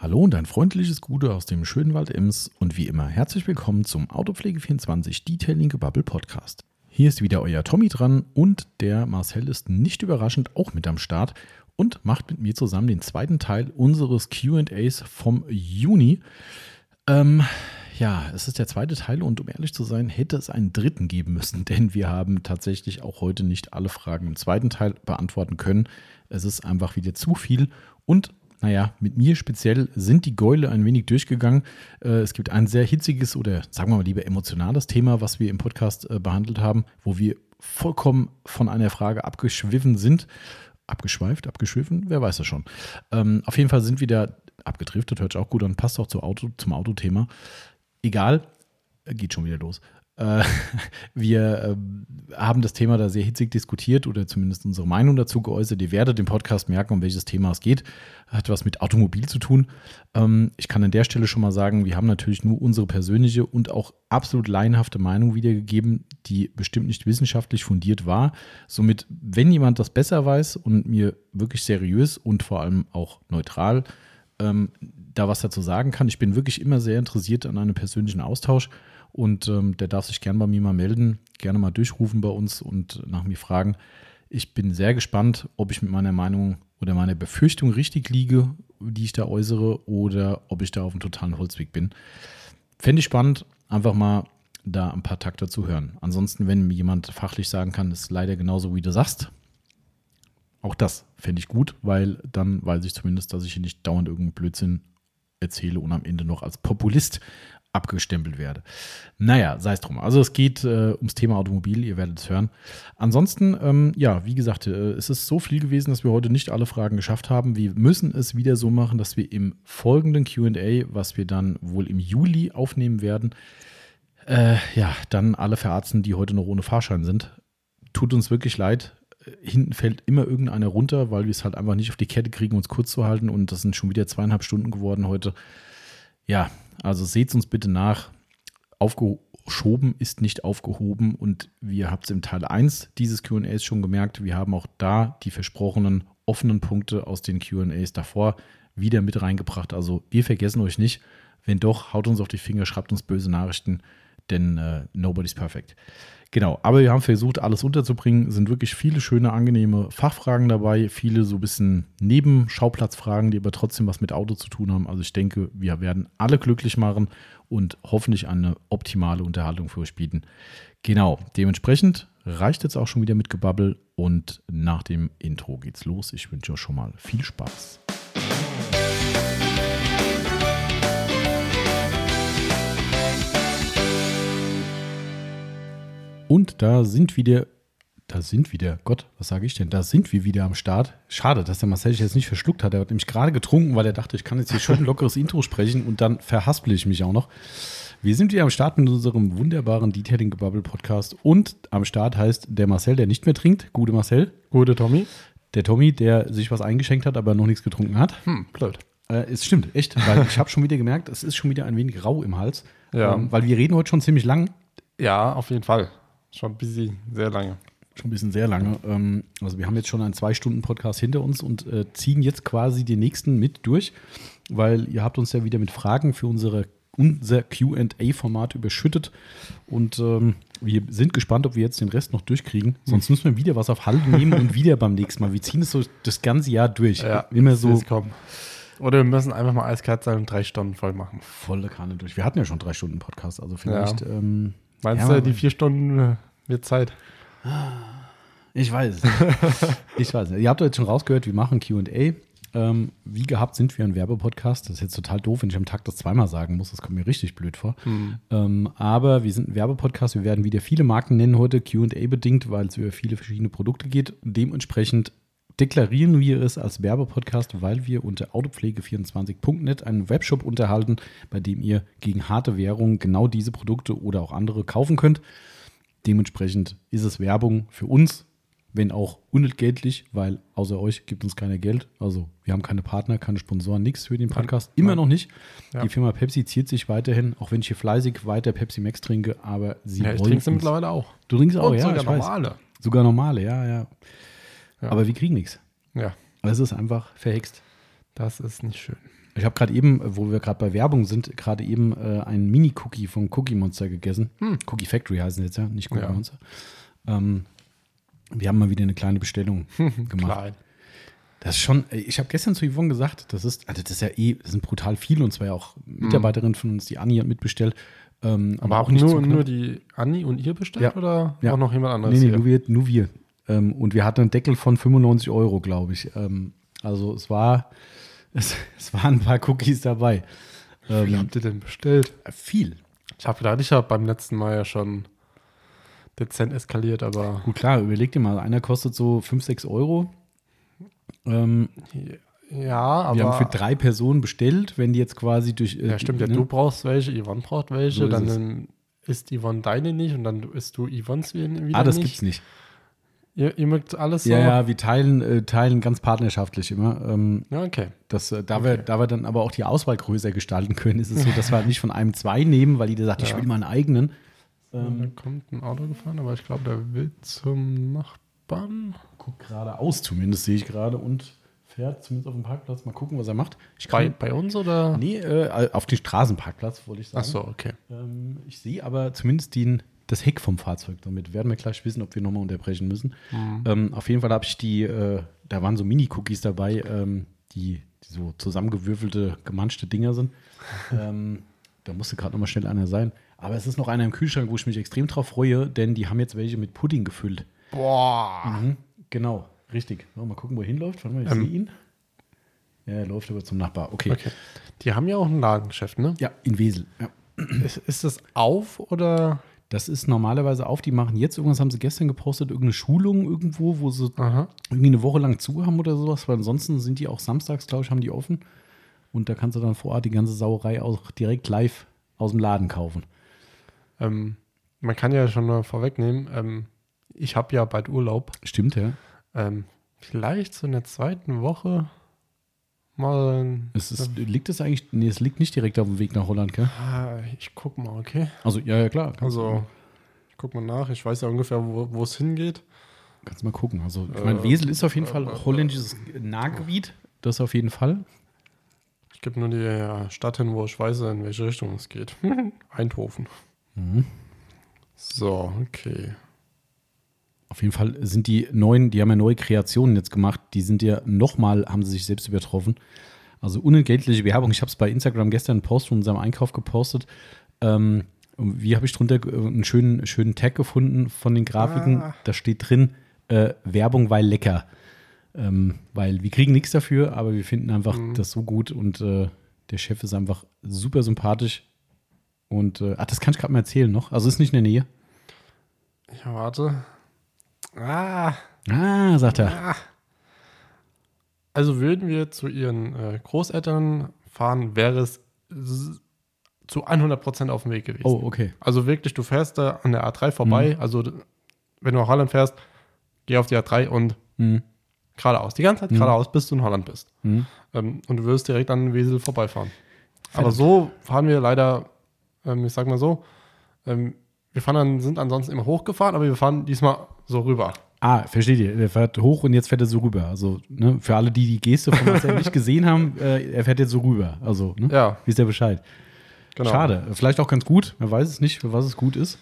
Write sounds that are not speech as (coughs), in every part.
Hallo und ein freundliches Gute aus dem schönen Wald Ems und wie immer herzlich willkommen zum Autopflege24 Detailing Bubble Podcast. Hier ist wieder euer Tommy dran und der Marcel ist nicht überraschend auch mit am Start und macht mit mir zusammen den zweiten Teil unseres QAs vom Juni. Ähm, ja, es ist der zweite Teil und um ehrlich zu sein, hätte es einen dritten geben müssen, (laughs) denn wir haben tatsächlich auch heute nicht alle Fragen im zweiten Teil beantworten können. Es ist einfach wieder zu viel und naja, mit mir speziell sind die Gäule ein wenig durchgegangen. Äh, es gibt ein sehr hitziges oder sagen wir mal lieber emotionales Thema, was wir im Podcast äh, behandelt haben, wo wir vollkommen von einer Frage abgeschwiffen sind. Abgeschweift, abgeschwiffen, wer weiß das schon. Ähm, auf jeden Fall sind wir da abgedriftet, hört sich auch gut an, passt auch zum, Auto, zum Autothema. Egal, geht schon wieder los. Äh, (laughs) wir äh, haben das Thema da sehr hitzig diskutiert oder zumindest unsere Meinung dazu geäußert. Ihr werdet im Podcast merken, um welches Thema es geht. Hat was mit Automobil zu tun. Ähm, ich kann an der Stelle schon mal sagen, wir haben natürlich nur unsere persönliche und auch absolut laienhafte Meinung wiedergegeben, die bestimmt nicht wissenschaftlich fundiert war. Somit, wenn jemand das besser weiß und mir wirklich seriös und vor allem auch neutral ähm, da was dazu sagen kann, ich bin wirklich immer sehr interessiert an einem persönlichen Austausch und ähm, der darf sich gerne bei mir mal melden, gerne mal durchrufen bei uns und nach mir fragen. Ich bin sehr gespannt, ob ich mit meiner Meinung oder meiner Befürchtung richtig liege, die ich da äußere, oder ob ich da auf einem totalen Holzweg bin. Fände ich spannend, einfach mal da ein paar Takte zu hören. Ansonsten, wenn mir jemand fachlich sagen kann, ist leider genauso, wie du sagst, auch das fände ich gut, weil dann weiß ich zumindest, dass ich hier nicht dauernd irgendeinen Blödsinn erzähle und am Ende noch als Populist abgestempelt werde. Naja, sei es drum. Also es geht äh, ums Thema Automobil, ihr werdet es hören. Ansonsten, ähm, ja, wie gesagt, äh, es ist so viel gewesen, dass wir heute nicht alle Fragen geschafft haben. Wir müssen es wieder so machen, dass wir im folgenden QA, was wir dann wohl im Juli aufnehmen werden, äh, ja, dann alle verarzten, die heute noch ohne Fahrschein sind. Tut uns wirklich leid. Hinten fällt immer irgendeiner runter, weil wir es halt einfach nicht auf die Kette kriegen, uns kurz zu halten. Und das sind schon wieder zweieinhalb Stunden geworden heute. Ja, also seht uns bitte nach. Aufgeschoben ist nicht aufgehoben und wir habt es im Teil 1 dieses QAs schon gemerkt. Wir haben auch da die versprochenen offenen Punkte aus den QAs davor wieder mit reingebracht. Also wir vergessen euch nicht. Wenn doch, haut uns auf die Finger, schreibt uns böse Nachrichten, denn äh, nobody's perfect. Genau, aber wir haben versucht, alles unterzubringen. Es sind wirklich viele schöne, angenehme Fachfragen dabei, viele so ein bisschen Nebenschauplatzfragen, die aber trotzdem was mit Auto zu tun haben. Also ich denke, wir werden alle glücklich machen und hoffentlich eine optimale Unterhaltung für euch bieten. Genau, dementsprechend reicht jetzt auch schon wieder mit Gebabbel und nach dem Intro geht's los. Ich wünsche euch schon mal viel Spaß. Und da sind wieder, da sind wieder, Gott, was sage ich denn? Da sind wir wieder am Start. Schade, dass der Marcel sich jetzt nicht verschluckt hat. Er hat nämlich gerade getrunken, weil er dachte, ich kann jetzt hier schön ein lockeres (laughs) Intro sprechen und dann verhaspel ich mich auch noch. Wir sind wieder am Start mit unserem wunderbaren Detailing Gebubble Podcast und am Start heißt der Marcel, der nicht mehr trinkt. Gute Marcel. Gute Tommy. Der Tommy, der sich was eingeschenkt hat, aber noch nichts getrunken hat. Hm, blöd. Äh, es stimmt, echt, weil ich habe schon wieder gemerkt, es ist schon wieder ein wenig rau im Hals. Ja. Ähm, weil wir reden heute schon ziemlich lang. Ja, auf jeden Fall. Schon busy, sehr lange. Schon ein bisschen sehr lange. Ähm, also wir haben jetzt schon einen Zwei-Stunden-Podcast hinter uns und äh, ziehen jetzt quasi den nächsten mit durch, weil ihr habt uns ja wieder mit Fragen für unsere, unser QA-Format überschüttet. Und ähm, wir sind gespannt, ob wir jetzt den Rest noch durchkriegen. Sonst müssen wir wieder was auf Halde nehmen und wieder beim nächsten Mal. Wir ziehen es so das ganze Jahr durch. Ja, Immer so. Oder wir müssen einfach mal eiskalt sein und drei Stunden voll machen. volle Kanne durch. Wir hatten ja schon drei Stunden Podcast, also vielleicht. Ähm, Meinst Ja, du, die vier Stunden äh, wird Zeit? Ich weiß (laughs) ich weiß. Ihr habt jetzt schon rausgehört, wir machen QA. Ähm, wie gehabt sind wir ein Werbepodcast. Das ist jetzt total doof, wenn ich am Tag das zweimal sagen muss. Das kommt mir richtig blöd vor. Ähm, aber wir sind ein Werbepodcast. Wir werden wieder viele Marken nennen heute, QA bedingt, weil es über viele verschiedene Produkte geht. Dementsprechend deklarieren wir es als Werbepodcast, weil wir unter autopflege24.net einen Webshop unterhalten, bei dem ihr gegen harte Währung genau diese Produkte oder auch andere kaufen könnt. Dementsprechend ist es Werbung für uns, wenn auch unentgeltlich, weil außer euch gibt uns keiner Geld. Also wir haben keine Partner, keine Sponsoren, nichts für den Podcast. Immer noch nicht. Ja. Die Firma Pepsi ziert sich weiterhin, auch wenn ich hier fleißig weiter Pepsi Max trinke, aber sie Ja, ich wollen trinke sie uns- mittlerweile auch. Du trinkst auch, Und ja, sogar ich weiß. normale. Sogar normale, ja, ja. Ja. Aber wir kriegen nichts. Ja, Es ist einfach verhext. das ist nicht schön. Ich habe gerade eben, wo wir gerade bei Werbung sind, gerade eben äh, einen Mini-Cookie von Cookie Monster gegessen. Cookie Factory heißen jetzt ja, nicht Cookie Hm. Ja. Monster. Ähm, wir haben mal wieder eine kleine Bestellung (laughs) gemacht. Klein. Das ist schon, ey, ich habe gestern zu Yvonne gesagt, das ist, also das ist ja eh, das sind brutal viele und zwar ja auch Mitarbeiterin von uns, die Anni hat mitbestellt. Ähm, Aber auch nicht nur, nur die Anni und ihr bestellt Ja. oder Ja. auch noch jemand anderes? Nee, nee, hier? nur wir. Nur wir. Ähm, und wir hatten einen Deckel von 95 Euro, glaube ich. Ähm, also es war, (laughs) es, es waren ein paar Cookies dabei. Wie Ähm, habt ihr denn bestellt? viel. Ich habe gedacht, ich habe beim letzten Mal ja schon dezent eskaliert, aber Gut, klar, überleg dir mal, einer kostet so 5, 6 Euro. Ähm, ja, aber wir haben für drei Personen bestellt, wenn die jetzt quasi durch. äh, ja, stimmt, ja, ne? du brauchst welche, Yvonne braucht welche, So ist dann ähm, isst Yvonne deine nicht und dann isst du Yvonne's wieder Ah, das nicht. gibt's nicht. Ihr, ihr mögt alles so? Ja, ja, wir teilen, äh, teilen ganz partnerschaftlich immer. Ähm, Ja, okay. das, äh, da, wir, da wir dann aber auch die Auswahl größer gestalten können, ist es so, dass wir halt nicht von einem zwei nehmen, weil jeder sagt, ich Ja. will mal einen eigenen. da kommt ein Auto gefahren, aber ich glaube, der will zum Nachbarn. guckt geradeaus zumindest, sehe ich gerade, und fährt zumindest auf dem Parkplatz. Mal gucken, was er macht. Ich Bei, bei uns oder? nee, äh, auf den Straßenparkplatz, wollte ich sagen. Ach so, okay. Ähm, ich sehe aber zumindest den, das Heck vom Fahrzeug. Damit werden wir gleich wissen, ob wir nochmal unterbrechen müssen. Ähm, auf jeden Fall habe ich die, äh, da waren so Mini-Cookies dabei, ähm, die, die so zusammengewürfelte, gemanschte Dinger sind. (laughs) ähm, da musste gerade nochmal schnell einer sein. Aber es ist noch einer im Kühlschrank, wo ich mich extrem drauf freue, denn die haben jetzt welche mit Pudding gefüllt. Boah. Mhm, genau, richtig. So, mal gucken, wo er hinläuft. Warte mal, ich Ähm. sehe ihn. Ja, er läuft aber zum Nachbar. Okay. Okay. Die haben ja auch ein Ladengeschäft, ne? Ja, in Wesel. Ja. Ist, ist das auf oder? Das ist normalerweise auf. Die machen jetzt, irgendwas haben sie gestern gepostet, irgendeine Schulung irgendwo, wo sie Aha. irgendwie eine Woche lang zu haben oder sowas. Weil ansonsten sind die auch samstags, glaube ich, haben die offen. Und da kannst du dann vor Ort die ganze Sauerei auch direkt live aus dem Laden kaufen. Ähm, man kann ja schon mal vorwegnehmen, ähm, ich habe ja bald Urlaub. Stimmt, ja. Ähm, vielleicht so in der zweiten Woche mal. Es ist, liegt es eigentlich, nee, es liegt nicht direkt auf dem Weg nach Holland, gell? Ah, ich guck mal, okay. Also, ja, ja, klar. Also, ich guck mal nach. Ich weiß ja ungefähr, wo wo es hingeht. kannst mal gucken. Also, ich meine, Äh, Wesel ist auf jeden äh, Fall äh, holländisches Nahgebiet. Das auf jeden Fall. Ich gebe nur die äh, Stadt hin, wo ich weiß, in welche Richtung es geht. (laughs) Eindhoven. Mhm. So, okay. Auf jeden Fall sind die neuen, die haben ja neue Kreationen jetzt gemacht, die sind ja nochmal, haben sie sich selbst übertroffen. Also unentgeltliche Werbung. Ich habe es bei Instagram gestern einen Post von unserem Einkauf gepostet. Ähm, und wie habe ich drunter ge- einen schönen, schönen Tag gefunden von den Grafiken? Ah. Da steht drin, äh, Werbung, weil lecker. Ähm, weil wir kriegen nichts dafür, aber wir finden einfach Mhm. das so gut und äh, der Chef ist einfach super sympathisch. Und äh, ach, das kann ich gerade mal erzählen noch. Also ist nicht in der Nähe. Ja, warte. Ah, Ah, sagt er. ah. Also würden wir zu ihren äh, Großeltern fahren, wäre es zu 100% auf dem Weg gewesen. Oh, okay. Also wirklich, du fährst da an der A3 vorbei. Mhm. Also wenn du nach Holland fährst, geh auf die A3 und Mhm. geradeaus. Die ganze Zeit Mhm. geradeaus, bis du in Holland bist. Mhm. Ähm, und du wirst direkt an Wesel vorbeifahren. Aber Verdammt. so fahren wir leider, ähm, ich sag mal so, ähm, wir fahren dann, sind ansonsten immer hochgefahren, aber wir fahren diesmal so rüber. Ah, versteht ihr. Der fährt hoch und jetzt fährt er so rüber. Also, ne, für alle, die die Geste von Marcel nicht gesehen haben, (laughs) äh, er fährt jetzt so rüber. Also, ne? Ja, Wisst ihr Bescheid. genau. Schade. Vielleicht auch ganz gut. Man weiß es nicht, für was es gut ist.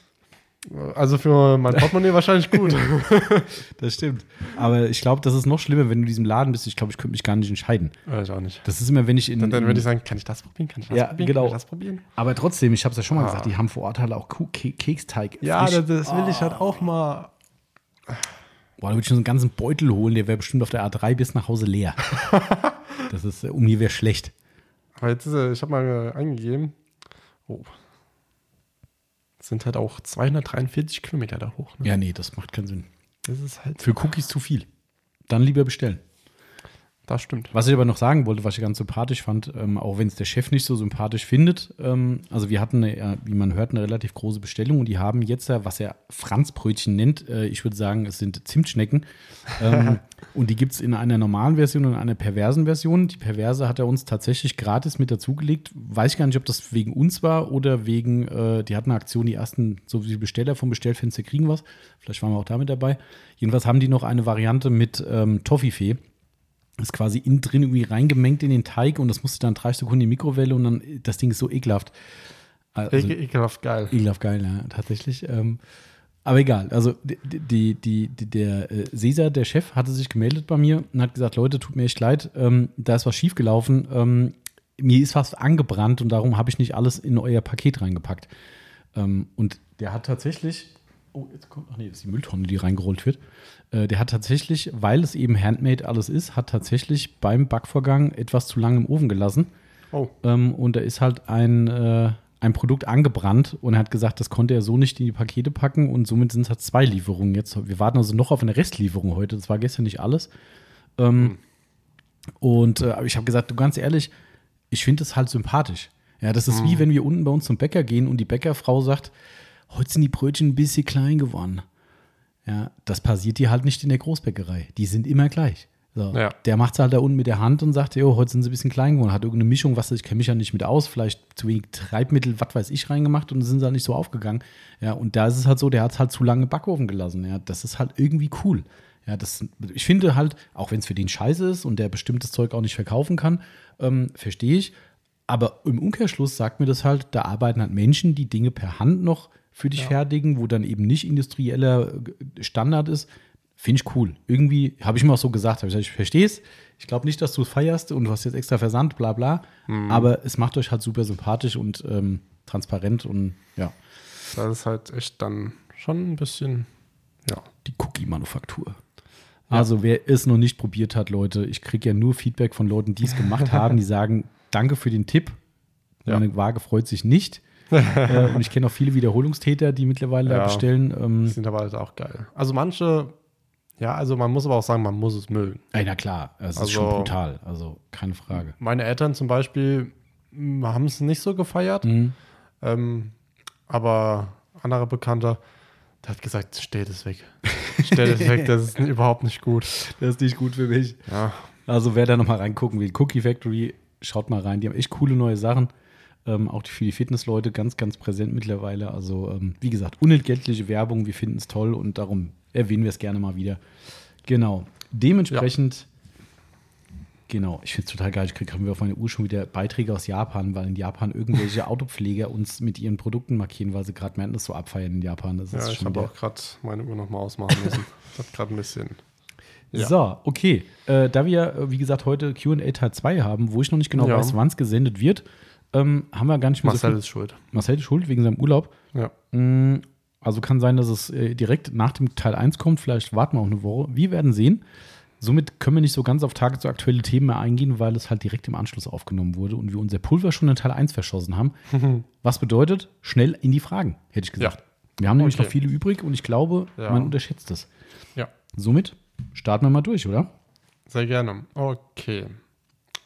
Also für mein (laughs) Portemonnaie wahrscheinlich gut. (laughs) Das stimmt. Aber ich glaube, das ist noch schlimmer, wenn du in diesem Laden bist. Ich glaube, ich könnte mich gar nicht entscheiden. Äh, ich auch nicht. Das ist immer, wenn ich in. Dann, dann würde ich sagen, kann ich das probieren? Kann ich das Ja, probieren? genau. Kann ich das probieren? aber trotzdem, ich habe es ja schon mal Ah. gesagt, die haben vor Ort halt auch Kuh- Keksteig. Ja, das, das will ich halt auch mal. Boah, da würde ich schon so einen ganzen Beutel holen, der wäre bestimmt auf der A3 bis nach Hause leer. (laughs) das ist, äh, um die wäre schlecht. Aber jetzt ist er, ich habe mal äh, eingegeben. Oh. Das sind halt auch 243 Kilometer da hoch. Ne? Ja, nee, das macht keinen Sinn. Das ist halt. Für Cookies zu viel. Dann lieber bestellen. Das stimmt. Was ich aber noch sagen wollte, was ich ganz sympathisch fand, ähm, auch wenn es der Chef nicht so sympathisch findet, ähm, also wir hatten, eine, äh, wie man hört, eine relativ große Bestellung und die haben jetzt, was er Franzbrötchen nennt, äh, ich würde sagen, es sind Zimtschnecken. ähm, (laughs) und die gibt es in einer normalen Version und einer perversen Version. Die perverse hat er uns tatsächlich gratis mit dazugelegt. Weiß ich gar nicht, ob das wegen uns war oder wegen, äh, die hatten eine Aktion, die ersten, so wie Besteller vom Bestellfenster kriegen was. Vielleicht waren wir auch damit dabei. Jedenfalls haben die noch eine Variante mit ähm, Toffifee. Ist quasi innen drin irgendwie reingemengt in den Teig und das musste dann drei Sekunden in die Mikrowelle und dann, das Ding ist so ekelhaft. Also, Ekel, ekelhaft geil. Ekelhaft geil, ja, tatsächlich. Ähm, aber egal, also die, die, die, der äh, Cesar, der Chef, hatte sich gemeldet bei mir und hat gesagt, Leute, tut mir echt leid, ähm, da ist was schiefgelaufen. Ähm, mir ist was angebrannt und darum habe ich nicht alles in euer Paket reingepackt. Ähm, und der hat tatsächlich, oh, jetzt kommt, ach nee, das ist die Mülltonne, die reingerollt wird. Äh, der hat tatsächlich, weil es eben Handmade alles ist, hat tatsächlich beim Backvorgang etwas zu lange im Ofen gelassen. Oh, Ähm, und da ist halt ein, äh, ein Produkt angebrannt und er hat gesagt, das konnte er so nicht in die Pakete packen und somit sind es halt zwei Lieferungen jetzt. Wir warten also noch auf eine Restlieferung heute. Das war gestern nicht alles. Ähm, und äh, ich habe gesagt, du ganz ehrlich, ich finde das halt sympathisch. Ja, das ist wie wenn wir unten bei uns zum Bäcker gehen und die Bäckerfrau sagt, heute sind die Brötchen ein bisschen klein geworden. Ja, das passiert dir halt nicht in der Großbäckerei. Die sind immer gleich. So, Ja. Der macht es halt da unten mit der Hand und sagt, jo, heute sind sie ein bisschen klein geworden. Hat irgendeine Mischung, was ich kenne mich ja nicht mit aus, vielleicht zu wenig Treibmittel, was weiß ich, reingemacht und sind sie halt nicht so aufgegangen. Ja, und da ist es halt so, der hat es halt zu lange Backofen gelassen. Ja, das ist halt irgendwie cool. Ja, das, ich finde halt, auch wenn es für den scheiße ist und der bestimmtes Zeug auch nicht verkaufen kann, ähm, verstehe ich. Aber im Umkehrschluss sagt mir das halt, da arbeiten halt Menschen, die Dinge per Hand noch für dich fertigen, wo dann eben nicht industrieller Standard ist. Finde ich cool. Irgendwie habe ich mir auch so gesagt, ich ich verstehe es. Ich glaube nicht, dass du es feierst und du hast jetzt extra Versand, bla bla. Aber es macht euch halt super sympathisch und ähm, transparent und ja, das ist halt echt dann schon ein bisschen, ja. die Cookie-Manufaktur. Also wer es noch nicht probiert hat, Leute, ich kriege ja nur Feedback von Leuten, die es gemacht (laughs) haben, die sagen, danke für den Tipp. Ja. Meine Waage freut sich nicht. Äh, und ich kenne auch viele Wiederholungstäter, die mittlerweile da Ja. bestellen. Die Ähm, sind aber halt auch geil. Also manche, ja, also man muss aber auch sagen, man muss es mögen. ey, na klar, es ist Also- schon brutal. Also keine Frage. Meine Eltern zum Beispiel mh, haben es nicht so gefeiert, Mhm. ähm, aber anderer Bekannter, der hat gesagt, stell das weg. Stell das weg, das ist (laughs) überhaupt nicht gut. Das ist nicht gut für mich. Ja, Also wer da noch mal reingucken will, Cookie Factory, schaut mal rein. Die haben echt coole neue Sachen. Ähm, auch für die Fitnessleute ganz, ganz präsent mittlerweile. Also ähm, wie gesagt, unentgeltliche Werbung. Wir finden es toll und darum erwähnen wir es gerne mal wieder. Genau. Dementsprechend, genau, ich finde es total geil. Ich kriege wir auf meine Uhr schon wieder Beiträge aus Japan, weil in Japan irgendwelche (laughs) Autopfleger uns mit ihren Produkten markieren, weil sie gerade merken, das so abfeiern in Japan. Das ja ich habe auch gerade meine Uhr nochmal ausmachen müssen. (laughs) Ich habe gerade ein bisschen. Ja. So, okay. Äh, da wir, äh, wie gesagt, heute QA Teil 2 haben, wo ich noch nicht genau Ja. weiß, wann es gesendet wird, ähm, haben wir gar nicht mehr Marcel so ist schuld. Marcel ist schuld wegen seinem Urlaub. Ja. Mm, Also kann sein, dass es äh, direkt nach dem Teil 1 kommt. Vielleicht warten wir auch eine Woche. Wir werden sehen. Somit können wir nicht so ganz auf tagesaktuelle Themen mehr eingehen, weil es halt direkt im Anschluss aufgenommen wurde und wir unser Pulver schon in Teil 1 verschossen haben. (laughs) Was bedeutet, schnell in die Fragen, hätte ich gesagt. Ja. Wir haben nämlich Okay. noch viele übrig und ich glaube, Ja. man unterschätzt es. Ja, Somit starten wir mal durch, oder? sehr gerne. Okay.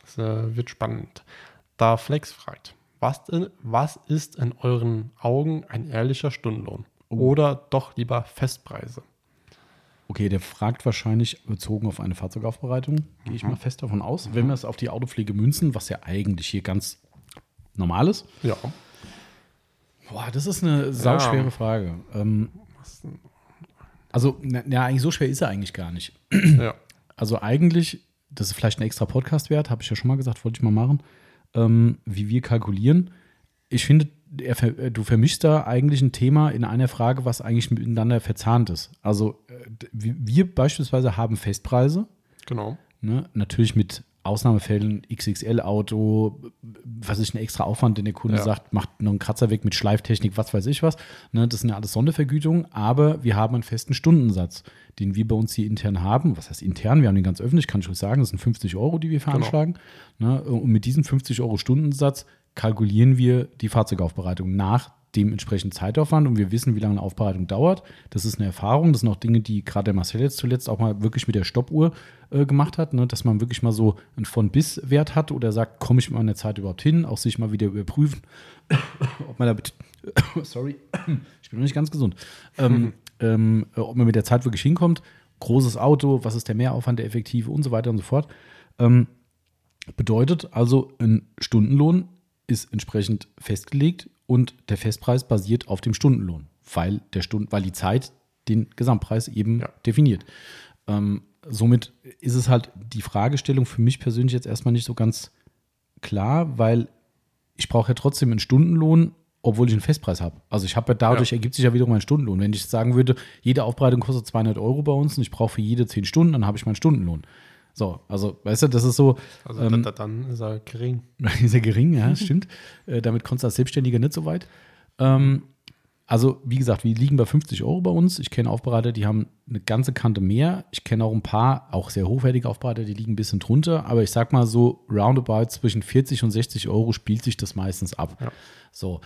Das äh, wird spannend. Da Flex fragt, was, in, was ist in euren Augen ein ehrlicher Stundenlohn? Oder doch lieber Festpreise? Okay, der fragt wahrscheinlich bezogen auf eine Fahrzeugaufbereitung, gehe ich mal fest davon aus. Wenn wir es auf die Autopflege münzen, was ja eigentlich hier ganz normal ist. Ja. Boah, das ist eine sauschwere Ja. Frage. Ähm, also, na, ja, eigentlich so schwer ist er eigentlich gar nicht. ja. Also eigentlich, das ist vielleicht ein extra Podcast wert, habe ich ja schon mal gesagt, wollte ich mal machen, ähm, wie wir kalkulieren. Ich finde, er, äh, du vermischst da eigentlich ein Thema in einer Frage, was eigentlich miteinander verzahnt ist. Also äh, wir beispielsweise haben Festpreise, Genau. Ne? Natürlich mit Ausnahmefällen, XXL-Auto, was ist ein extra Aufwand, den der Kunde Ja. sagt, macht noch einen Kratzer weg mit Schleiftechnik, was weiß ich was. Ne? Das sind ja alles Sondervergütungen, aber wir haben einen festen Stundensatz, den wir bei uns hier intern haben. Was heißt intern? Wir haben den ganz öffentlich, kann ich euch sagen. Das sind 50 Euro, die wir veranschlagen. Ne? Und mit diesem 50 Euro Stundensatz kalkulieren wir die Fahrzeugaufbereitung nach dem entsprechenden Zeitaufwand und wir wissen, wie lange eine Aufbereitung dauert. Das ist eine Erfahrung. Das sind auch Dinge, die gerade der Marcel jetzt zuletzt auch mal wirklich mit der Stoppuhr äh, gemacht hat, ne? dass man wirklich mal so einen Von-Bis-Wert hat oder sagt, komme ich mit meiner Zeit überhaupt hin, auch sich mal wieder überprüfen, (coughs) ob man damit, (coughs) sorry, (coughs) ich bin noch nicht ganz gesund, ähm, (laughs) ähm, äh, ob man mit der Zeit wirklich hinkommt. Großes Auto, was ist der Mehraufwand, der effektive und so weiter und so fort. Ähm, bedeutet also, ein Stundenlohn ist entsprechend festgelegt und der Festpreis basiert auf dem Stundenlohn, weil, der Stund weil die Zeit den Gesamtpreis eben Ja. definiert. Ähm, somit ist es halt die Fragestellung für mich persönlich jetzt erstmal nicht so ganz klar, weil ich brauche ja trotzdem einen Stundenlohn, obwohl ich einen Festpreis habe. Also ich habe ja dadurch Ja. ergibt sich ja wiederum ein Stundenlohn. Wenn ich sagen würde, jede Aufbereitung kostet 200 Euro bei uns und ich brauche für jede 10 Stunden, dann habe ich meinen Stundenlohn. So, also weißt du, das ist so, Also Ähm, da, da, dann ist er gering. (laughs) sehr gering, ja, stimmt. Äh, damit kommst du als Selbstständiger nicht so weit. Ähm, also, wie gesagt, wir liegen bei 50 Euro bei uns. Ich kenne Aufbereiter, die haben eine ganze Kante mehr. Ich kenne auch ein paar, auch sehr hochwertige Aufbereiter, die liegen ein bisschen drunter. Aber ich sag mal so, roundabout zwischen 40 und 60 Euro spielt sich das meistens ab. Ja. So.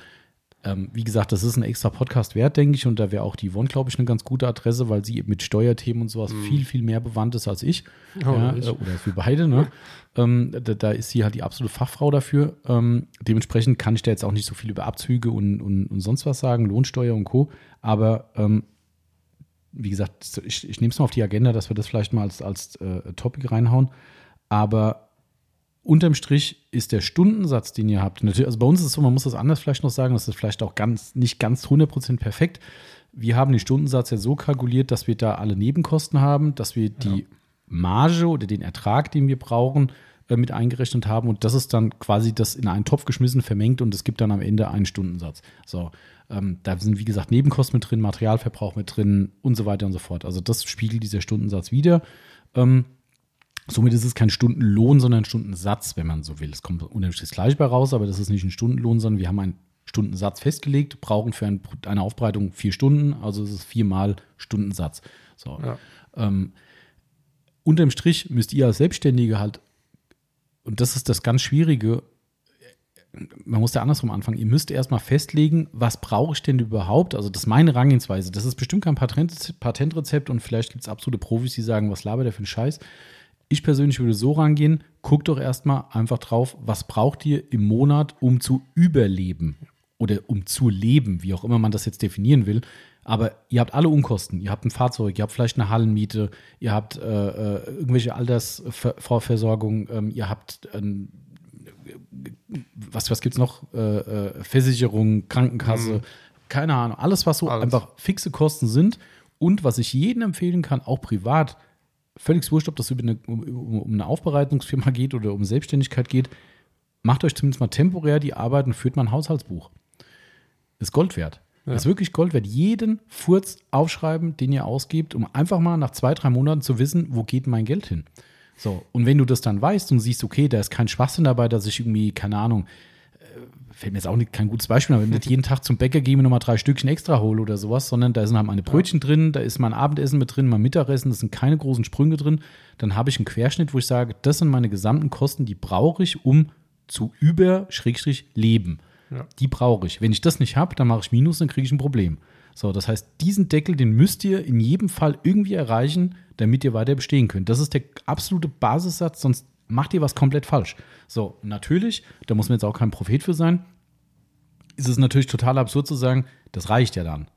Ähm, wie gesagt, das ist ein extra Podcast wert, denke ich. Und da wäre auch die Yvonne, glaube ich, eine ganz gute Adresse, weil sie mit Steuerthemen und sowas viel, viel mehr bewandt ist als ich. Mhm. Oder ja, ich. äh, oder für beide, ne? ähm, da, da ist sie halt die absolute Fachfrau dafür. Ähm, dementsprechend kann ich da jetzt auch nicht so viel über Abzüge und, und, und sonst was sagen, Lohnsteuer und Co. Aber ähm, wie gesagt, ich, ich nehme es mal auf die Agenda, dass wir das vielleicht mal als, als äh, Topic reinhauen. Aber unterm Strich ist der Stundensatz, den ihr habt, natürlich, also bei uns ist es so, man muss das anders vielleicht noch sagen, das ist vielleicht auch ganz, nicht ganz 100% perfekt. Wir haben den Stundensatz ja so kalkuliert, dass wir da alle Nebenkosten haben, dass wir die Marge oder den Ertrag, den wir brauchen, äh, mit eingerechnet haben und das ist dann quasi das in einen Topf geschmissen, vermengt und es gibt dann am Ende einen Stundensatz. So, ähm, da sind wie gesagt Nebenkosten mit drin, Materialverbrauch mit drin und so weiter und so fort. Also das spiegelt dieser Stundensatz wieder. Ähm, Somit ist es kein Stundenlohn, sondern ein Stundensatz, wenn man so will. Es kommt unterm Strich gleich bei raus, aber das ist nicht ein Stundenlohn, sondern wir haben einen Stundensatz festgelegt, brauchen für ein, eine Aufbereitung vier Stunden, also es ist viermal Stundensatz. So. Ja. Ähm, unterm Strich müsst ihr als Selbstständige halt, und das ist das ganz Schwierige, man muss da andersrum anfangen. Ihr müsst erstmal festlegen, was brauche ich denn überhaupt? Also, das ist meine Herangehensweise. Das ist bestimmt kein Patent, Patentrezept und vielleicht gibt es absolute Profis, die sagen, was labert der für einen Scheiß. Ich persönlich würde so rangehen, guckt doch erstmal einfach drauf, was braucht ihr im Monat, um zu überleben oder um zu leben, wie auch immer man das jetzt definieren will. Aber ihr habt alle Unkosten. Ihr habt ein Fahrzeug, ihr habt vielleicht eine Hallenmiete, ihr habt äh, äh, irgendwelche Altersvorversorgung, ähm, ihr habt ähm, was, was gibt es noch? Äh, äh, Versicherung, Krankenkasse, keine Ahnung. Alles, was so Alles. einfach fixe Kosten sind und was ich jedem empfehlen kann, auch privat, völlig wurscht, ob das über eine, um, um eine Aufbereitungsfirma geht oder um Selbstständigkeit geht, macht euch zumindest mal temporär die Arbeit und führt mal ein Haushaltsbuch. Ist Gold wert. Ja. Ist wirklich Gold wert. Jeden Furz aufschreiben, den ihr ausgebt, um einfach mal nach zwei, drei Monaten zu wissen, wo geht mein Geld hin. So, und wenn du das dann weißt und siehst, okay, da ist kein Schwachsinn dabei, dass ich irgendwie, keine Ahnung, fällt mir jetzt auch nicht kein gutes Beispiel, aber wenn (laughs) ich nicht jeden Tag zum Bäcker gehe, mir nochmal drei Stückchen extra hole oder sowas, sondern da sind halt meine Brötchen drin, da ist mein Abendessen mit drin, mein Mittagessen, das sind keine großen Sprünge drin, dann habe ich einen Querschnitt, wo ich sage, das sind meine gesamten Kosten, die brauche ich, um zu über Schrägstrich leben. Ja. Die brauche ich. Wenn ich das nicht habe, dann mache ich Minus, dann kriege ich ein Problem. So, das heißt, diesen Deckel, den müsst ihr in jedem Fall irgendwie erreichen, damit ihr weiter bestehen könnt. Das ist der absolute Basissatz, sonst macht ihr was komplett falsch. So, natürlich, da muss man jetzt auch kein Prophet für sein, ist es natürlich total absurd zu sagen, das reicht ja dann.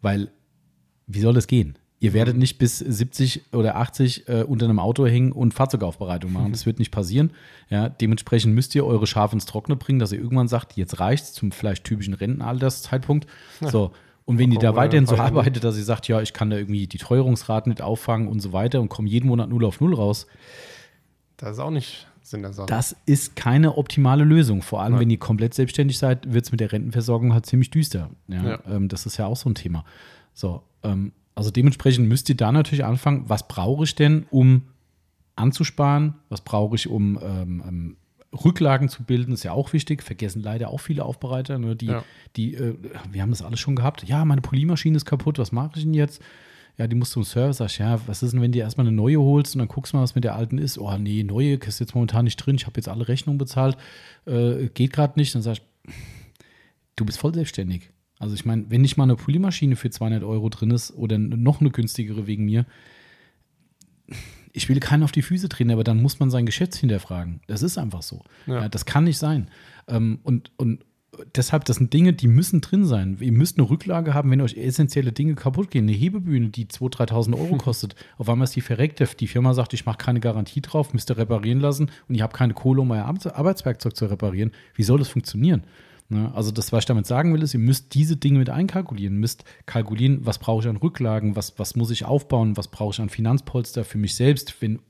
Weil, wie soll das gehen? Ihr werdet nicht bis 70 oder 80 äh, unter einem Auto hängen und Fahrzeugaufbereitung machen. Das wird nicht passieren. Ja, dementsprechend müsst ihr eure Schafe ins Trockene bringen, dass ihr irgendwann sagt, jetzt reicht's zum vielleicht typischen Rentenalterszeitpunkt. So. Und wenn ihr da weiterhin so arbeitet, dass ihr sagt, ja, ich kann da irgendwie die Teuerungsraten nicht auffangen und so weiter und komme jeden Monat null auf null raus, Das ist auch nicht Sinn der Sache. das ist keine optimale Lösung. Vor allem, Nein. wenn ihr komplett selbstständig seid, wird es mit der Rentenversorgung halt ziemlich düster. Ja, Ja. Ähm, das ist ja auch so ein Thema. So, ähm, also dementsprechend müsst ihr da natürlich anfangen, was brauche ich denn, um anzusparen? Was brauche ich, um ähm, ähm, Rücklagen zu bilden? Ist ja auch wichtig. Vergessen leider auch viele Aufbereiter, ne, die, Ja. die äh, wir haben das alles schon gehabt. Ja, meine Polymaschine ist kaputt, was mache ich denn jetzt? Ja, die musst du im Service, sag ich, ja, was ist denn, wenn du erstmal eine neue holst und dann guckst du mal, was mit der alten ist? Oh, nee, neue ist jetzt momentan nicht drin, ich habe jetzt alle Rechnungen bezahlt, äh, geht gerade nicht. Dann sag ich, du bist voll selbstständig. Also ich meine, wenn nicht mal eine Polymaschine für 200 Euro drin ist oder noch eine günstigere wegen mir, ich will keinen auf die Füße treten, aber dann muss man sein Geschäft hinterfragen. Das ist einfach so. Ja. Ja. das kann nicht sein. Ähm, und, und deshalb, das sind Dinge, die müssen drin sein. Ihr müsst eine Rücklage haben, wenn euch essentielle Dinge kaputt gehen. Eine Hebebühne, die 2.000, 3.000 Euro (laughs) kostet, auf einmal ist die verreckt. Die Firma sagt, ich mache keine Garantie drauf, müsst ihr reparieren lassen und ihr habt keine Kohle, um euer Arbeits- Arbeitswerkzeug zu reparieren. Wie soll das funktionieren? Ne? Also das, was ich damit sagen will, ist, ihr müsst diese Dinge mit einkalkulieren, müsst kalkulieren, was brauche ich an Rücklagen, was, was muss ich aufbauen, was brauche ich an Finanzpolster für mich selbst, wenn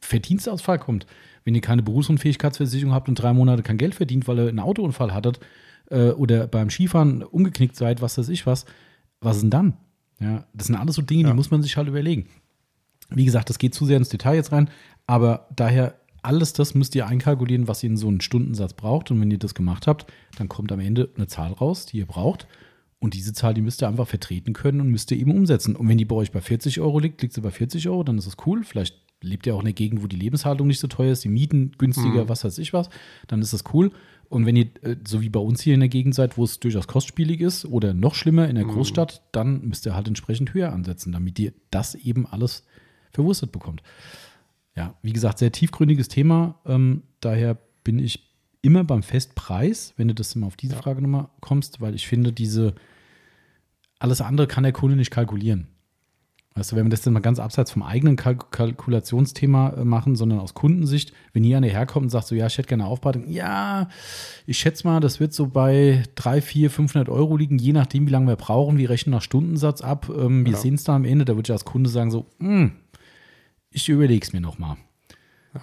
Verdienstausfall kommt, wenn ihr keine Berufsunfähigkeitsversicherung habt und drei Monate kein Geld verdient, weil ihr einen Autounfall hattet äh, oder beim Skifahren umgeknickt seid, was weiß ich was, was ist denn dann? Ja, das sind alles so Dinge, Ja. die muss man sich halt überlegen. Wie gesagt, das geht zu sehr ins Detail jetzt rein, aber daher alles das müsst ihr einkalkulieren, was ihr in so einen Stundensatz braucht. Und wenn ihr das gemacht habt, dann kommt am Ende eine Zahl raus, die ihr braucht. Und diese Zahl, die müsst ihr einfach vertreten können und müsst ihr eben umsetzen. Und wenn die bei euch bei 40 Euro liegt, liegt sie bei 40 Euro, dann ist das cool. Vielleicht lebt ihr auch in der Gegend, wo die Lebenshaltung nicht so teuer ist, die Mieten günstiger, was weiß ich was, dann ist das cool. Und wenn ihr, äh, so wie bei uns hier in der Gegend seid, wo es durchaus kostspielig ist oder noch schlimmer in der Großstadt, dann müsst ihr halt entsprechend höher ansetzen, damit ihr das eben alles verwurstet bekommt. Ja, wie gesagt, sehr tiefgründiges Thema. Ähm, daher bin ich immer beim Festpreis, wenn du das immer auf diese Ja. Frage nochmal kommst, weil ich finde, diese alles andere kann der Kunde nicht kalkulieren. Weißt du, wenn wir das dann mal ganz abseits vom eigenen Kalk Kalkulationsthema äh, machen, sondern aus Kundensicht, wenn hier einer herkommt und sagt so, ja, ich hätte gerne Aufbereitung, ja, ich schätze mal, das wird so bei 3, 4, 500 Euro liegen, je nachdem, wie lange wir brauchen. Wir rechnen nach Stundensatz ab. Ähm, wir Ja. sehen es dann am Ende. Da würde ich als Kunde sagen so, hm, ich überlege es mir nochmal.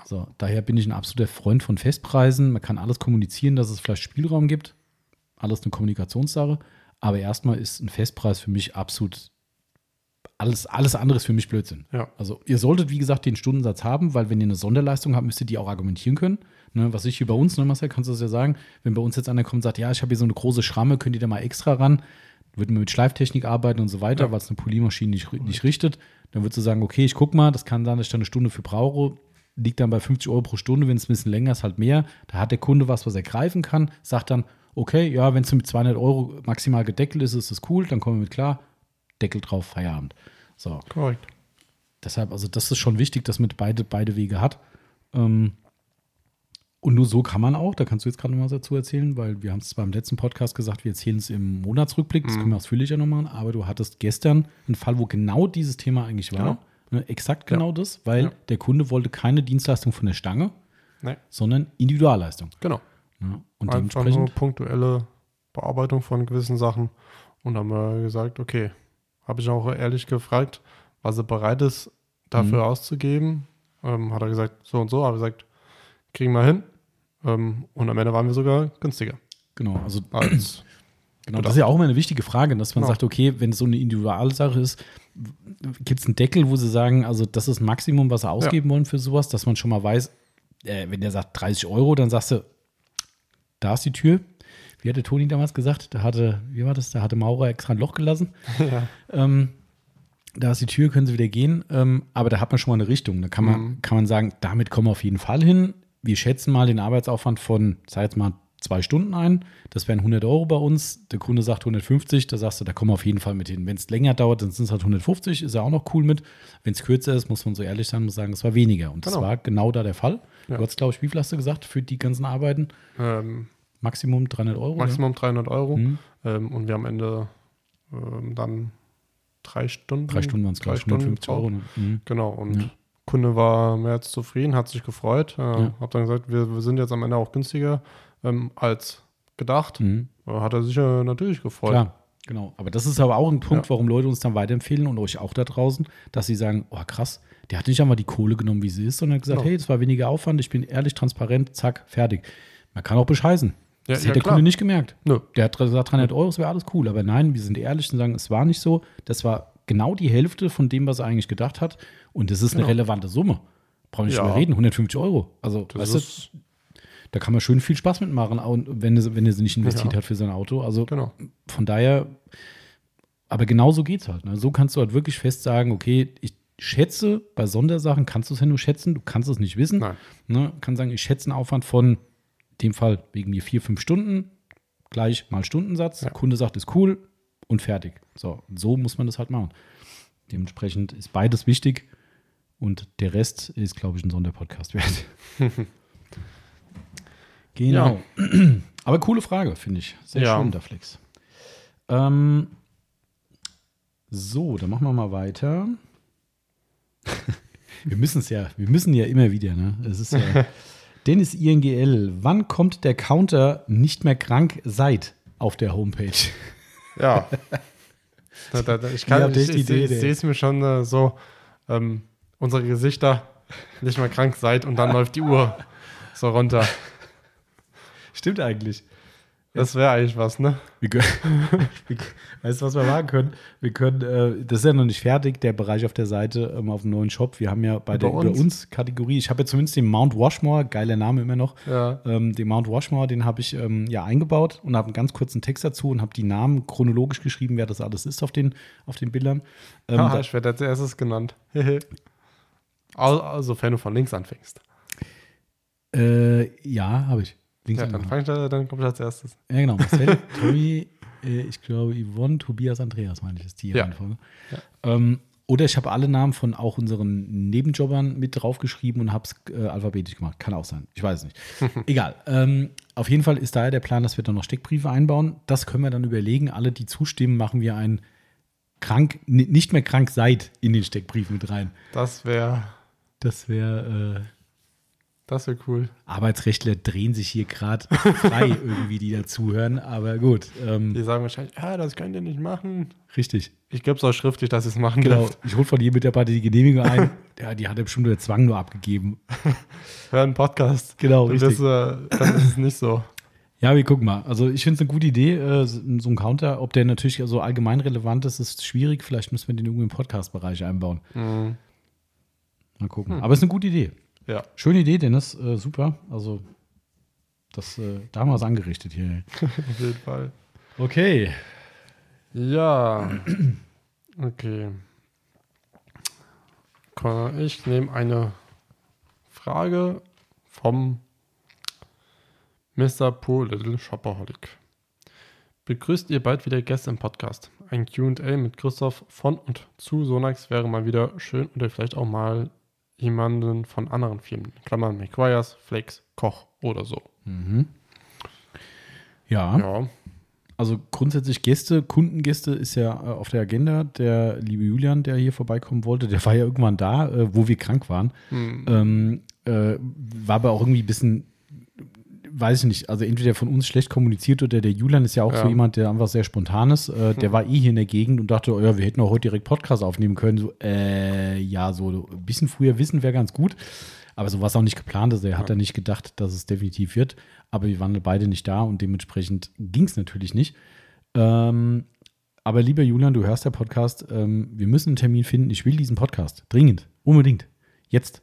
So, daher bin ich ein absoluter Freund von Festpreisen. Man kann alles kommunizieren, dass es vielleicht Spielraum gibt. Alles eine Kommunikationssache. Aber erstmal ist ein Festpreis für mich absolut alles, alles andere ist für mich Blödsinn. Ja. Also ihr solltet, wie gesagt, den Stundensatz haben, weil wenn ihr eine Sonderleistung habt, müsst ihr die auch argumentieren können. Ne, was ich hier bei uns, ne, Marcel, kannst du das ja sagen, wenn bei uns jetzt einer kommt und sagt, ja, ich habe hier so eine große Schramme, könnt ihr da mal extra ran, würden wir mit Schleiftechnik arbeiten und so weiter, Ja. weil es eine Poliermaschine nicht, nicht richtet, dann würdest du sagen, okay, ich guck mal, das kann sein, dass ich da eine Stunde für brauche, liegt dann bei 50 Euro pro Stunde, wenn es ein bisschen länger ist, halt mehr. Da hat der Kunde was, was er greifen kann, sagt dann, okay, ja, wenn es mit 200 Euro maximal gedeckelt ist, ist das cool, dann kommen wir mit klar, Deckel drauf, Feierabend. So, Korrekt. deshalb, also das ist schon wichtig, dass man beide, beide Wege hat. Ähm, und nur so kann man auch, da kannst du jetzt gerade noch was dazu erzählen, weil wir haben es beim letzten Podcast gesagt, wir erzählen es im Monatsrückblick, das können wir ausführlicher noch machen, aber du hattest gestern einen Fall, wo genau dieses Thema eigentlich war. Genau. Ne, exakt genau das, weil Ja. der Kunde wollte keine Dienstleistung von der Stange, Nee, sondern Individualleistung. genau. Ne? Und Einfach nur dementsprechend, punktuelle Bearbeitung von gewissen Sachen. Und haben wir gesagt, okay, habe ich auch ehrlich gefragt, was er bereit ist, dafür Mhm. auszugeben. Ähm, hat er gesagt, so und so, habe ich gesagt, kriegen wir hin. Ähm, und am Ende waren wir sogar günstiger genau, also (clears throat) als Genau, das ist ja auch immer eine wichtige Frage, dass man Genau. sagt, okay, wenn es so eine Individualsache ist, gibt es einen Deckel, wo sie sagen, also das ist das Maximum, was sie ausgeben wollen für sowas, dass man schon mal weiß, äh, wenn der sagt 30 Euro, dann sagst du, da ist die Tür. Wie hatte Toni damals gesagt? Da hatte, wie war das? Da hatte Maurer extra ein Loch gelassen. (laughs) ja. Ähm, da ist die Tür, können sie wieder gehen. Ähm, aber da hat man schon mal eine Richtung. Da kann man, Mhm. kann man sagen, damit kommen wir auf jeden Fall hin. Wir schätzen mal den Arbeitsaufwand von, sag jetzt mal, zwei Stunden ein. Das wären 100 Euro bei uns. Der Kunde sagt 150. Da sagst du, da kommen wir auf jeden Fall mit hin. Wenn es länger dauert, dann sind es halt 150. Ist er auch noch cool mit. Wenn es kürzer ist, muss man so ehrlich sein, muss sagen, es war weniger. Und das Genau. war genau da der Fall. Ja. Du hast, glaube ich, wie viel hast du gesagt für die ganzen Arbeiten? Ähm, Maximum 300 Euro? Maximum 300 Euro. Mhm. Ähm, und wir am Ende ähm, dann drei Stunden. Drei Stunden waren es, glaube ich, Stunden 150 Euro. Ne? Mhm. Genau, und Ja. Kunde war mehr als zufrieden, hat sich gefreut. Äh, Ja. Hab dann gesagt, wir, wir sind jetzt am Ende auch günstiger ähm, als gedacht. Mhm. Äh, Hat er sich äh, natürlich gefreut. Klar, genau. Aber das ist aber auch ein Punkt, Ja. warum Leute uns dann weiterempfehlen und euch auch da draußen, dass sie sagen, oh krass, der hat nicht einmal die Kohle genommen, wie sie ist, sondern hat gesagt, Genau. hey, das war weniger Aufwand, ich bin ehrlich, transparent, zack, fertig. Man kann auch bescheißen. Ja, das ja, hätte der klar. Kunde nicht gemerkt. Nö. Der hat gesagt, 300 Euro, das wäre alles cool. Aber nein, wir sind ehrlich und sagen, es war nicht so. Das war genau die Hälfte von dem, was er eigentlich gedacht hat. Und das ist eine Genau. relevante Summe. Brauchen wir nicht Ja. drüber reden, 150 Euro. Also, Das weißt du, da kann man schön viel Spaß mitmachen, wenn er, wenn er sie nicht investiert Ja. hat für sein Auto. Also genau. von daher, aber genau so geht's halt. Ne? So kannst du halt wirklich fest sagen, okay, ich schätze, bei Sondersachen kannst du es ja nur schätzen, du kannst es nicht wissen. Nein. Ne? Kann sagen, ich schätze einen Aufwand von, dem Fall wegen mir vier, fünf Stunden, gleich mal Stundensatz. Ja. Kunde sagt, ist cool und fertig. So, so muss man das halt machen. Dementsprechend ist beides wichtig und der Rest ist, glaube ich, ein Sonderpodcast wert. (laughs) genau. (clears throat) Aber coole Frage, finde ich. Sehr Ja. schön, der Flex. Ähm, so, dann machen wir mal weiter. (laughs) wir müssen es ja, wir müssen ja immer wieder, ne? Es ist ja, (laughs) Dennis INGL, wann kommt der Counter nicht mehr krank seid auf der Homepage? Ja. (laughs) da, da, da, ich kann, ich, ich, ich, sehe es mir schon äh, so, ähm, unsere Gesichter nicht mehr krank seid und dann (laughs) läuft die Uhr so runter. Stimmt eigentlich. Das wäre eigentlich was, ne? Wir können, (laughs) weißt du, was wir machen können? Wir können, äh, das ist ja noch nicht fertig, der Bereich auf der Seite ähm, auf dem neuen Shop. Wir haben ja bei der Über Über uns. uns Kategorie, ich habe ja zumindest den Mount Washmore, geiler Name immer noch. Ja. Ähm, den Mount Washmore, den habe ich ähm, ja eingebaut und habe einen ganz kurzen Text dazu und habe die Namen chronologisch geschrieben, wer das alles ist auf den, auf den Bildern. Ähm, Haha, da, ich werde als erstes genannt. (laughs) also, wenn du von links anfängst. äh, ja, habe ich. Links Ja, dann, angefangen. fang ich, da- dann komme ich als erstes. Ja, genau. Marcel, (laughs) Tommy, äh, ich glaube Yvonne, Tobias, Andreas, meine ich, ist die Ja. Reihenfolge. Ähm, oder ich habe alle Namen von auch unseren Nebenjobbern mit draufgeschrieben und habe es äh, alphabetisch gemacht. Kann auch sein. Ich weiß es nicht. (laughs) Egal. Ähm, auf jeden Fall ist daher der Plan, dass wir dann noch Steckbriefe einbauen. Das können wir dann überlegen. Alle, die zustimmen, machen wir ein krank, ni- nicht mehr krank seid in den Steckbrief mit rein. Das wäre Das wäre. Äh, das wär cool. Arbeitsrechtler drehen sich hier gerade frei (laughs) irgendwie, die da zuhören. Aber gut, ähm, Die sagen wahrscheinlich, ja, das könnt ihr nicht machen. richtig. Ich glaube es auch schriftlich, dass ihr es machen Genau. dürft. Ich hole von jedem Mitarbeiter die Genehmigung ein. (laughs) Ja, die hat er bestimmt der Zwang nur abgegeben. (laughs) Hör einen Podcast. Genau, Dann, richtig. ist, äh, dann ist es nicht so. Ja, wir gucken mal. Also ich finde es eine gute Idee, äh, so ein Counter. Ob der natürlich so allgemein relevant ist, ist schwierig. Vielleicht müssen wir den irgendwie im Podcast-Bereich einbauen. Mhm. Mal gucken. Aber es ist eine gute Idee. Ja, Schöne Idee, Dennis. Äh, super. Also das, äh, da haben wir es angerichtet hier. (laughs) auf jeden Fall. Okay. Ja. (clears throat) Okay. Ich nehme eine Frage vom Mr. Poor Little Shopaholic. Begrüßt ihr bald wieder Gäste im Podcast? Ein QA mit Christoph von und zu Sonax wäre mal wieder schön oder vielleicht auch mal jemanden von anderen Firmen. Klammern McGuire's, Flex, Koch oder so. Mhm. Ja, Ja, also grundsätzlich Gäste, Kundengäste ist ja äh, auf der Agenda. Der liebe Julian, der hier vorbeikommen wollte, der war ja irgendwann da, äh, wo wir krank waren. hm, Ähm, äh, war aber auch irgendwie ein bisschen, weiß ich nicht, also entweder von uns schlecht kommuniziert oder der Julian ist ja auch Ja. so jemand, der einfach sehr spontan ist. Äh, der war eh hier in der Gegend und dachte, oh ja, wir hätten auch heute direkt Podcast aufnehmen können. So, äh, ja, so ein bisschen früher wissen wäre ganz gut. Aber so war es auch nicht geplant. Also er hat da nicht gedacht, dass es definitiv wird. Aber wir waren beide nicht da und dementsprechend ging es natürlich nicht. Ähm, aber lieber Julian, du hörst der Podcast. Ähm, wir müssen einen Termin finden. Ich will diesen Podcast. Dringend. Unbedingt. Jetzt.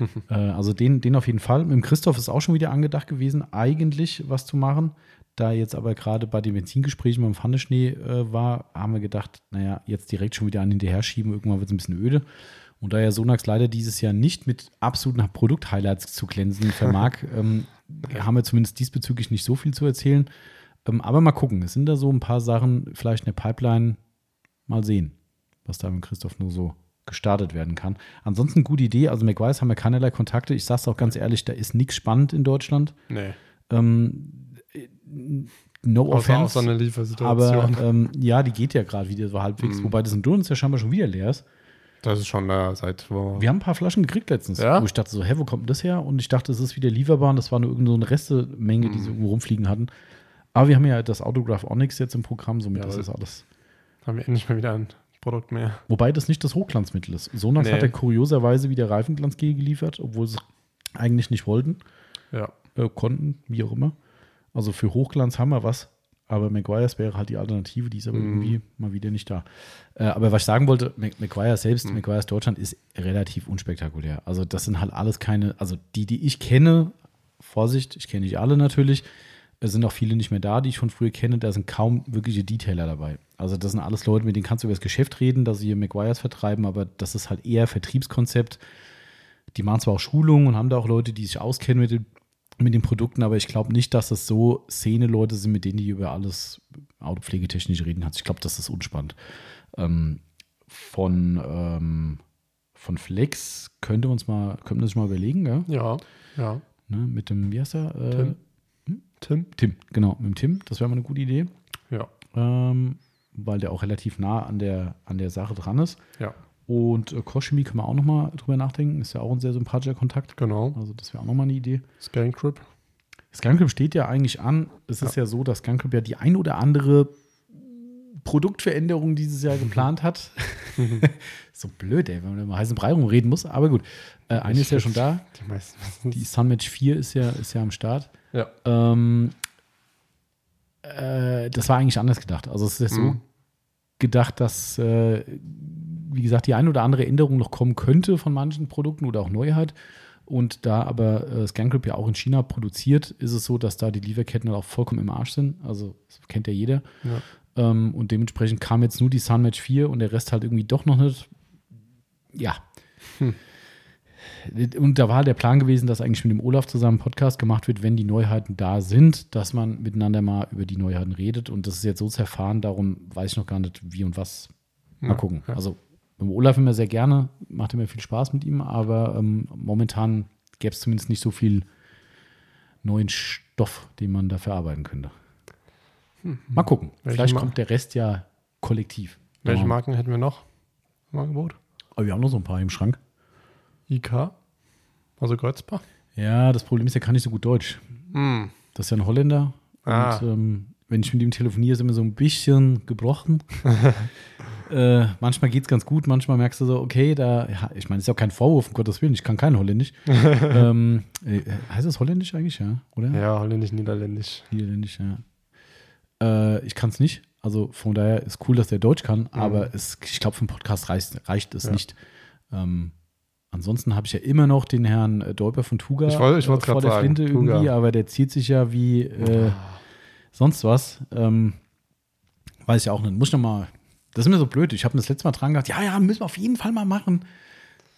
(laughs) äh, also den, den auf jeden Fall. Mit dem Christoph ist auch schon wieder angedacht gewesen, eigentlich was zu machen. Da jetzt aber gerade bei den Benzingesprächen beim Pfanneschnee äh, war, haben wir gedacht, naja, jetzt direkt schon wieder an hinterher schieben, irgendwann wird es ein bisschen öde. Und da ja Sonax leider dieses Jahr nicht mit absoluten Produkt-Highlights zu glänzen vermag, (laughs) ähm, haben wir zumindest diesbezüglich nicht so viel zu erzählen. Ähm, aber mal gucken, es sind da so ein paar Sachen, vielleicht eine Pipeline, mal sehen, was da mit Christoph nur so gestartet werden kann. Ansonsten gute Idee, also McWise haben wir keinerlei Kontakte. Ich sage es auch ganz ehrlich, da ist nichts spannend in Deutschland. nee. Ähm, no Außer, offense. außer eine Liefersituation. aber (laughs) ähm, ja, die geht ja gerade wieder so halbwegs, Mhm. wobei das in Durns ja scheinbar schon wieder leer ist. das ist schon äh, seit wo. Wir haben ein paar Flaschen gekriegt letztens, Ja? wo ich dachte so, hä, wo kommt denn das her? Und ich dachte, es ist wieder lieferbar und das war nur irgendeine so eine Restemenge, die sie Mhm. irgendwo rumfliegen hatten. Aber wir haben ja das Autograph Onyx jetzt im Programm, somit Ja, ist das alles. haben wir endlich mal wieder ein Produkt mehr. Wobei das nicht das Hochglanzmittel ist. Sonax Nee. hat ja kurioserweise wieder Reifenglanzgel geliefert, obwohl sie es eigentlich nicht wollten, Ja. äh, konnten, wie auch immer. Also für Hochglanz haben wir was, aber Maguires wäre halt die Alternative, die ist aber Mhm. irgendwie mal wieder nicht da. Äh, aber was ich sagen wollte, Maguire selbst, Mhm. Maguires Deutschland ist relativ unspektakulär. Also das sind halt alles keine, also die, die ich kenne, Vorsicht, ich kenne nicht alle natürlich, es sind auch viele nicht mehr da, die ich von früher kenne, da sind kaum wirkliche Detailer dabei. Also das sind alles Leute, mit denen kannst du über das Geschäft reden, dass sie hier Maguires vertreiben, aber das ist halt eher Vertriebskonzept. Die machen zwar auch Schulungen und haben da auch Leute, die sich auskennen mit den, mit den Produkten, aber ich glaube nicht, dass das so Szene-Leute sind, mit denen die über alles autopflegetechnisch reden kannst. Ich glaube, das ist unspannend. Ähm, von, ähm, von Flex könnte uns mal, könnten wir uns mal überlegen, gell? Ja. Ja. Ne, mit dem, wie heißt er? Äh, Tim. Tim? Tim, genau, mit dem Tim. Das wäre mal eine gute Idee. Ja. Ähm, weil der auch relativ nah an der, an der Sache dran ist. Ja. Und äh, Koshimi können wir auch nochmal drüber nachdenken. Ist ja auch ein sehr sympathischer Kontakt. Genau. Also das wäre auch nochmal eine Idee. Scancrip. Scancrip steht ja eigentlich an. Es ist ja so, dass Scancrip ja die ein oder andere Produktveränderung dieses Jahr geplant hat. (laughs) so blöd, ey, wenn man immer heißen Brei rumreden muss. Aber gut, äh, eine ist ja schon da. Die meisten Die Sunmatch 4 ist ja, ist ja am Start. Ja. Ähm, äh, das war eigentlich anders gedacht. Also es ist so Mhm. gedacht, dass, äh, wie gesagt, die ein oder andere Änderung noch kommen könnte von manchen Produkten oder auch Neuheit. Und da aber äh, Scancrip ja auch in China produziert, ist es so, dass da die Lieferketten auch vollkommen im Arsch sind. Also das kennt ja jeder. Ja. Ähm, und dementsprechend kam jetzt nur die Sunmatch 4 und der Rest halt irgendwie doch noch nicht. Ja. Und da war der Plan gewesen, dass eigentlich mit dem Olaf zusammen ein Podcast gemacht wird, wenn die Neuheiten da sind, dass man miteinander mal über die Neuheiten redet. Und das ist jetzt so zerfahren, darum weiß ich noch gar nicht, wie und was. Mal Ja, gucken. ja. Also mit dem Olaf immer sehr gerne, macht immer viel Spaß mit ihm, aber ähm, momentan gäbe es zumindest nicht so viel neuen Stoff, den man da verarbeiten könnte. Mal gucken. Hm. Welche Vielleicht Ma- kommt der Rest ja kollektiv. Welche. Marken hätten wir noch im Angebot? Aber wir haben noch so ein paar im Schrank. IK. Also Kreuzbach. Ja, das Problem ist, er kann nicht so gut Deutsch. Hm. Das ist ja ein Holländer. Ah. Und ähm, wenn ich mit ihm telefoniere, ist er immer so ein bisschen gebrochen. (laughs) äh, manchmal geht es ganz gut, manchmal merkst du so, okay, da, ja, ich meine, ist ja auch kein Vorwurf, um Gottes Willen, ich kann kein Holländisch. (laughs) ähm, äh, heißt das Holländisch eigentlich, ja? Oder? Ja, holländisch, niederländisch. Niederländisch, ja. Äh, ich kann es nicht. Also von daher ist cool, dass der Deutsch kann, aber es, ich glaube, für einen Podcast reicht, reicht es Mhm. Ja. nicht. Ähm, ansonsten habe ich ja immer noch den Herrn äh, Deuper von Tuga Ich wollte- ich äh, vor der sagen, Flinte Tuga. irgendwie, aber der zieht sich ja wie äh, sonst was. Ähm, weiß ich auch nicht. Muss ich noch mal. Das ist immer so blöd. Ich habe das letzte Mal dran gehabt. Ja, ja, müssen wir auf jeden Fall mal machen.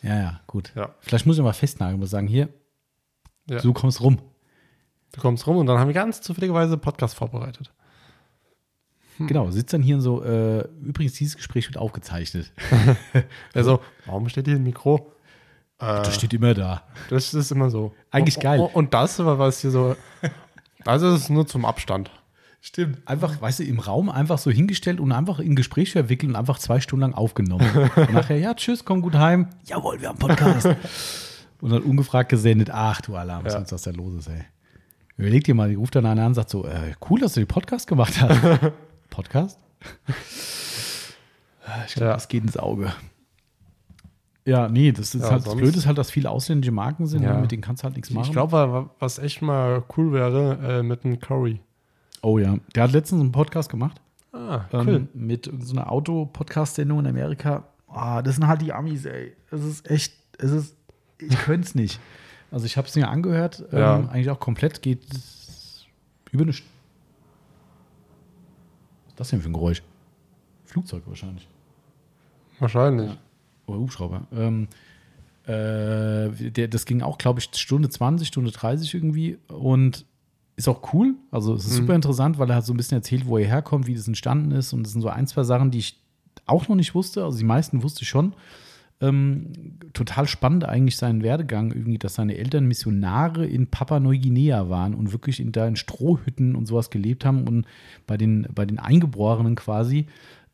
Ja, ja, gut. Ja. Vielleicht muss ich mal festnageln und sagen, hier, Ja. du kommst rum. Du kommst rum und dann haben wir ganz zufälligerweise Podcast vorbereitet. Hm. Genau, sitzt dann hier und so, äh, übrigens, dieses Gespräch wird aufgezeichnet. (laughs) Also, (laughs) warum steht hier ein Mikro? Äh, Das steht immer da. das ist immer so. Eigentlich und, geil. Und, das, was hier so. Also, es ist nur zum Abstand. Stimmt. Einfach, weißt du, im Raum einfach so hingestellt und einfach in Gespräch verwickelt und einfach zwei Stunden lang aufgenommen. (laughs) Und nachher, ja, tschüss, komm gut heim. Jawohl, wir haben einen Podcast. (laughs) und dann ungefragt gesendet. Ach du Alarm, was Ja. uns das da los ist, ey. Überleg dir mal, die ruft dann einer an und sagt so, äh, cool, dass du den Podcast gemacht hast. (laughs) Podcast? ich glaube, Ja. das geht ins Auge. Ja, nee, das ist Ja, halt, das Blöde ist halt, dass viele ausländische Marken sind, Ja. mit denen kannst du halt nichts machen. Ich glaube, was echt mal cool wäre, äh, mit einem Curry. Oh ja, der hat letztens einen Podcast gemacht. Ah, ähm, mit so einer Auto-Podcast-Sendung in Amerika. Ah, das sind halt die Amis, ey. Es ist echt, es ist, ich könnte es nicht. Also ich habe es mir angehört, Ja. ähm, eigentlich auch komplett, geht über eine St Was ist das denn für ein Geräusch? Flugzeug wahrscheinlich. Wahrscheinlich. Oder Hubschrauber. Ähm, äh, der, das ging auch, glaube ich, Stunde 20, Stunde 30 irgendwie und ist auch cool. Also es ist super interessant, weil er hat so ein bisschen erzählt, wo er herkommt, wie das entstanden ist und das sind so ein, zwei Sachen, die ich auch noch nicht wusste. Also die meisten wusste ich schon. Ähm, total spannend eigentlich seinen Werdegang irgendwie, dass seine Eltern Missionare in Papua-Neuguinea waren und wirklich in, da in Strohhütten und sowas gelebt haben und bei den, bei den Eingeborenen quasi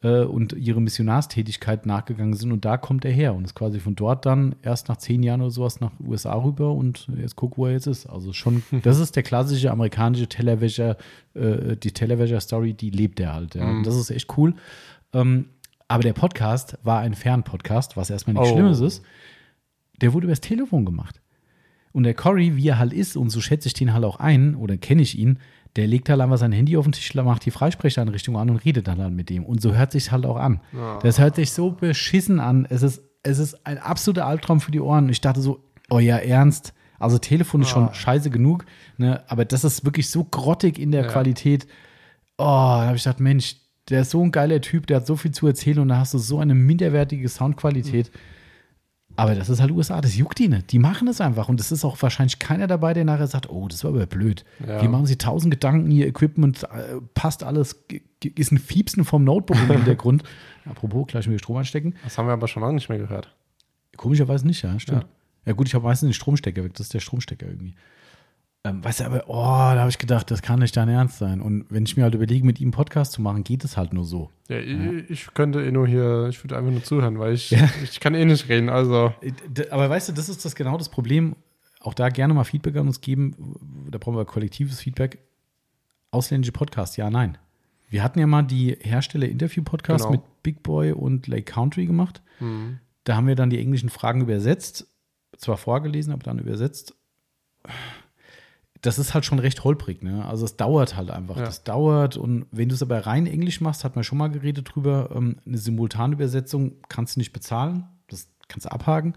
äh, und ihre Missionarstätigkeit nachgegangen sind und da kommt er her und ist quasi von dort dann erst nach zehn Jahren oder sowas nach USA rüber und jetzt guck, wo er jetzt ist. Also schon, (laughs) das ist der klassische amerikanische Tellerwäscher, äh, die Tellerwäscher-Story, die lebt er halt. Ja. Und das ist echt cool. Ähm, aber der Podcast war ein Fernpodcast, was erstmal nichts Oh. Schlimmes ist. Der wurde übers Telefon gemacht. Und der Cory, wie er halt ist, und so schätze ich den halt auch ein, oder kenne ich ihn, der legt halt einfach sein Handy auf den Tisch, macht die Freisprecheinrichtung an und redet dann halt mit dem. Und so hört sich halt auch an. Das hört sich so beschissen an. Es ist, es ist ein absoluter Albtraum für die Ohren. Ich dachte so, euer Ernst. Also Telefon ist schon scheiße genug, ne? aber das ist wirklich so grottig in der Ja. Qualität. Oh, da habe ich gedacht, Mensch, der ist so ein geiler Typ, der hat so viel zu erzählen und da hast du so eine minderwertige Soundqualität. Aber das ist halt USA, das juckt die nicht. Die machen es einfach. Und es ist auch wahrscheinlich keiner dabei, der nachher sagt, oh, das war aber blöd. Ja. Hier machen sie tausend Gedanken, ihr Equipment äh, passt alles, ist ein Fiepsen vom Notebook im Hintergrund. (laughs) Apropos, gleich wieder Strom anstecken. Das haben wir aber schon lange nicht mehr gehört. Komischerweise nicht, ja, stimmt. Ja, gut, ich habe meistens den Stromstecker weg. Das ist der Stromstecker irgendwie. Ähm, weißt du, aber, oh, da habe ich gedacht, das kann nicht dein Ernst sein. Und wenn ich mir halt überlege, mit ihm Podcast zu machen, geht es halt nur so. Ja, ich, ich könnte eh nur hier, ich würde einfach nur zuhören, weil ich, ich kann eh nicht reden, also. Äh, Aber weißt du, das ist das genau das Problem. Auch da gerne mal Feedback an uns geben. Da brauchen wir kollektives Feedback. Ausländische Podcasts, ja, nein. Wir hatten ja mal die Hersteller-Interview-Podcasts Genau. mit Big Boy und Lake Country gemacht. Hm. Da haben wir dann die englischen Fragen übersetzt. Zwar vorgelesen, aber dann übersetzt. Das ist halt schon recht holprig, ne? Also es dauert halt einfach. Ja. Das dauert und wenn du es aber rein Englisch machst, hat man schon mal geredet drüber, ähm, eine Simultanübersetzung kannst du nicht bezahlen. Das kannst du abhaken.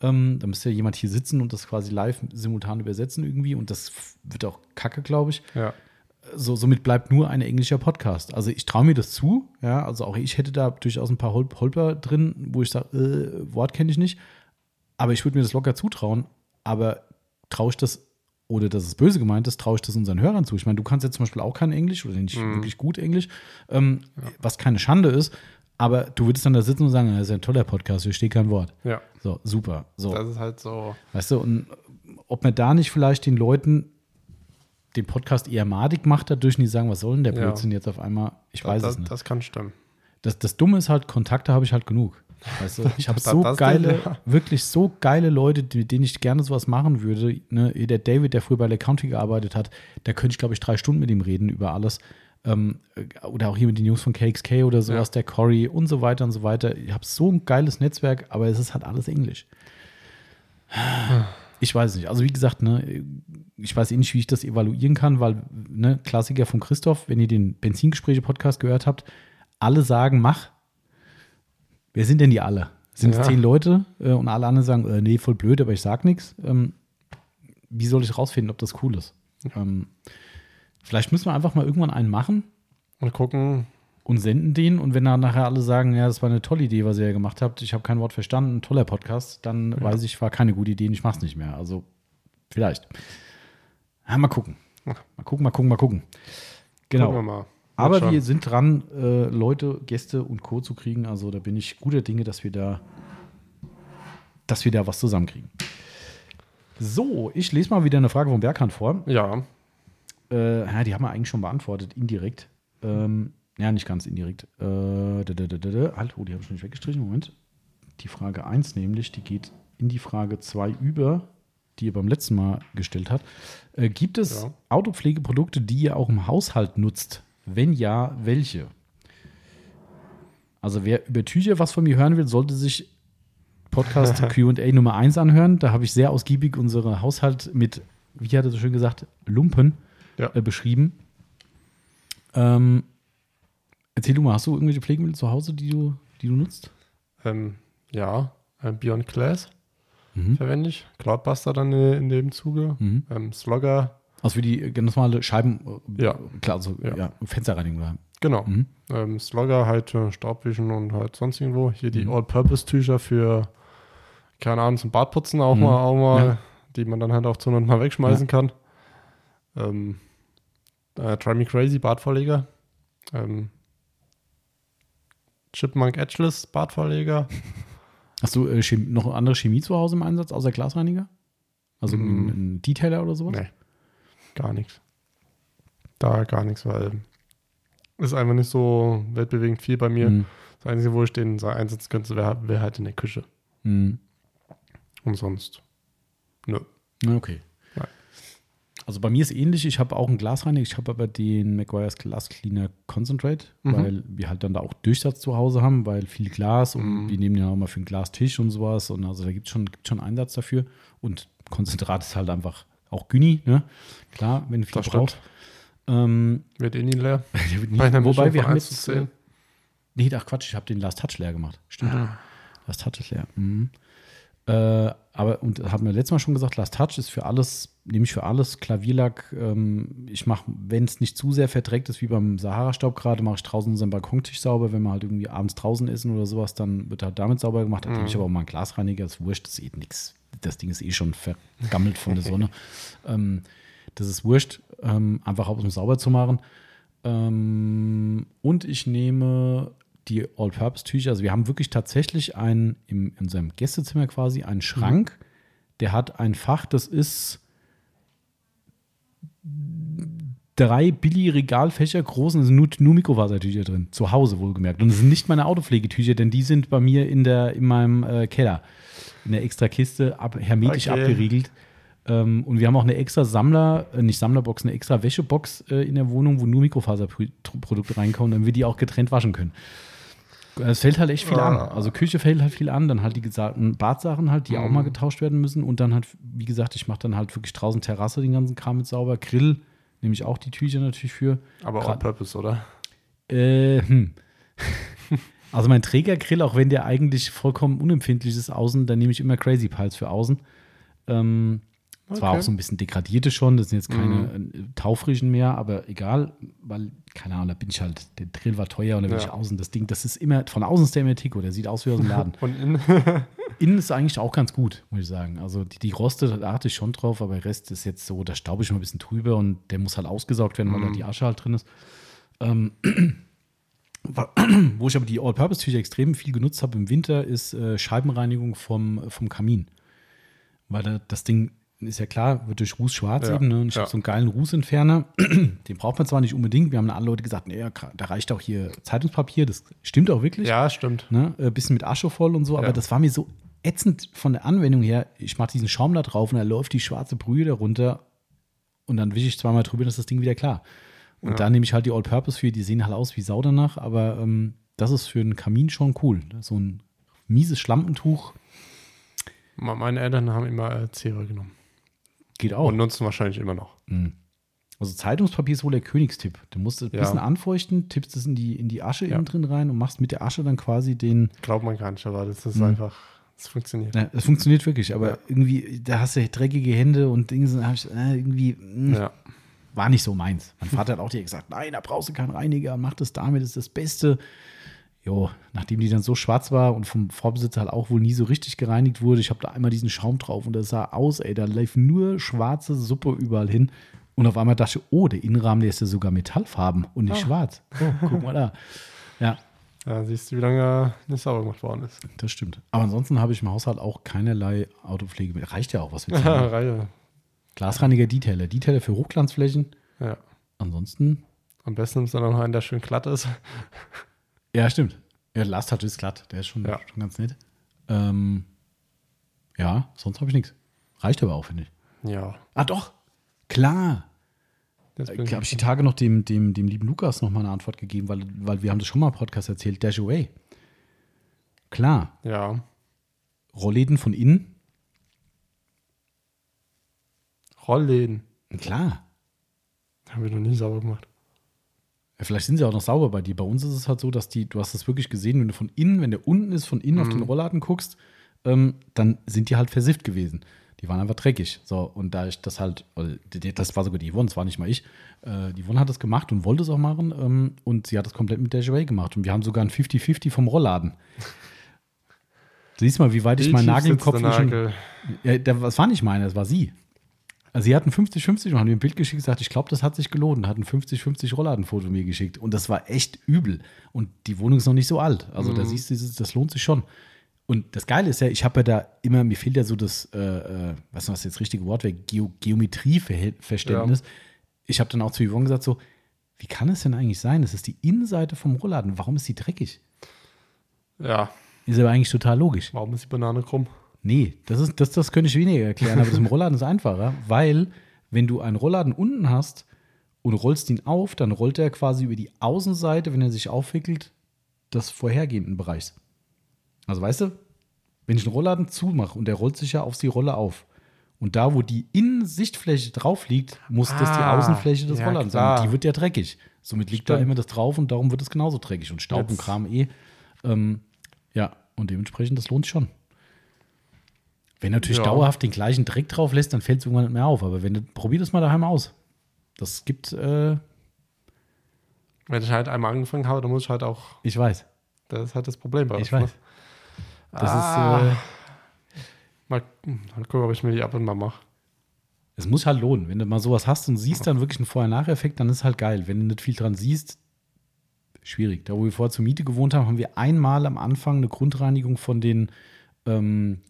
Ähm, da müsste ja jemand hier sitzen und das quasi live simultan übersetzen irgendwie und das wird auch kacke, glaube ich Ja. so, somit bleibt nur ein englischer Podcast. Also ich traue mir das zu, ja, also auch ich hätte da durchaus ein paar Hol Holper drin, wo ich sage, äh, Wort kenne ich nicht, aber ich würde mir das locker zutrauen, aber traue ich das, oder das ist böse gemeint ist, traue ich das unseren Hörern zu. Ich meine, du kannst jetzt zum Beispiel auch kein Englisch oder nicht wirklich gut Englisch, ähm, was keine Schande ist, aber du würdest dann da sitzen und sagen, das ist ja ein toller Podcast, hier steht kein Wort. Ja. So, super. So. Das ist halt so. Weißt du, und ob man da nicht vielleicht den Leuten den Podcast eher madig macht, dadurch nicht sagen, was soll denn der Ja. Blödsinn jetzt auf einmal? Ich weiß das, es nicht. das kann stimmen. Das, das Dumme ist halt, Kontakte habe ich halt genug. Weißt du, (laughs) ich habe so geile, denn, ja. wirklich so geile Leute, mit denen ich gerne sowas machen würde. Ne, der David, der früher bei Lake County gearbeitet hat, da könnte ich, glaube ich, drei Stunden mit ihm reden über alles. Ähm, oder auch hier mit den Jungs von KXK oder sowas, Ja. der Cory und so weiter und so weiter. Ich habe so ein geiles Netzwerk, aber es ist halt alles Englisch. Ich weiß es nicht. Also wie gesagt, ne, ich weiß eh nicht, wie ich das evaluieren kann, weil, ne, Klassiker von Christoph, wenn ihr den Benzingespräche-Podcast gehört habt, alle sagen, mach. Wer sind denn die alle? Sind Ja. es zehn Leute äh, und alle anderen sagen, äh, nee, voll blöd, aber ich sag nichts. Ähm, wie soll ich rausfinden, ob das cool ist? Ähm, vielleicht müssen wir einfach mal irgendwann einen machen Und gucken, und senden den. Und wenn dann nachher alle sagen, ja, das war eine tolle Idee, was ihr ja gemacht habt, ich habe kein Wort verstanden, toller Podcast, dann weiß ich, war keine gute Idee und ich mache es nicht mehr. Also vielleicht. Ja, mal gucken. Mal gucken, mal gucken, mal gucken. Genau. gucken wir mal. Wird Aber schon. wir sind dran, äh, Leute, Gäste und Co. zu kriegen. Also da bin ich guter Dinge, dass wir da, dass wir da was zusammenkriegen. So, ich lese mal wieder eine Frage von Berghand vor. Ja, Äh, ja, die haben wir eigentlich schon beantwortet, indirekt. Ähm, ja, nicht ganz indirekt. Äh, da, da, da, da, da. Halt, oh, die habe ich schon nicht weggestrichen. Moment. Die Frage 1 nämlich, die geht in die Frage 2 über, die ihr beim letzten Mal gestellt habt. Äh, gibt es Ja. Autopflegeprodukte, die ihr auch im Haushalt nutzt? Wenn ja, welche? Also wer über Tücher was von mir hören will, sollte sich Podcast (laughs) Q&A Nummer 1 anhören. Da habe ich sehr ausgiebig unsere Haushalt mit, wie hat er so schön gesagt, Lumpen Ja. äh, beschrieben. Ähm, erzähl du mal, hast du irgendwelche Pflegemittel zu Hause, die du, die du nutzt? ähm, ja, äh, Beyond Glass Mhm. verwende ich. Cloudbuster dann äh, in dem Zuge. Mhm. Ähm, Slogger, Also für die äh, ganz normale Scheiben, äh, Ja. klar, also ja. Ja. Fensterreinigung. genau. Mhm. Ähm, Slogger halt äh, Staubwischen und halt sonst irgendwo. Hier die Mhm. All-Purpose-Tücher für, keine Ahnung, zum Badputzen auch Mhm. mal, auch mal Ja. die man dann halt auch zu und mal wegschmeißen kann. Ähm, äh, Try Me Crazy Badvorleger. Ähm, Chipmunk Edgeless Badvorleger. (laughs) Hast du äh, noch andere Chemie zu Hause im Einsatz, außer Glasreiniger? Also ein, ein Detailer oder sowas? Nee, gar nichts. Da gar nichts, weil ist einfach nicht so weltbewegend viel bei mir. Mhm. Das Einzige, wo ich den einsetzen könnte, wäre wär halt in der Küche. Mhm. Und sonst. Nö. Okay. Nein. Also bei mir ist ähnlich, ich habe auch einen Glasreiniger, ich habe aber den McGuire's Glass Cleaner Concentrate, Mhm. weil wir halt dann da auch Durchsatz zu Hause haben, weil viel Glas und Mhm. wir nehmen ja auch mal für einen Glastisch und sowas und also da gibt es schon, gibt's schon Einsatz dafür und Konzentrat ist halt einfach auch Güni, ne? Klar, wenn du viel Das stimmt. brauchst. Ähm, Wird eh nie leer. (laughs) nie, wobei wir haben 1 jetzt, äh, 10. nee, ach Quatsch, ich habe den Last Touch leer gemacht. Stimmt. Ah. Last Touch ist leer. Mhm. Äh, aber, und haben wir letztes Mal schon gesagt, Last Touch ist für alles, nehme ich für alles, Klavierlack. Ähm, ich mache, wenn es nicht zu sehr verdreckt ist, wie beim Sahara-Staub gerade, mache ich draußen unseren Balkontisch sauber. Wenn wir halt irgendwie abends draußen essen oder sowas, dann wird halt damit sauber gemacht. Da nehme ich aber auch mal einen Glasreiniger, ist wurscht, das ist eh nix. Das Ding ist eh schon vergammelt von der Sonne. (laughs) ähm, das ist wurscht, ähm, einfach auch um es sauber zu machen. Ähm, und ich nehme die All-Purpose-Tücher. Also wir haben wirklich tatsächlich einen, in unserem Gästezimmer quasi, einen Schrank, der hat ein Fach, das ist drei Billy-Regalfächer groß und es sind nur, nur Mikrofasertücher drin. Zu Hause wohlgemerkt. Und es sind nicht meine Autopflegetücher, denn die sind bei mir in, der, in meinem äh, Keller. In der extra Kiste ab, hermetisch Okay. abgeriegelt. Ähm, und wir haben auch eine extra Sammler, äh, nicht Sammlerbox, eine extra Wäschebox äh, in der Wohnung, wo nur Mikrofaserprodukte reinkommen, damit wir die auch getrennt waschen können. Es fällt halt echt viel Ah. an. Also Küche fällt halt viel an, dann halt die gesagten Badsachen halt, die auch Mhm. mal getauscht werden müssen. Und dann halt, wie gesagt, ich mache dann halt wirklich draußen Terrasse den ganzen Kram mit sauber. Grill nehme ich auch die Tücher natürlich für. Aber on purpose, oder? Äh, hm. (laughs) Also mein Trägergrill, auch wenn der eigentlich vollkommen unempfindlich ist außen, da nehme ich immer Crazy Piles für außen. Ähm, Zwar Okay. auch so ein bisschen degradierte schon, das sind jetzt keine äh, taufrischen mehr, aber egal, weil, keine Ahnung, da bin ich halt, der Drill war teuer und da bin Ja. ich außen, das Ding, das ist immer, von außen ist der immer Tico, der sieht aus wie aus dem (laughs) Laden. Und in, (laughs) Innen ist eigentlich auch ganz gut, muss ich sagen. Also die, die Roste, da achte ich schon drauf, aber der Rest ist jetzt so, da staube ich mal ein bisschen drüber und der muss halt ausgesaugt werden, weil da die Asche halt drin ist. Ähm, (clears throat) (clears throat) wo ich aber die All-Purpose-Tücher extrem viel genutzt habe im Winter, ist äh, Scheibenreinigung vom, vom Kamin. Weil da, das Ding ist ja klar, wird durch Ruß schwarz Ja, eben. Ne? Und ich ja. habe so einen geilen Rußentferner. (clears throat) Den braucht man zwar nicht unbedingt. Wir haben alle Leute gesagt, nee, da reicht auch hier Zeitungspapier. Das stimmt auch wirklich ja, stimmt. ne, ein bisschen mit Asche voll und so, aber Ja. das war mir so ätzend von der Anwendung her. Ich mache diesen Schaum da drauf und da läuft die schwarze Brühe darunter und dann wische ich zweimal drüber, ist das Ding wieder klar. Und Ja. da nehme ich halt die All-Purpose für, die sehen halt aus wie Sau danach, aber ähm, das ist für einen Kamin schon cool. So ein mieses Schlampentuch Me- Meine Eltern haben immer äh, Cere genommen. geht auch. Und nutzen wahrscheinlich immer noch. Also Zeitungspapier ist wohl der Königstipp. Du musst es ein Ja. bisschen anfeuchten, tippst es in die, in die Asche Ja. innen drin rein und machst mit der Asche dann quasi den, Glaubt man gar nicht, aber das ist Mhm. einfach, es funktioniert. Ja, das funktioniert wirklich, aber Ja. irgendwie, da hast du dreckige Hände und Dinge, ich, äh, irgendwie mh, Ja. War nicht so meins. Mein Vater hat auch direkt gesagt, nein, da brauchst du keinen Reiniger, mach das damit, das ist das Beste. Jo, nachdem die dann so schwarz war und vom Vorbesitzer halt auch wohl nie so richtig gereinigt wurde, ich habe da einmal diesen Schaum drauf und das sah aus, ey, da lief nur schwarze Suppe überall hin. Und auf einmal dachte ich, oh, der Innenrahmen, der ist ja sogar metallfarben und nicht Ah. schwarz. Oh, guck mal da. Ja, ja. Siehst du, wie lange nicht sauber gemacht worden ist. das stimmt. Aber ansonsten habe ich im Haushalt auch keinerlei Autopflege. mehr. Reicht ja auch, was wir sagen. Reihe. Glasreiniger Detailer. Detailer für Hochglanzflächen. Ja. Ansonsten, Am besten ist dann noch einen, der schön glatt ist. (laughs) ja, stimmt. Ja, Last Touch ist glatt. Der ist schon, Ja. schon ganz nett. Ähm, ja, sonst habe ich nichts. Reicht aber auch, finde ich. Ja. Ah, doch. Klar. Äh, bin habe ich die Tage noch dem, dem, dem lieben Lukas noch mal eine Antwort gegeben, weil, weil wir haben das schon mal im Podcast erzählt. Dash Away. Klar. ja. Rollläden von innen. Rollläden. Klar. Haben wir noch nie sauber gemacht. Ja, vielleicht sind sie auch noch sauber bei dir. Bei uns ist es halt so, dass die, du hast das wirklich gesehen, wenn du von innen, wenn der unten ist, von innen auf den Rollladen guckst, ähm, dann sind die halt versifft gewesen. Die waren einfach dreckig. So, und da ich das halt, das war sogar die Yvonne, das war nicht mal ich. Äh, die Yvonne hat das gemacht und wollte es auch machen. Ähm, und sie hat das komplett mit Dash Away gemacht. Und wir haben sogar ein 50-50 vom Rollladen. Du (laughs) siehst mal, wie weit ich meinen Nagel im Kopf der schon. Nagel? Ja, der- das war nicht meine, das war sie. Also sie hatten 50-50 und haben mir ein Bild geschickt und gesagt, ich glaube, das hat sich gelohnt und hat ein 50-50 Rollladenfoto mir geschickt. Und das war echt übel. Und die Wohnung ist noch nicht so alt. Also da siehst du, das- das lohnt sich schon. Und das Geile ist ja, ich habe ja da immer, mir fehlt ja so das, äh, äh, was was jetzt das richtige Wort wäre, Geo Geometrieverständnis. Ich habe dann auch zu Yvonne gesagt, so, wie kann es denn eigentlich sein? Das ist die Innenseite vom Rollladen. Warum ist die dreckig? Ja. Ist aber eigentlich total logisch. Warum ist die Banane krumm? Nee, das, ist, das, das könnte ich weniger erklären, aber das im Rollladen ist einfacher, weil wenn du einen Rollladen unten hast und rollst ihn auf, dann rollt er quasi über die Außenseite, wenn er sich aufwickelt, des vorhergehenden Bereichs. Also weißt du, wenn ich einen Rollladen zumache und der rollt sich ja auf die Rolle auf und da, wo die Innensichtfläche drauf liegt, muss das die Ah, Außenfläche des ja, Rolladens klar. sein. Die wird ja dreckig. Somit liegt da Stimmt. immer das drauf und darum wird es genauso dreckig und Staub und Jetzt- Kram eh. Ähm, ja, und dementsprechend, das lohnt sich schon. Wenn du natürlich Ja. dauerhaft den gleichen Dreck drauf lässt, dann fällt es irgendwann nicht mehr auf. Aber wenn du, probier das mal daheim aus. Das gibt, äh, Wenn ich halt einmal angefangen habe, dann muss ich halt auch, ich weiß, das ist halt das Problem bei ich uns, weiß. ne? Das Ah. ist, äh, Mal, mal gucken, ob ich mir die ab und mal mache. es muss halt lohnen. Wenn du mal sowas hast und siehst dann wirklich einen Vorher-Nachher-Effekt, dann ist halt geil. Wenn du nicht viel dran siehst, schwierig. Da, wo wir vorher zur Miete gewohnt haben, haben wir einmal am Anfang eine Grundreinigung von den, ähm,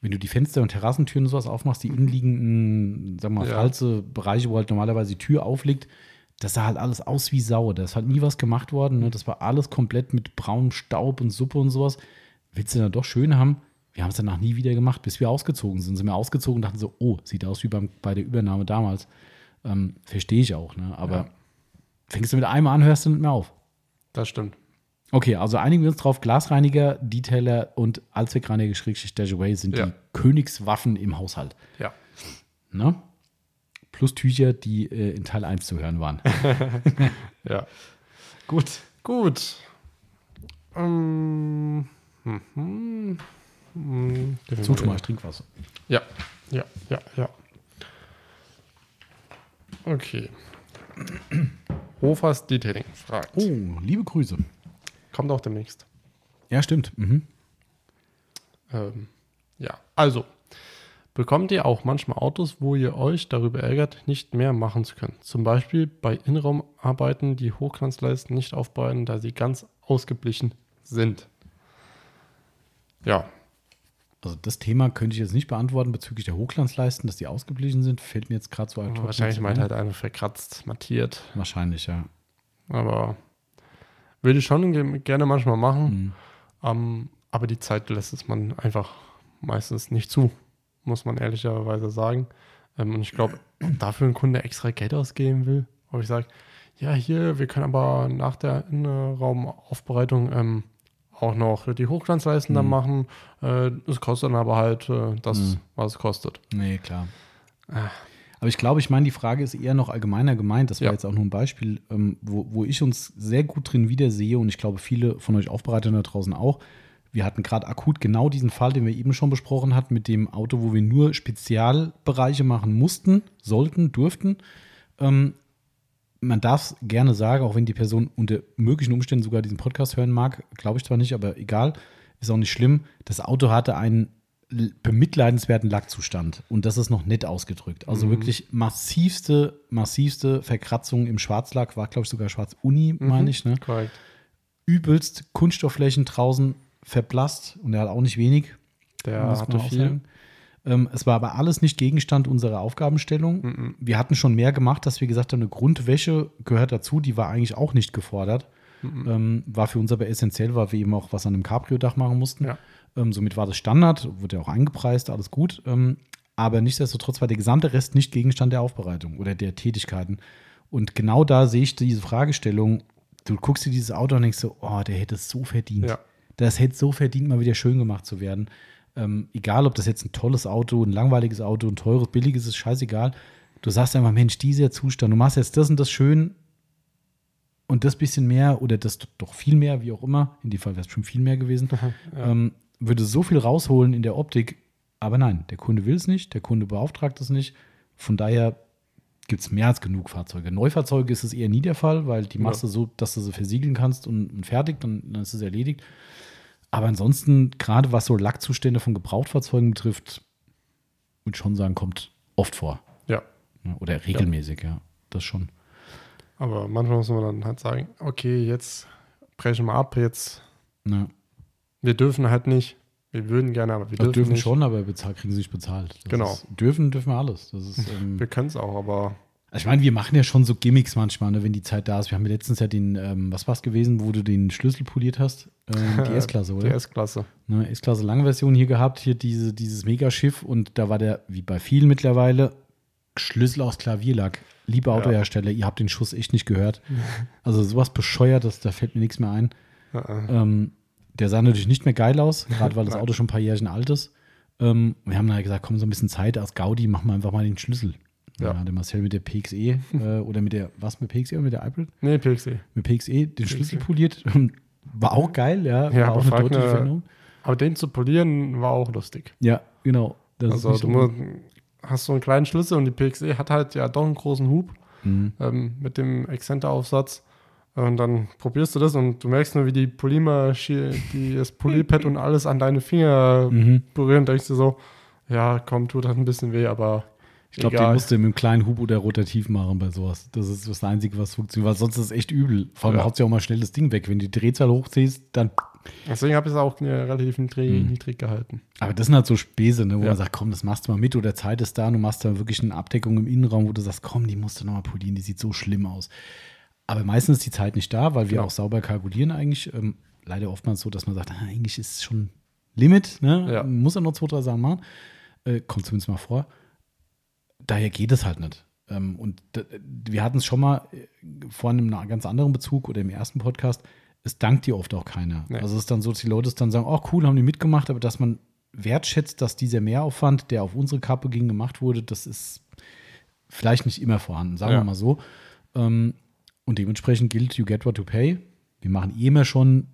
wenn du die Fenster und Terrassentüren und sowas aufmachst, die innenliegenden, sagen wir mal, Ja. falze Bereiche, wo halt normalerweise die Tür aufliegt, das sah halt alles aus wie Sau. Da ist halt nie was gemacht worden. Ne? Das war alles komplett mit braunem Staub und Suppe und sowas. Willst du dann doch schön haben? Wir haben es danach nie wieder gemacht, bis wir ausgezogen sind. Sind wir ausgezogen und dachten so, oh, sieht aus wie beim, bei der Übernahme damals. Ähm, Verstehe ich auch, ne? Aber Ja. fängst du mit einem an, hörst du nicht mehr auf. Das stimmt. Okay, also einigen wir uns drauf, Glasreiniger, Detailer und Allzweckreiniger Schrägstrich Dashaway sind Ja. die Königswaffen im Haushalt. Ja. Ne? Plus Tücher, die äh, in Teil 1 zu hören waren. (laughs) Ja. Gut. Gut. Ähm, mhm. Mhm. Zutun mal, ich trink was. Ja, ja, ja, ja. Okay. Hofers Detailing fragt. Oh, liebe Grüße. Kommt auch demnächst. Ja, stimmt. Mhm. Ähm, ja, also. Bekommt ihr auch manchmal Autos, wo ihr euch darüber ärgert, nicht mehr machen zu können? Zum Beispiel bei Innenraumarbeiten, die Hochglanzleisten nicht aufbereiten, da sie ganz ausgeblichen sind. Ja, Also das Thema könnte ich jetzt nicht beantworten bezüglich der Hochglanzleisten, dass die ausgeblichen sind. Fällt mir jetzt gerade so hoc wahrscheinlich meint ein. halt einer verkratzt, mattiert. Wahrscheinlich, ja. Aber würde ich schon ge- gerne manchmal machen. Mhm. Ähm, aber die Zeit lässt es man einfach meistens nicht zu, muss man ehrlicherweise sagen. Ähm, und ich glaube, dafür ein Kunde extra Geld ausgeben will, ob ich sage, ja, hier, wir können aber nach der Innenraumaufbereitung ähm, auch noch die Hochglanzleisten dann Mhm. machen. Äh, Das kostet dann aber halt äh, das, Mhm. was es kostet. Nee, klar. Ah. Aber ich glaube, ich meine, die Frage ist eher noch allgemeiner gemeint. Das war Ja. jetzt auch nur ein Beispiel, ähm, wo, wo ich uns sehr gut drin wiedersehe und ich glaube, viele von euch Aufbereitern da draußen auch. Wir hatten gerade akut genau diesen Fall, den wir eben schon besprochen hatten, mit dem Auto, wo wir nur Spezialbereiche machen mussten, sollten, durften. Ähm, man darf es gerne sagen, auch wenn die Person unter möglichen Umständen sogar diesen Podcast hören mag, glaube ich zwar nicht, aber egal, ist auch nicht schlimm. Das Auto hatte einen bemitleidenswerten Lackzustand und das ist noch nett ausgedrückt. Also Mhm. wirklich massivste, massivste Verkratzung im Schwarzlack, war glaube ich sogar Schwarz-Uni, meine ich, ne? Korrekt. Übelst Kunststoffflächen draußen verblasst und er hat auch nicht wenig. Der muss hatte viel. Ähm, es war aber alles nicht Gegenstand unserer Aufgabenstellung. Mhm. Wir hatten schon mehr gemacht, dass wir gesagt haben, eine Grundwäsche gehört dazu, die war eigentlich auch nicht gefordert. Mhm. Ähm, war für uns aber essentiell, weil wir eben auch was an einem Cabrio-Dach machen mussten. Ja. Ähm, somit war das Standard, wurde ja auch eingepreist, alles gut. Ähm, aber nichtsdestotrotz war der gesamte Rest nicht Gegenstand der Aufbereitung oder der Tätigkeiten. Und genau da sehe ich diese Fragestellung. Du guckst dir dieses Auto und denkst so, oh, der hätte es so verdient. Ja. Das hätte so verdient, mal wieder schön gemacht zu werden. Ähm, egal, ob das jetzt ein tolles Auto, ein langweiliges Auto, ein teures, billiges ist, scheißegal. Du sagst einfach, Mensch, dieser Zustand, du machst jetzt das und das schön und das bisschen mehr oder das doch viel mehr, wie auch immer. In dem Fall wäre es schon viel mehr gewesen. ähm, würde so viel rausholen in der Optik. Aber nein, der Kunde will es nicht, der Kunde beauftragt es nicht. Von daher gibt es mehr als genug Fahrzeuge. Neufahrzeuge ist es eher nie der Fall, weil die Ja. machst du so, dass du sie versiegeln kannst und, und fertig, dann, dann ist es erledigt. Aber ansonsten, gerade was so Lackzustände von Gebrauchtfahrzeugen betrifft, würde ich schon sagen, kommt oft vor. Ja. Ja, Oder regelmäßig, ja. Das schon. Aber manchmal muss man dann halt sagen, okay, jetzt brechen wir ab, jetzt, Ja. Wir dürfen halt nicht. Wir würden gerne, aber wir Also dürfen, dürfen nicht. schon, aber bezahlt, kriegen sie nicht bezahlt. Das Genau. Ist, dürfen, dürfen wir alles. Das ist, (laughs) ähm, Wir können es auch, aber ich meine, wir machen ja schon so Gimmicks manchmal, ne, wenn die Zeit da ist. Wir haben ja letztens ja den, ähm, was war es gewesen, wo du den Schlüssel poliert hast? Ähm, die (laughs) S-Klasse, oder? die S-Klasse. ne, S-Klasse Langversion hier gehabt, hier diese, dieses Megaschiff und da war der, wie bei vielen mittlerweile, Schlüssel aus Klavierlack. Liebe Ja. Autohersteller, ihr habt den Schuss echt nicht gehört. (laughs) Also sowas bescheuertes, da fällt mir nichts mehr ein. Äh. Ähm, der sah natürlich nicht mehr geil aus, (laughs) gerade weil das. Auto schon ein paar Jährchen alt ist. Ähm, wir haben dann gesagt, komm, so ein bisschen Zeit aus Gaudi, machen wir einfach mal den Schlüssel. Ja. Ja. der Marcel mit der PXE (laughs) äh, oder mit der, was mit PXE oder mit der Hybrid? Nee, PXE. Mit PXE den Schlüssel poliert. (laughs) War auch geil, ja. Ja, war aber auch eine deutliche Veränderung. Aber den zu polieren war auch lustig. Ja, genau. Also du so- musst, hast so einen kleinen Schlüssel und die PXE hat halt ja doch einen großen Hub Mhm. ähm, mit dem Exzenteraufsatz. Und dann probierst du das und du merkst nur, wie die Polymer, die das Polypad und alles an deine Finger (laughs) Mhm. berühren. Da denkst du so, ja, komm, tut halt ein bisschen weh, aber Ich glaube, den musst du mit einem kleinen Hub oder rotativ machen bei sowas. Das ist das Einzige, was funktioniert, weil sonst ist es echt übel. Vor allem Ja. haut ja auch mal schnell das Ding weg. Wenn du die Drehzahl hochziehst, dann Deswegen habe ich es auch äh, relativ niedrig, mhm. niedrig, gehalten. Aber das sind halt so Späße, ne, wo ja. man sagt, komm, das machst du mal mit oder Zeit ist da und du machst da wirklich eine Abdeckung im Innenraum, wo du sagst, komm, die musst du nochmal polieren, die sieht so schlimm aus. Aber meistens ist die Zeit nicht da, weil wir genau. auch sauber kalkulieren eigentlich. Ähm, leider oftmals so, dass man sagt, ah, eigentlich ist es schon Limit, ne? Ja. Muss er noch zwei, drei Sachen machen. Äh, kommt zumindest mal vor. Daher geht es halt nicht. Ähm, und wir hatten es schon mal äh, vor einem ganz anderen Bezug oder im ersten Podcast. Es dankt dir oft auch keiner. Nee. Also es ist dann so, dass die Leute dann sagen, oh cool, haben die mitgemacht, aber dass man wertschätzt, dass dieser Mehraufwand, der auf unsere Kappe ging, gemacht wurde, das ist vielleicht nicht immer vorhanden, sagen ja. wir mal so. Ähm, und dementsprechend gilt, you get what you pay. Wir machen eh immer schon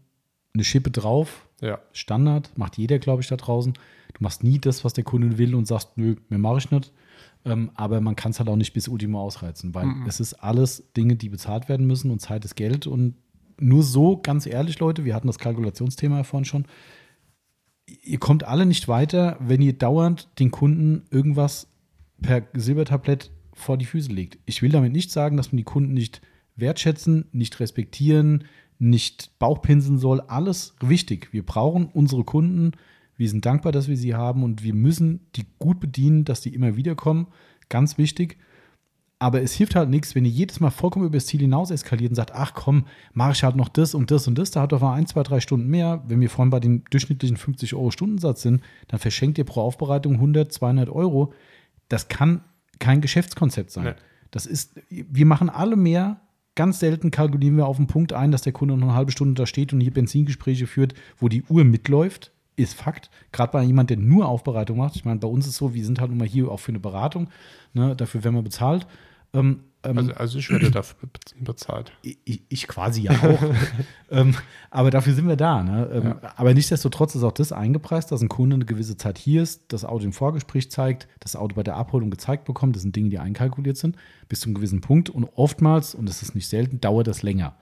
eine Schippe drauf. Ja. Standard, macht jeder, glaube ich, da draußen. Du machst nie das, was der Kunde will und sagst, nö, mehr mache ich nicht. Ähm, aber man kann es halt auch nicht bis Ultimo ausreizen, weil mhm. es ist alles Dinge, die bezahlt werden müssen und Zeit ist Geld. Und nur so, ganz ehrlich, Leute, wir hatten das Kalkulationsthema ja vorhin schon. Ihr kommt alle nicht weiter, wenn ihr dauernd den Kunden irgendwas per Silbertablett vor die Füße legt. Ich will damit nicht sagen, dass man die Kunden nicht wertschätzen, nicht respektieren, nicht Bauchpinseln soll. Alles wichtig. Wir brauchen unsere Kunden wir sind dankbar, dass wir sie haben und wir müssen die gut bedienen, dass die immer wieder kommen. Ganz wichtig. Aber es hilft halt nichts, wenn ihr jedes Mal vollkommen über das Ziel hinaus eskaliert und sagt, ach komm, mache ich halt noch das und das und das, da hat doch mal ein, zwei, drei Stunden mehr. Wenn wir vorhin bei den durchschnittlichen 50 Euro Stundensatz sind, dann verschenkt ihr pro Aufbereitung 100, 200 Euro. Das kann kein Geschäftskonzept sein. Nee. Das ist, wir machen alle mehr. Ganz selten kalkulieren wir auf den Punkt ein, dass der Kunde noch eine halbe Stunde da steht und hier Benzingespräche führt, wo die Uhr mitläuft ist Fakt. Gerade bei jemand, der nur Aufbereitung macht. Ich meine, bei uns ist es so, wir sind halt immer hier auch für eine Beratung. Ne, dafür werden wir bezahlt. Ähm, ähm, also, also, ich werde dafür bezahlt. Ich, ich quasi ja auch. (laughs) ähm, aber dafür sind wir da. Ne? Ähm, ja. Aber nichtsdestotrotz ist auch das eingepreist, dass ein Kunde eine gewisse Zeit hier ist, das Auto im Vorgespräch zeigt, das Auto bei der Abholung gezeigt bekommt. Das sind Dinge, die einkalkuliert sind, bis zu einem gewissen Punkt. Und oftmals, und das ist nicht selten, dauert das länger.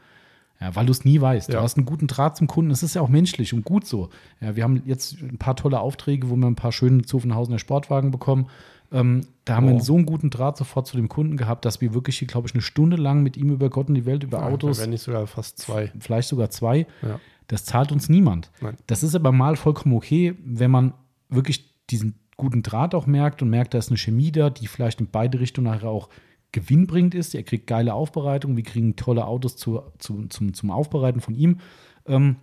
Ja, weil du es nie weißt. Ja. Du hast einen guten Draht zum Kunden. Das ist ja auch menschlich und gut so. Ja, wir haben jetzt ein paar tolle Aufträge, wo wir ein paar schöne Zuffenhausener Sportwagen bekommen. Ähm, da haben oh. wir so einen guten Draht sofort zu dem Kunden gehabt, dass wir wirklich, glaube ich, eine Stunde lang mit ihm über Gott und die Welt, über ja, Autos. Wenn nicht sogar fast zwei. Vielleicht sogar zwei. Ja. Das zahlt uns niemand. Nein. Das ist aber mal vollkommen okay, wenn man wirklich diesen guten Draht auch merkt und merkt, da ist eine Chemie da, die vielleicht in beide Richtungen nachher auch gewinnbringend ist. Er kriegt geile Aufbereitung. Wir kriegen tolle Autos zu, zu, zum, zum Aufbereiten von ihm. Ähm,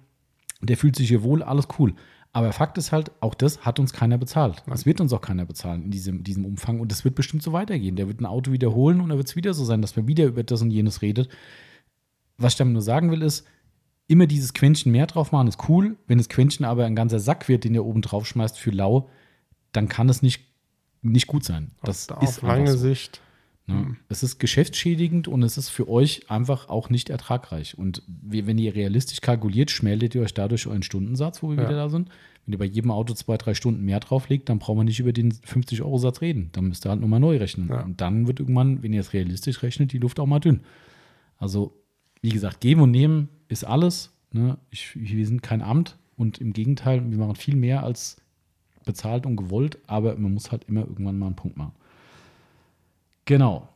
der fühlt sich hier wohl, alles cool. Aber Fakt ist halt, auch das hat uns keiner bezahlt. Das wird uns auch keiner bezahlen in diesem, diesem Umfang. Und das wird bestimmt so weitergehen. Der wird ein Auto wiederholen und dann wird es wieder so sein, dass man wieder über das und jenes redet. Was ich damit nur sagen will, ist, immer dieses Quäntchen mehr drauf machen, ist cool. Wenn das Quäntchen aber ein ganzer Sack wird, den ihr oben drauf schmeißt für lau, dann kann es nicht, nicht gut sein. Das auf, ist auf lange so. Sicht? Mhm. Es ist geschäftsschädigend und es ist für euch einfach auch nicht ertragreich. Und wenn ihr realistisch kalkuliert, schmeldet ihr euch dadurch euren Stundensatz, wo wir ja. wieder da sind. Wenn ihr bei jedem Auto zwei, drei Stunden mehr drauflegt, dann brauchen wir nicht über den 50-Euro-Satz reden. Dann müsst ihr halt nochmal neu rechnen. Ja. Und dann wird irgendwann, wenn ihr es realistisch rechnet, die Luft auch mal dünn. Also, wie gesagt, geben und nehmen ist alles. Ne? Ich, wir sind kein Amt und im Gegenteil, wir machen viel mehr als bezahlt und gewollt, aber man muss halt immer irgendwann mal einen Punkt machen. Genau.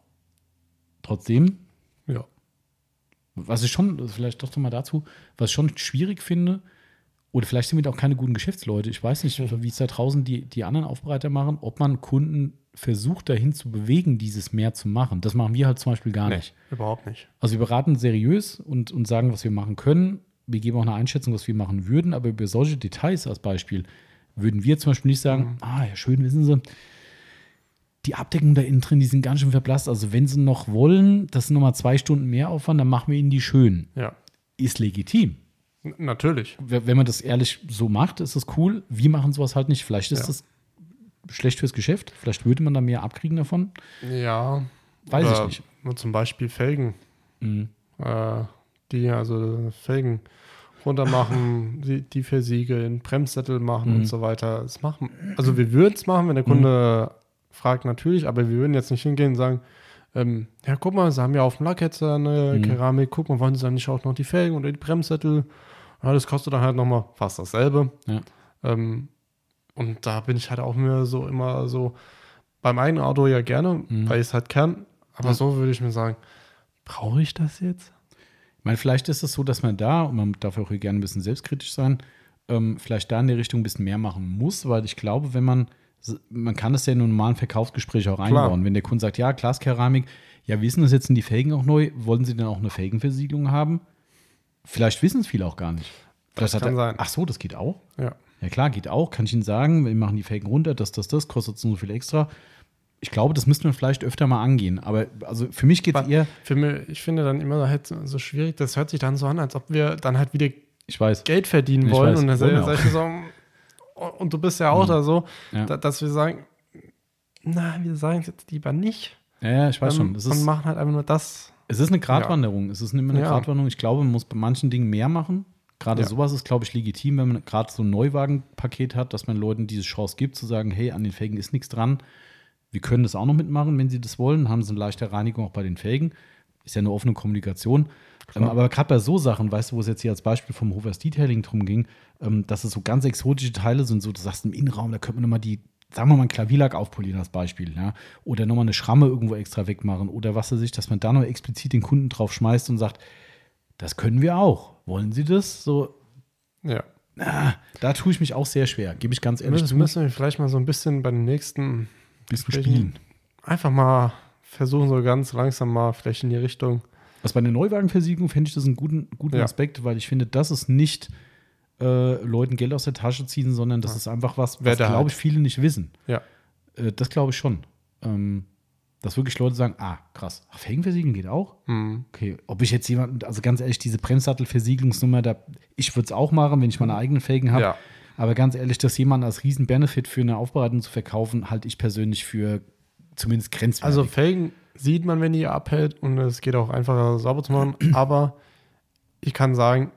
Trotzdem, ja. Was ich schon, vielleicht doch mal dazu, was ich schon schwierig finde, oder vielleicht sind wir auch keine guten Geschäftsleute. Ich weiß nicht, wie es da draußen die, die anderen Aufbereiter machen, ob man Kunden versucht, dahin zu bewegen, dieses mehr zu machen. Das machen wir halt zum Beispiel gar nee, nicht. Überhaupt nicht. Also wir beraten seriös und, und sagen, was wir machen können. Wir geben auch eine Einschätzung, was wir machen würden, aber über solche Details als Beispiel würden wir zum Beispiel nicht sagen, mhm. ah ja, schön, wissen Sie, die Abdeckung da innen drin, die sind ganz schön verblasst. Also wenn sie noch wollen, das sind nochmal zwei Stunden mehr Aufwand, dann machen wir ihnen die schön. Ja. Ist legitim. N natürlich. Wenn man das ehrlich so macht, ist das cool. Wir machen sowas halt nicht. Vielleicht ist ja. das schlecht fürs Geschäft. Vielleicht würde man da mehr abkriegen davon. Ja. Weiß ich nicht. Zum Beispiel Felgen. Mhm. Äh, die, also Felgen runtermachen, die, (laughs) die versiegeln, Bremssättel machen mhm. und so weiter. Das machen, also wir würden es machen, wenn der Kunde mhm fragt natürlich, aber wir würden jetzt nicht hingehen und sagen, ähm, ja, guck mal, sie haben ja auf dem Lack jetzt eine mhm. Keramik, guck mal, wollen sie dann nicht auch noch die Felgen oder die Bremssättel? Ja, das kostet dann halt nochmal fast dasselbe. Ja. Ähm, und da bin ich halt auch mir so immer so beim eigenen Auto ja gerne, mhm. weil ich es halt kann. Aber ja. so würde ich mir sagen, brauche ich das jetzt? meine, vielleicht ist es so, dass man da, und man darf auch hier gerne ein bisschen selbstkritisch sein, ähm, vielleicht da in der Richtung ein bisschen mehr machen muss, weil ich glaube, wenn man, man kann es ja in einem normalen Verkaufsgespräch auch Klar. einbauen. Wenn der Kunde sagt, ja, Glaskeramik, ja, wissen das jetzt sind die Felgen auch neu, wollen sie denn auch eine Felgenversiegelung haben? Vielleicht wissen es viele auch gar nicht. Das Vielleicht hat kann er, sein. Ach so, das geht auch? Ja. Ja klar, geht auch. Kann ich Ihnen sagen, wir machen die Felgen runter, das, das, das, kostet so viel extra. Ich glaube, das müssten wir vielleicht öfter mal angehen. Aber also für mich geht es eher, Für mich, ich finde dann immer halt so- schwierig, das hört sich dann so an, als ob wir dann halt wieder ich weiß, Geld verdienen Ich wollen. weiß, und dann wollen wir sag ich so, und du bist ja auch Mhm. da so, Ja. da, dass wir sagen, na, wir sagen es jetzt lieber nicht. ja, ja, ich weiß ähm, schon. Es und ist, machen halt einfach nur das. es ist eine Gratwanderung. Es ist immer eine Ja. Gratwanderung. Ich glaube, man muss bei manchen Dingen mehr machen. Gerade Ja. sowas ist, glaube ich, legitim, wenn man gerade so ein Neuwagenpaket hat, dass man Leuten diese Chance gibt, zu sagen, hey, an den Felgen ist nichts dran. Wir können das auch noch mitmachen, wenn sie das wollen. Haben sie eine leichte Reinigung auch bei den Felgen. Ist ja eine offene Kommunikation. Ähm, aber gerade bei so Sachen, weißt du, wo es jetzt hier als Beispiel vom Hovers Detailing drum ging, ähm, dass es so ganz exotische Teile sind, so du sagst im Innenraum, da könnte man nochmal die, sagen wir mal, ein Klavierlack aufpolieren als Beispiel, ja. Oder nochmal eine Schramme irgendwo extra wegmachen oder was weiß ich, dass man da noch explizit den Kunden drauf schmeißt und sagt, das können wir auch. Wollen Sie das? So, Ja. ah, da tue ich mich auch sehr schwer, gebe ich ganz ehrlich Müssen, zu. müssen wir vielleicht mal so ein bisschen bei den nächsten bisschen spielen. einfach mal versuchen, so ganz langsam mal vielleicht in die Richtung. Was bei der Neuwagenversiegelung fände ich das einen guten, guten Ja. Aspekt, weil ich finde, das ist nicht äh, Leuten Geld aus der Tasche ziehen, sondern das ist einfach was, was glaube halt. ich, viele nicht wissen. Ja. Äh, das glaube ich schon. Ähm, dass wirklich Leute sagen, ah, krass, ach, Felgenversiegeln geht auch? Hm. Okay, ob ich jetzt jemanden, also ganz ehrlich, diese Bremssattelversiegelungsnummer, da, ich würde es auch machen, wenn ich meine eigenen Felgen habe. Ja. Aber ganz ehrlich, das jemand als Riesen-Benefit für eine Aufbereitung zu verkaufen, halte ich persönlich für zumindest grenzwertig. Also Felgen sieht man, wenn die abhält und es geht auch einfacher sauber zu machen. (clears throat) Aber ich kann sagen,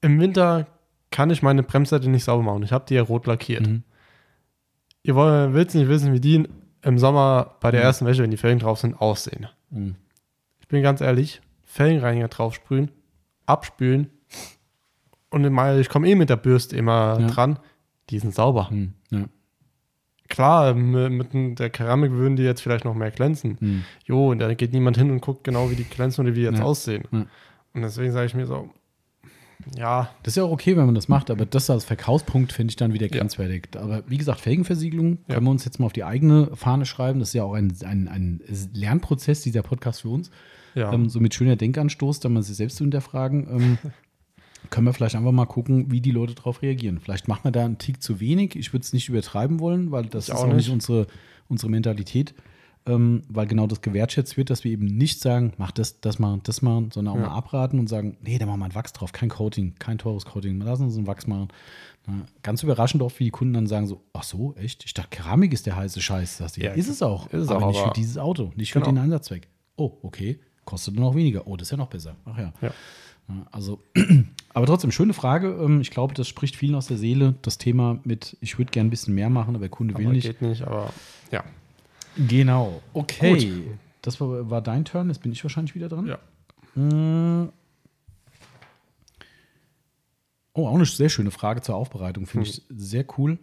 im Winter kann ich meine Bremssätze nicht sauber machen. Ich habe die ja rot lackiert. Mhm. Ihr wollt, willst nicht wissen, wie die im Sommer bei der Mhm. ersten Wäsche, wenn die Felgen drauf sind, aussehen. Mhm. Ich bin ganz ehrlich, Felgenreiniger draufsprühen, abspülen und im Mai, ich komme eh mit der Bürste immer Ja. dran, die sind sauber. Hm, ja. Klar, mit der Keramik würden die jetzt vielleicht noch mehr glänzen. Hm. Jo, und da geht niemand hin und guckt genau, wie die glänzen oder wie die jetzt Ja. aussehen. Ja. Und deswegen sage ich mir so, ja, Das ist ja auch okay, wenn man das macht, aber das als Verkaufspunkt finde ich dann wieder Ja. grenzwertig. Aber wie gesagt, Felgenversiegelung Ja. können wir uns jetzt mal auf die eigene Fahne schreiben. Das ist ja auch ein, ein, ein Lernprozess, dieser Podcast für uns. ja. Ähm, so mit schöner Denkanstoß, da mal sich selbst zu hinterfragen. Ähm, (laughs) können wir vielleicht einfach mal gucken, wie die Leute darauf reagieren. Vielleicht macht man da einen Tick zu wenig. Ich würde es nicht übertreiben wollen, weil das Ich ist auch nicht nicht. unsere, unsere Mentalität. Ähm, weil genau das gewertschätzt wird, dass wir eben nicht sagen, mach das, das machen, das machen, sondern auch Ja. mal abraten und sagen, nee, da machen wir ein Wachs drauf, kein Coating, kein teures Coating, lassen uns einen Wachs machen. Na, ganz überraschend oft, wie die Kunden dann sagen so, ach so, echt? Ich dachte, Keramik ist der heiße Scheiß. Das Ja, ist es auch, ist es aber auch, nicht für aber- dieses Auto, nicht für Genau. den Einsatzzweck. Oh, okay, kostet nur noch weniger. Oh, das ist ja noch besser. Ach ja. Ja. (clears throat) Ja, Also, aber trotzdem, schöne Frage. Ähm, Ich glaube, das spricht vielen aus der Seele. Das Thema mit, ich würde gern ein bisschen mehr machen, aber der Kunde will aber nicht. geht nicht, aber ja. Genau. Okay. Gut. Das war, war dein Turn. Jetzt bin ich wahrscheinlich wieder dran. Ja. Mm. Oh, auch eine sehr schöne Frage zur Aufbereitung. Finde ich sehr cool.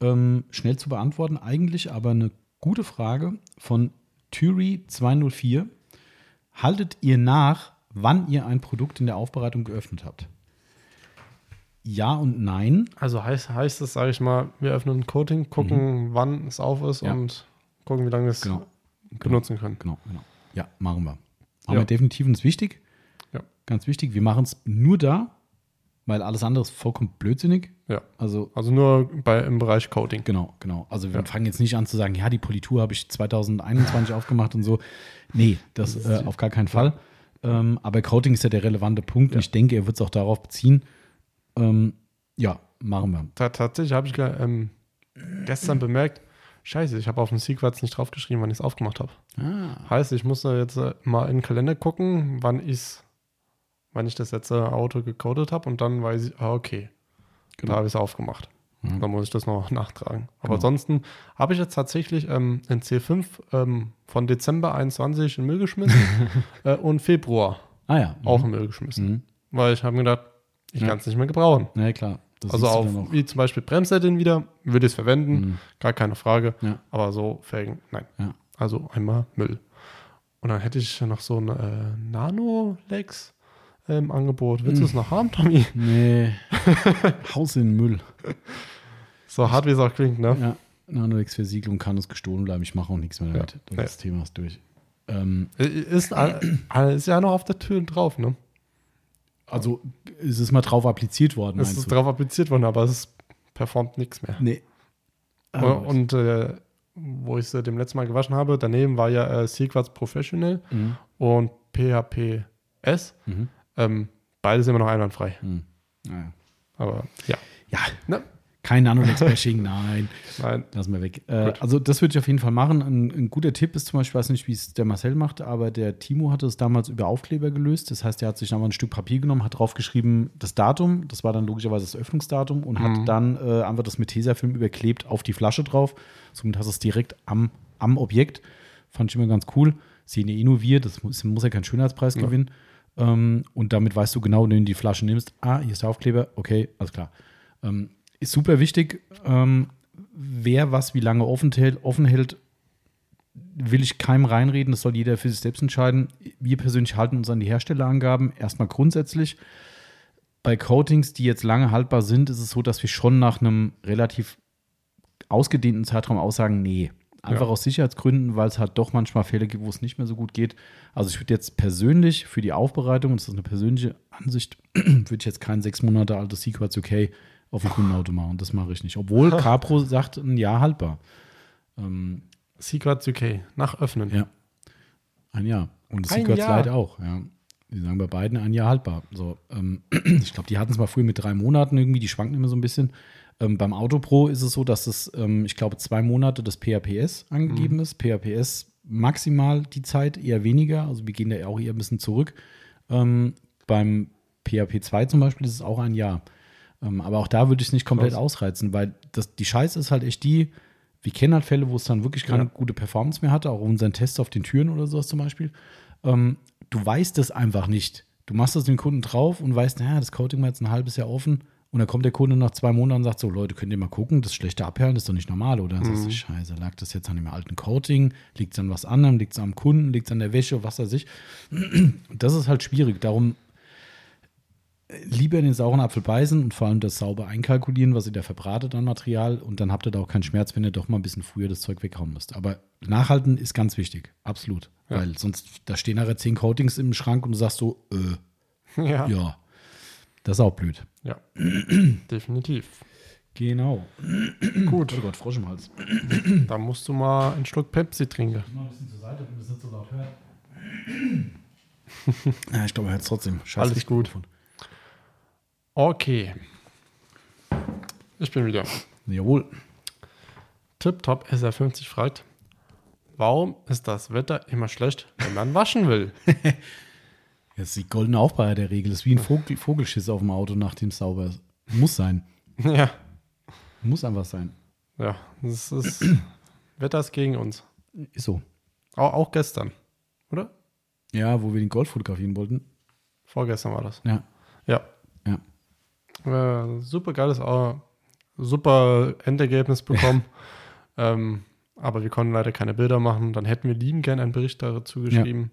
Ähm, schnell zu beantworten eigentlich, aber eine gute Frage von Thury204. Haltet ihr nach, wann ihr ein Produkt in der Aufbereitung geöffnet habt? Ja und nein. Also heißt, heißt es, sage ich mal, wir öffnen ein Coating, gucken, wann es auf ist Mhm. Ja. und gucken, wie lange wir es Genau. benutzen können. Genau, genau. Ja, machen wir. Haben Ja. wir definitiv und ist wichtig. Ja. Ganz wichtig. Wir machen es nur da, weil alles andere ist vollkommen blödsinnig. Ja. Also, Also nur bei, im Bereich Coating. genau, genau. Also, wir Ja. fangen jetzt nicht an zu sagen, ja, die Politur habe ich 2021 (laughs) aufgemacht und so. Nee, das äh, auf gar keinen Fall. Ähm, aber Coating ist ja der relevante Punkt und ich denke, er wird es auch darauf beziehen. Ähm, ja, machen wir. Ta- Tatsächlich habe ich ähm, gestern bemerkt, scheiße, ich habe auf dem Sequats nicht draufgeschrieben, wann ich es aufgemacht habe. Ah, Heißt, ich muss da jetzt äh, mal in den Kalender gucken, wann ich's, wann ich das letzte Auto gecodet habe und dann weiß ich, ah, okay, Genau. da habe ich es aufgemacht. Mhm. Dann muss ich das noch (laughs) nachtragen. Aber Genau. ansonsten habe ich jetzt tatsächlich ähm, in C5 ähm, von Dezember 21 in Müll geschmissen (laughs) äh, und Februar ah ja. Mhm. auch in Müll geschmissen. Mhm. Weil ich habe mir gedacht, ich Ja. kann es nicht mehr gebrauchen. Na ja, klar. Das also noch. wie zum Beispiel Bremssätteln wieder, würde ich es verwenden, Mhm. gar keine Frage. Ja. Aber so Felgen, nein. Ja. Also einmal Müll. Und dann hätte ich noch so ein äh, Nano-Lex im Angebot. Willst du es noch haben, Tommy? (laughs) Nee. Haus in Müll. So hart wie es auch klingt, ne? Ja. Nanox-Versiegelung kann uns gestohlen bleiben. Ich mache auch nichts mehr damit. Ja. Das Thema ist durch. Ähm, Ist, ist (clears throat) ja noch auf der Tür drauf, ne? Also es ist mal drauf appliziert worden, Es ist du? drauf appliziert worden, aber es performt nichts mehr. Nee. Und äh, wo ich sie dem letzten Mal gewaschen habe, daneben war ja äh, Sequats Professional Mhm. und PHP S. Mhm. Ähm, beides immer noch einwandfrei. Mhm. Naja. Aber ja. Ja, Ne? Kein Nanolex-Bashing, (laughs) nein. Nein. Lassen wir weg. Äh, also, das würde ich auf jeden Fall machen. Ein, ein guter Tipp ist zum Beispiel, ich weiß nicht, wie es der Marcel macht, aber der Timo hatte es damals über Aufkleber gelöst. Das heißt, er hat sich einfach ein Stück Papier genommen, hat draufgeschrieben, das Datum, das war dann logischerweise das Öffnungsdatum und Mhm. hat dann äh, einfach das mit Tesafilm überklebt auf die Flasche drauf. Somit hast du es direkt am, am Objekt. Fand ich immer ganz cool. Ja eh wir, das muss, muss ja keinen Schönheitspreis Ja. gewinnen. Ähm, und damit weißt du genau, wenn du die Flasche nimmst, ah, hier ist der Aufkleber, okay, alles klar. Ähm, ist super wichtig. Ähm, wer was wie lange offen hält, offen hält, will ich keinem reinreden. Das soll jeder für sich selbst entscheiden. Wir persönlich halten uns an die Herstellerangaben. Erstmal grundsätzlich. Bei Coatings, die jetzt lange haltbar sind, ist es so, dass wir schon nach einem relativ ausgedehnten Zeitraum aussagen, nee. Einfach Ja. aus Sicherheitsgründen, weil es halt doch manchmal Fälle gibt, wo es nicht mehr so gut geht. Also ich würde jetzt persönlich für die Aufbereitung, und das ist eine persönliche Ansicht, (clears throat) würde ich jetzt kein sechs Monate altes Sequats UK auf dem Kundenauto machen. Das mache ich nicht. Obwohl (laughs) Capro sagt, ein Jahr haltbar. Ähm, Sequats UK, nach Öffnen. ja. Ein Jahr. Und das Secrets. Light auch, ja. Die sagen bei beiden ein Jahr haltbar. So, ähm, (clears throat) ich glaube, die hatten es mal früher mit drei Monaten irgendwie, die schwanken immer so ein bisschen. Ähm, beim Autopro ist es so, dass es, ähm, ich glaube, zwei Monate das PHPS angegeben ist. PHPS maximal die Zeit, eher weniger. Also wir gehen da auch eher ein bisschen zurück. Ähm, beim PHP 2 zum Beispiel ist es auch ein Jahr. Ähm, aber auch da würde ich es nicht komplett Krass. ausreizen, weil das, die Scheiße ist halt echt die, wir kennen halt Fälle, wo es dann wirklich keine Ja. gute Performance mehr hatte, auch unseren Test auf den Türen oder sowas zum Beispiel. Ähm, du weißt es einfach nicht. Du machst das den Kunden drauf und weißt, naja, das Coating war jetzt ein halbes Jahr offen. Und dann kommt der Kunde nach zwei Monaten und sagt so, Leute, könnt ihr mal gucken, das schlechte Abperlen ist doch nicht normal, oder? Dann sagst du, scheiße, lag das jetzt an dem alten Coating? Liegt es an was anderem? Liegt es am Kunden? Liegt es an der Wäsche? Was weiß ich. (clears throat) Das ist halt schwierig. Darum lieber in den sauren Apfel beißen und vor allem das sauber einkalkulieren, was ihr da verbratet an Material. Und dann habt ihr da auch keinen Schmerz, wenn ihr doch mal ein bisschen früher das Zeug weghauen müsst. Aber nachhalten ist ganz wichtig. Absolut. Ja. Weil sonst, da stehen nachher zehn Coatings im Schrank und du sagst so, äh, (laughs) Ja. ja. Das ist auch blöd. Ja. (clears throat) Definitiv. Genau. (clears throat) Gut, Oh Gott, Frosch im Hals. (clears throat) da musst du mal einen Schluck Pepsi trinken. Mal ein bisschen zur Seite, damit es nicht so laut hört. ja, ich glaube, er hört es trotzdem. Scheiß Alles gut. Mikrofon. Okay. Ich bin wieder. Jawohl. TipTop SR50 fragt, warum ist das Wetter immer schlecht, wenn man waschen will? (laughs) Das ist die goldene Aufbauer der Regel. Das ist wie ein Vogel, Vogelschiss auf dem Auto, nachdem es sauber ist. Muss sein. (laughs) ja. Muss einfach sein. Ja, das ist (clears throat) Wetter ist gegen uns. Ist so. Auch, auch gestern, oder? Ja, wo wir den Golf fotografieren wollten. Vorgestern war das. Ja. Ja. Ja. Äh, super geiles, äh, super Endergebnis bekommen. (laughs) ähm, aber wir konnten leider keine Bilder machen. Dann hätten wir lieben gern einen Bericht dazu geschrieben.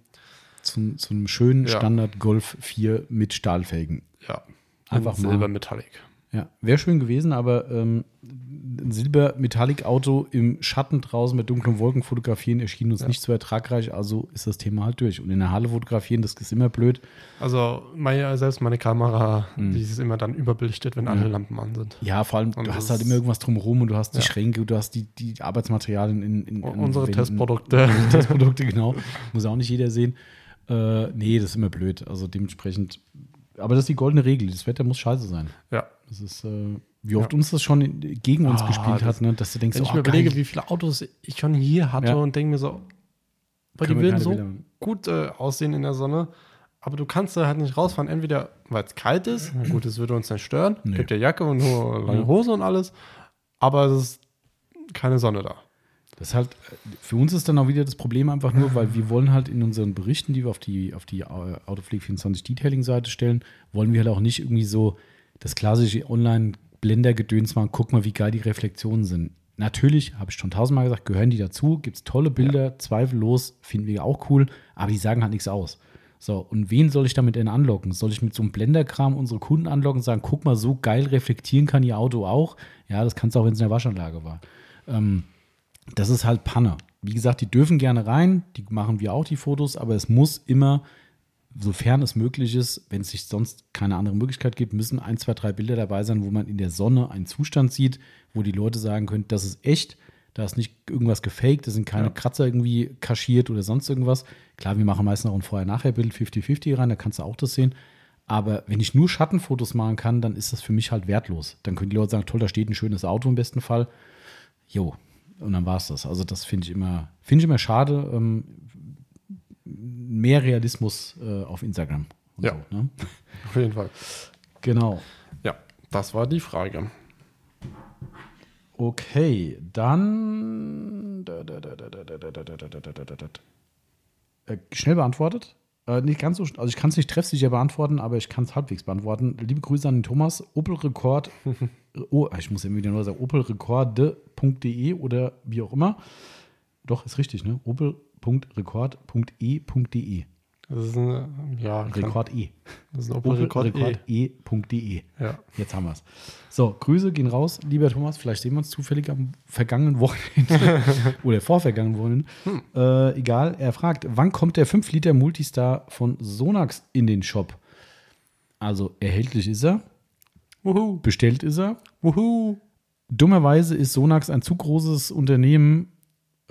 Zu, zu einem schönen Ja. Standard Golf 4 mit Stahlfelgen. Ja. Einfach Und mal. Silber Metallic. Ja, wäre schön gewesen, aber ähm, ein Silber-Metallic-Auto im Schatten draußen mit dunklen Wolken fotografieren erschien uns Ja. nicht so ertragreich, also ist das Thema halt durch. Und in der Halle fotografieren, das ist immer blöd. Also meine, selbst meine Kamera, Mhm. die ist immer dann überbelichtet, wenn alle Lampen an sind. Ja, vor allem, Und du hast halt immer irgendwas drumherum und du hast die Ja. Schränke, du hast die, die Arbeitsmaterialien in, in, in Unsere Wänden. Testprodukte. Unsere (laughs) Testprodukte, genau. Muss auch nicht jeder sehen. Äh, nee, das ist immer blöd. Also dementsprechend, aber das ist die goldene Regel. Das Wetter muss scheiße sein. Ja. Das ist, äh, wie oft Ja. uns das schon gegen uns Ah, gespielt hat, ne? dass du denkst, Wenn ich oh, mir überlege, wie viele Autos ich schon hier hatte Ja. und denke mir so, weil die würden so Bilder gut äh, aussehen in der Sonne, aber du kannst da halt nicht rausfahren, entweder weil es kalt ist, na gut, das würde uns nicht stören, Nee. gibt ja Jacke und nur (laughs) lange. Hose und alles, aber es ist keine Sonne da. Das ist halt, für uns ist dann auch wieder das Problem einfach nur, weil wir wollen halt in unseren Berichten, die wir auf die, auf die äh, Autopflege 24 Detailing-Seite stellen, wollen wir halt auch nicht irgendwie so das klassische Online-Blender-Gedöns machen, guck mal, wie geil die Reflexionen sind. Natürlich, habe ich schon tausendmal gesagt, gehören die dazu, gibt es tolle Bilder, zweifellos, finden wir auch cool, aber die sagen halt nichts aus. So, und wen soll ich damit denn anlocken? Soll ich mit so einem Blenderkram unsere Kunden anlocken und sagen, guck mal, so geil reflektieren kann ihr Auto auch? Ja, das kannst du auch, wenn es in der Waschanlage war. Ähm, das ist halt Panne. Wie gesagt, die dürfen gerne rein, die machen wir auch die Fotos, aber es muss immer, sofern es möglich ist, wenn es sich sonst keine andere Möglichkeit gibt, müssen ein, zwei, drei Bilder dabei sein, wo man in der Sonne einen Zustand sieht, wo die Leute sagen können, das ist echt, da ist nicht irgendwas gefaked, da sind keine Ja. Kratzer irgendwie kaschiert oder sonst irgendwas. Klar, wir machen meistens auch ein Vorher-Nachher-Bild 50-50 rein, da kannst du auch das sehen. Aber wenn ich nur Schattenfotos machen kann, dann ist das für mich halt wertlos. Dann können die Leute sagen, toll, da steht ein schönes Auto im besten Fall. Jo, und dann war es das. Also das finde ich immer, finde ich immer schade. Ähm, mehr Realismus äh, auf Instagram. Ja. So, ne? Auf jeden Fall. Genau. Ja, das war die Frage. Okay, dann äh, schnell beantwortet. Äh, nicht ganz so, also ich kann es nicht treffsicher beantworten, aber ich kann es halbwegs beantworten. Liebe Grüße an den Thomas. Opel Rekord, oh, ich muss immer wieder nur sagen, opelrekorde.de oder wie auch immer. Doch, ist richtig, ne? opel.rekord.e.de. Das ist ein, ja, kann, Rekord E. das ist ein Opel Rekord E. Rekord.e.de. Ja. Jetzt haben wir es. So, Grüße gehen raus, lieber Thomas. Vielleicht sehen wir uns zufällig am vergangenen Wochenende (laughs) oder vorvergangenen Wochenende. Äh, egal, er fragt, wann kommt der 5 Liter Multistar von Sonax in den Shop? Also, erhältlich ist er, Wuhu. bestellt ist er. Wuhu. Dummerweise ist Sonax ein zu großes Unternehmen,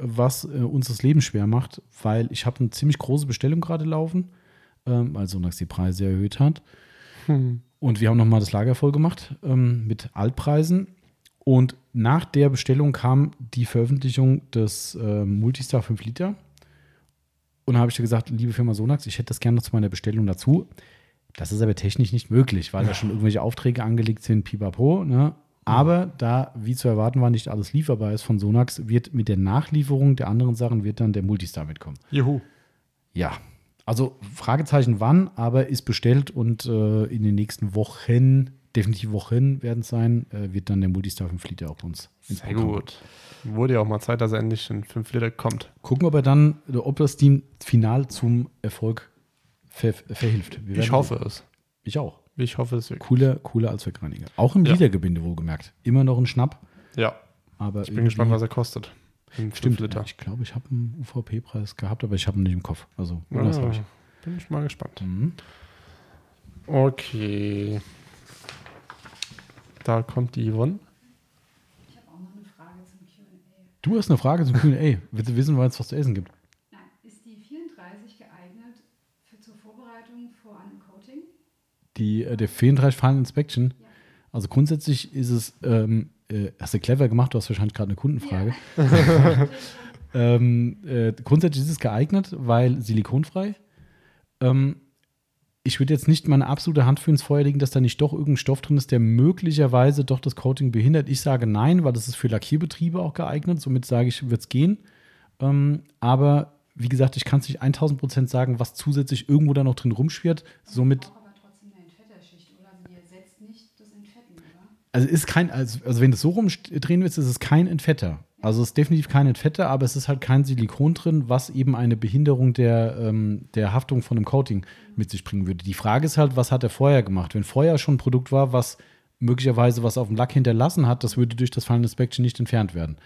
was äh, uns das Leben schwer macht, weil ich habe eine ziemlich große Bestellung gerade laufen, ähm, weil Sonax die Preise erhöht hat. Hm. Und wir haben nochmal das Lager voll gemacht ähm, mit Altpreisen. Und nach der Bestellung kam die Veröffentlichung des äh, Multistar 5 Liter. Und da habe ich dir gesagt, liebe Firma Sonax, ich hätte das gerne noch zu meiner Bestellung dazu. Das ist aber technisch nicht möglich, weil da schon irgendwelche Aufträge angelegt sind, pipapo. Ne? Aber da, wie zu erwarten war, nicht alles lieferbar ist von Sonax, wird mit der Nachlieferung der anderen Sachen wird dann der Multistar mitkommen. Juhu. Ja, also Fragezeichen wann, aber ist bestellt und äh, in den nächsten Wochen, definitiv Wochen werden es sein, äh, wird dann der Multistar 5 Liter auch uns ins Sehr Programm. gut. Wurde ja auch mal Zeit, dass er endlich in 5 Liter kommt. Gucken, ob er dann, äh, ob das Team final zum Erfolg ver verhilft. Wir Ich hoffe sehen. es. Ich auch. Ich hoffe es wirklich. Cooler, cooler als Wegreiniger. Auch im Ja. Liedergebinde wohlgemerkt. Immer noch ein Schnapp, Ja, aber ich bin gespannt, was er kostet. In 5 Stimmt, Liter. ja, ich glaube, ich habe einen UVP-Preis gehabt, aber ich habe ihn nicht im Kopf. Also, Ja, das habe ich. bin ich mal gespannt. Mhm. Okay. Da kommt die Yvonne. Ich habe auch noch eine Frage zum QA. Du hast eine Frage zum Q&A. Willst du wissen, was es zu essen gibt? Nein, ist die 34 geeignet für, zur Vorbereitung vor einem Coating? Die, äh, der 34 Final Inspection. Ja. Also grundsätzlich ist es, ähm, äh, hast du clever gemacht, du hast wahrscheinlich gerade eine Kundenfrage. (laughs) Ähm, äh, grundsätzlich ist es geeignet, weil silikonfrei. Ähm, ich würde jetzt nicht meine absolute Hand für ins Feuer legen, dass da nicht doch irgendein Stoff drin ist, der möglicherweise doch das Coating behindert. Ich sage nein, weil das ist für Lackierbetriebe auch geeignet. Somit sage ich, wird es gehen. Ähm, aber wie gesagt, ich kann es nicht 1000 Prozent sagen, was zusätzlich irgendwo da noch drin rumschwirrt. Somit Braucht aber trotzdem eine Entfetterschicht, oder? Also die ersetzt nicht das Entfetten, oder? Also ist kein, also, also wenn du es so rumdrehen willst, ist es kein Entfetter. Also es ist definitiv kein Entfetter, aber es ist halt kein Silikon drin, was eben eine Behinderung der, ähm, der Haftung von einem Coating mit sich bringen würde. Die Frage ist halt, was hat er vorher gemacht? Wenn vorher schon ein Produkt war, was möglicherweise was auf dem Lack hinterlassen hat, das würde durch das Final Inspection nicht entfernt werden.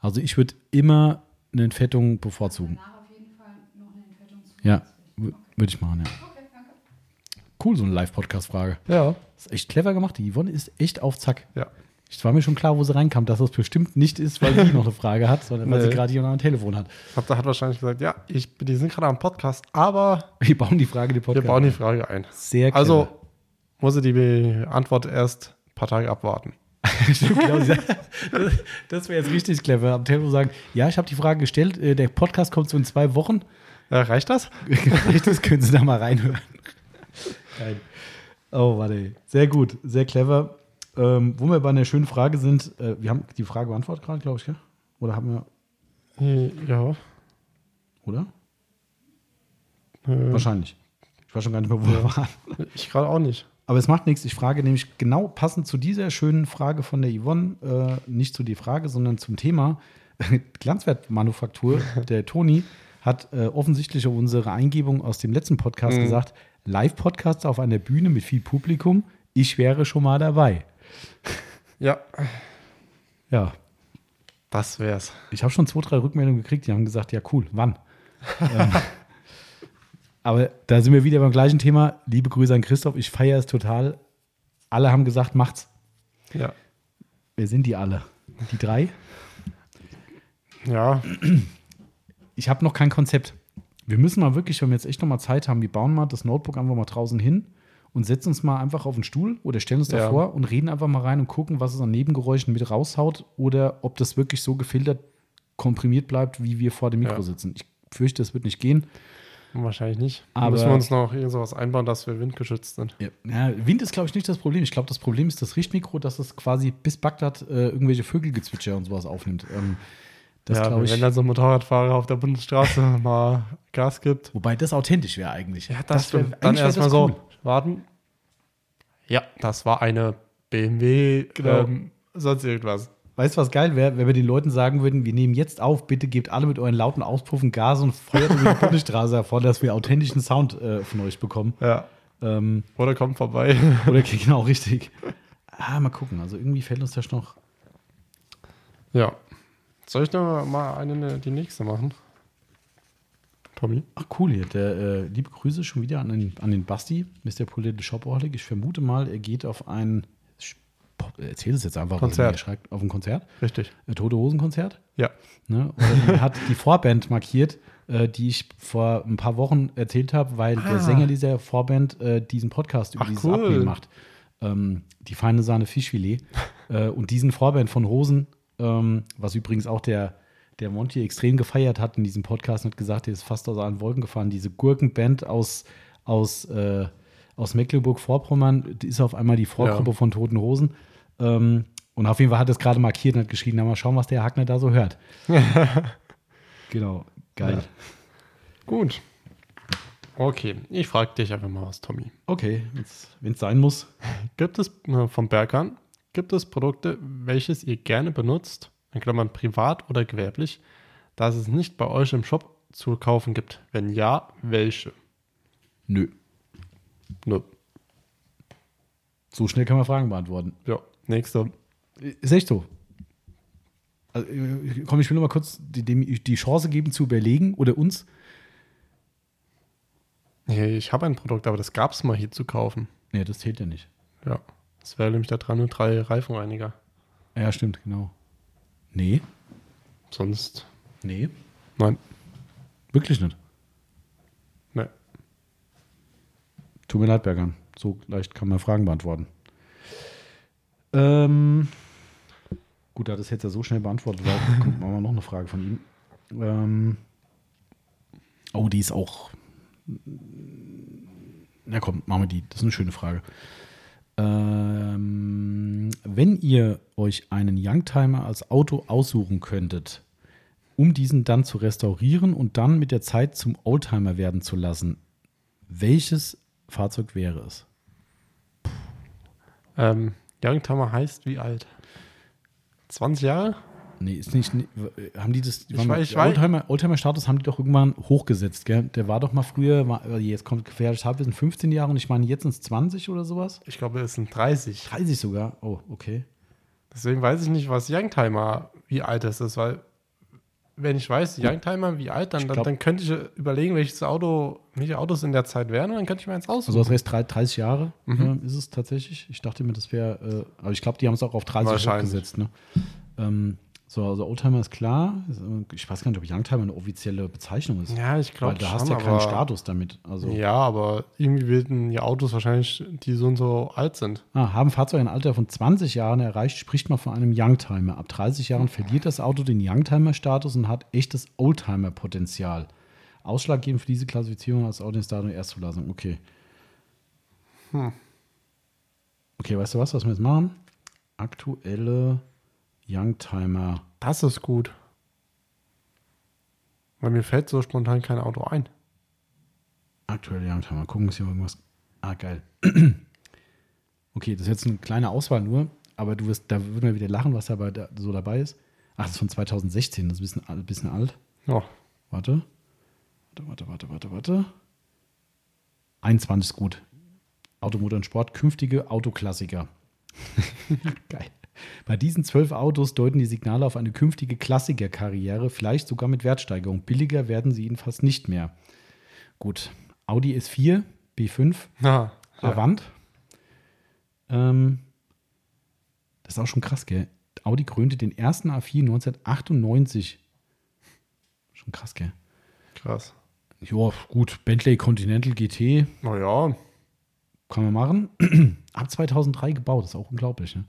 Also ich würde immer eine Entfettung bevorzugen. Danach auf jeden Fall noch eine Entfettung zu. Ja, würde ich machen, ja. Okay. Cool, so eine Live-Podcast-Frage. Ja. Ist echt clever gemacht. Die Yvonne ist echt auf Zack. Ja. Es war mir schon klar, wo sie reinkam, dass das bestimmt nicht ist, weil sie (laughs) noch eine Frage hat, sondern weil sie Nee. gerade jemand am Telefon hat. Habt ihr hat wahrscheinlich gesagt, ja, ich, die sind gerade am Podcast, aber Wir bauen die Frage, die wir Podcast. bauen die Frage ein. Sehr clever. Also muss sie die Antwort erst ein paar Tage abwarten. Stimmt, (laughs) genau, sie das, das wäre jetzt richtig clever. Am Telefon sagen, ja, ich habe die Frage gestellt, äh, der Podcast kommt so in zwei Wochen. Äh, reicht das? (laughs) das können Sie da mal reinhören. Geil. Oh, warte. Sehr gut, sehr clever. Ähm, wo wir bei einer schönen Frage sind, äh, wir haben die Frage beantwortet gerade, glaube ich, gell? Oder haben wir, Äh, Ja. oder? Äh, Wahrscheinlich. Ich weiß schon gar nicht mehr, wo wir waren. ich gerade auch nicht. Aber es macht nichts. Ich frage nämlich genau passend zu dieser schönen Frage von der Yvonne, äh, nicht zu die Frage, sondern zum Thema (laughs) Glanzwertmanufaktur. (laughs) der Toni hat äh, offensichtlich auf unsere Eingebung aus dem letzten Podcast Mhm. gesagt, Live-Podcast auf einer Bühne mit viel Publikum, ich wäre schon mal dabei. Ja, Ja, das wär's. ich habe schon zwei, drei Rückmeldungen gekriegt, die haben gesagt, ja cool, wann? (laughs) ähm, aber da sind wir wieder beim gleichen Thema. Liebe Grüße an Christoph, ich feiere es total. Alle haben gesagt, macht's. Ja. Wer sind die alle? Die drei? Ja, Ich habe noch kein Konzept. Wir müssen mal wirklich, wenn wir jetzt echt noch mal Zeit haben, wir bauen mal das Notebook einfach mal draußen hin und setzen uns mal einfach auf den Stuhl oder stellen uns Ja. davor und reden einfach mal rein und gucken, was es an Nebengeräuschen mit raushaut oder ob das wirklich so gefiltert, komprimiert bleibt, wie wir vor dem Mikro Ja. sitzen. Ich fürchte, es wird nicht gehen. wahrscheinlich nicht. Aber- müssen wir uns noch irgend sowas einbauen, dass wir windgeschützt sind. Ja. Ja, Wind ist, glaube ich, nicht das Problem. Ich glaube, das Problem ist das Richtmikro, dass es quasi bis Bagdad äh, irgendwelche Vögelgezwitscher und sowas aufnimmt. Ähm, das ja, glaube ich. wenn dann so ein Motorradfahrer auf der Bundesstraße (laughs) mal Gas gibt. Wobei das authentisch wäre eigentlich. Ja, wär- das, stimmt. eigentlich Dann wär erstmal das so cool. warten. Ja, das war eine BMW, Genau. ähm, sonst irgendwas. Weißt du, was geil wäre, wenn wir den Leuten sagen würden, wir nehmen jetzt auf, bitte gebt alle mit euren lauten Auspuffen Gas und feuert über die (laughs) Bundesstraße hervor, dass wir authentischen Sound äh, von euch bekommen. Ja. Ähm, Oder kommt vorbei. (laughs) oder genau richtig. Ah, mal gucken. Also irgendwie fällt uns das noch. ja. Soll ich noch mal eine, die nächste machen? Tommy? Ach cool hier. Der äh, liebe Grüße schon wieder an den, an den Basti, Mr. Political Shopaholic. Ich vermute mal, er geht auf ein. Erzähl es jetzt einfach, was er Konzert. mir schreibt. Auf ein Konzert. Richtig. Tote Hosen Konzert. Ja. Ne? Und er hat die Vorband markiert, äh, die ich vor ein paar Wochen erzählt habe, weil der Ah. Sänger dieser Vorband äh, diesen Podcast über Ach, dieses cool. Abnehmen macht. Ähm, die feine Sahne Fischfilet. (laughs) äh, und diesen Vorband von Hosen, ähm, was übrigens auch der, der Monty extrem gefeiert hat in diesem Podcast und hat gesagt, er ist fast aus allen Wolken gefahren. Diese Gurkenband aus, aus, äh, aus Mecklenburg-Vorpommern die ist auf einmal die Vorgruppe Ja. von Toten Hosen. Ähm, und auf jeden Fall hat er es gerade markiert und hat geschrieben, na mal schauen, was der Hackner da so hört. (laughs) genau, geil. Ja. Gut. Okay, ich frage dich einfach mal was, Tommy. Okay, wenn es sein muss. Gibt es äh, vom Bergern, gibt es Produkte, welches ihr gerne benutzt, in Klammern privat oder gewerblich, dass es nicht bei euch im Shop zu kaufen gibt? Wenn ja, welche? Nö. Nö. So schnell kann man Fragen beantworten. Ja, nächste. Ist echt so. Also, komm, ich will noch mal kurz die, die Chance geben zu überlegen oder uns. Nee, Ich habe ein Produkt, aber das gab es mal hier zu kaufen. Nee, das zählt ja nicht. Ja. Das wäre nämlich der 303 Reifenreiniger. Ja, stimmt, genau. Nee, Sonst, nee, nein. wirklich nicht. Nee. Tut mir leid, Bergern. So leicht kann man Fragen beantworten. Ähm, gut, da das jetzt ja so schnell beantwortet war, (laughs) kommt machen wir noch eine Frage von ihm. Ähm, oh, die ist auch. Na komm, machen wir die. Das ist eine schöne Frage. Ähm, wenn ihr euch einen Youngtimer als Auto aussuchen könntet, um diesen dann zu restaurieren und dann mit der Zeit zum Oldtimer werden zu lassen, welches Fahrzeug wäre es? Ähm, Youngtimer heißt wie alt? 20 Jahre? Nee, ist nicht. nee, haben die das. Ich warte mal, weiß- ich Oldtimer, Oldtimer-Status haben die doch irgendwann hochgesetzt, gell? Der war doch mal früher, war, äh, jetzt kommt gefährliches Halbwissen, 15 Jahre und ich meine, jetzt sind es 20 oder sowas? Ich glaube, es sind 30. 30 sogar. Oh, okay. Deswegen weiß ich nicht, was Youngtimer, wie alt das ist, weil wenn ich weiß, Youngtimer, wie alt, dann, Ich dann, glaub- dann könnte ich überlegen, welches Auto, welche Autos in der Zeit wären und dann könnte ich mir eins aussuchen. Also, das heißt, drei- 30 Jahre Mhm. äh, ist es tatsächlich. Ich dachte mir, das wäre, äh, aber ich glaube, die haben es auch auf 30 Wahrscheinlich. hochgesetzt. Ne? Ähm, so, also Oldtimer ist klar. Ich weiß gar nicht, ob Youngtimer eine offizielle Bezeichnung ist. ja, ich glaube Weil da schon, hast ja keinen Status damit. Also, Ja, aber irgendwie werden ja Autos wahrscheinlich, die so und so alt sind. Ah, haben Fahrzeuge ein Alter von 20 Jahren erreicht, spricht man von einem Youngtimer. Ab 30 Jahren verliert das Auto den Youngtimer-Status und hat echtes Oldtimer-Potenzial. Ausschlaggebend für diese Klassifizierung als dadurch Erstzulassung. Okay. Hm. Okay, weißt du was, was wir jetzt machen? Aktuelle Youngtimer. Das ist gut. Weil mir fällt so spontan kein Auto ein. Aktuelle Youngtimer. Gucken, ist hier irgendwas. Ah, geil. (clears throat) okay, das ist jetzt eine kleine Auswahl nur, aber du wirst, da würden wir wieder lachen, was dabei da so dabei ist. Ach, das ist von 2016, das ist ein bisschen, ein bisschen alt. Ja, Warte. Warte, warte, warte, warte, warte. 21 ist gut. Automotor und Sport, künftige Autoklassiker. (laughs) Geil. Bei diesen zwölf Autos deuten die Signale auf eine künftige Klassikerkarriere, vielleicht sogar mit Wertsteigerung. Billiger werden sie jedenfalls nicht mehr. Gut. Audi S4, B5, Ah, ja. Avant. Ähm, das ist auch schon krass, gell? Audi krönte den ersten A4 1998. Schon krass, gell? Krass. Ja, gut. Bentley Continental GT Naja, kann man machen. (clears throat) Ab 2003 gebaut, das ist auch unglaublich. Ne?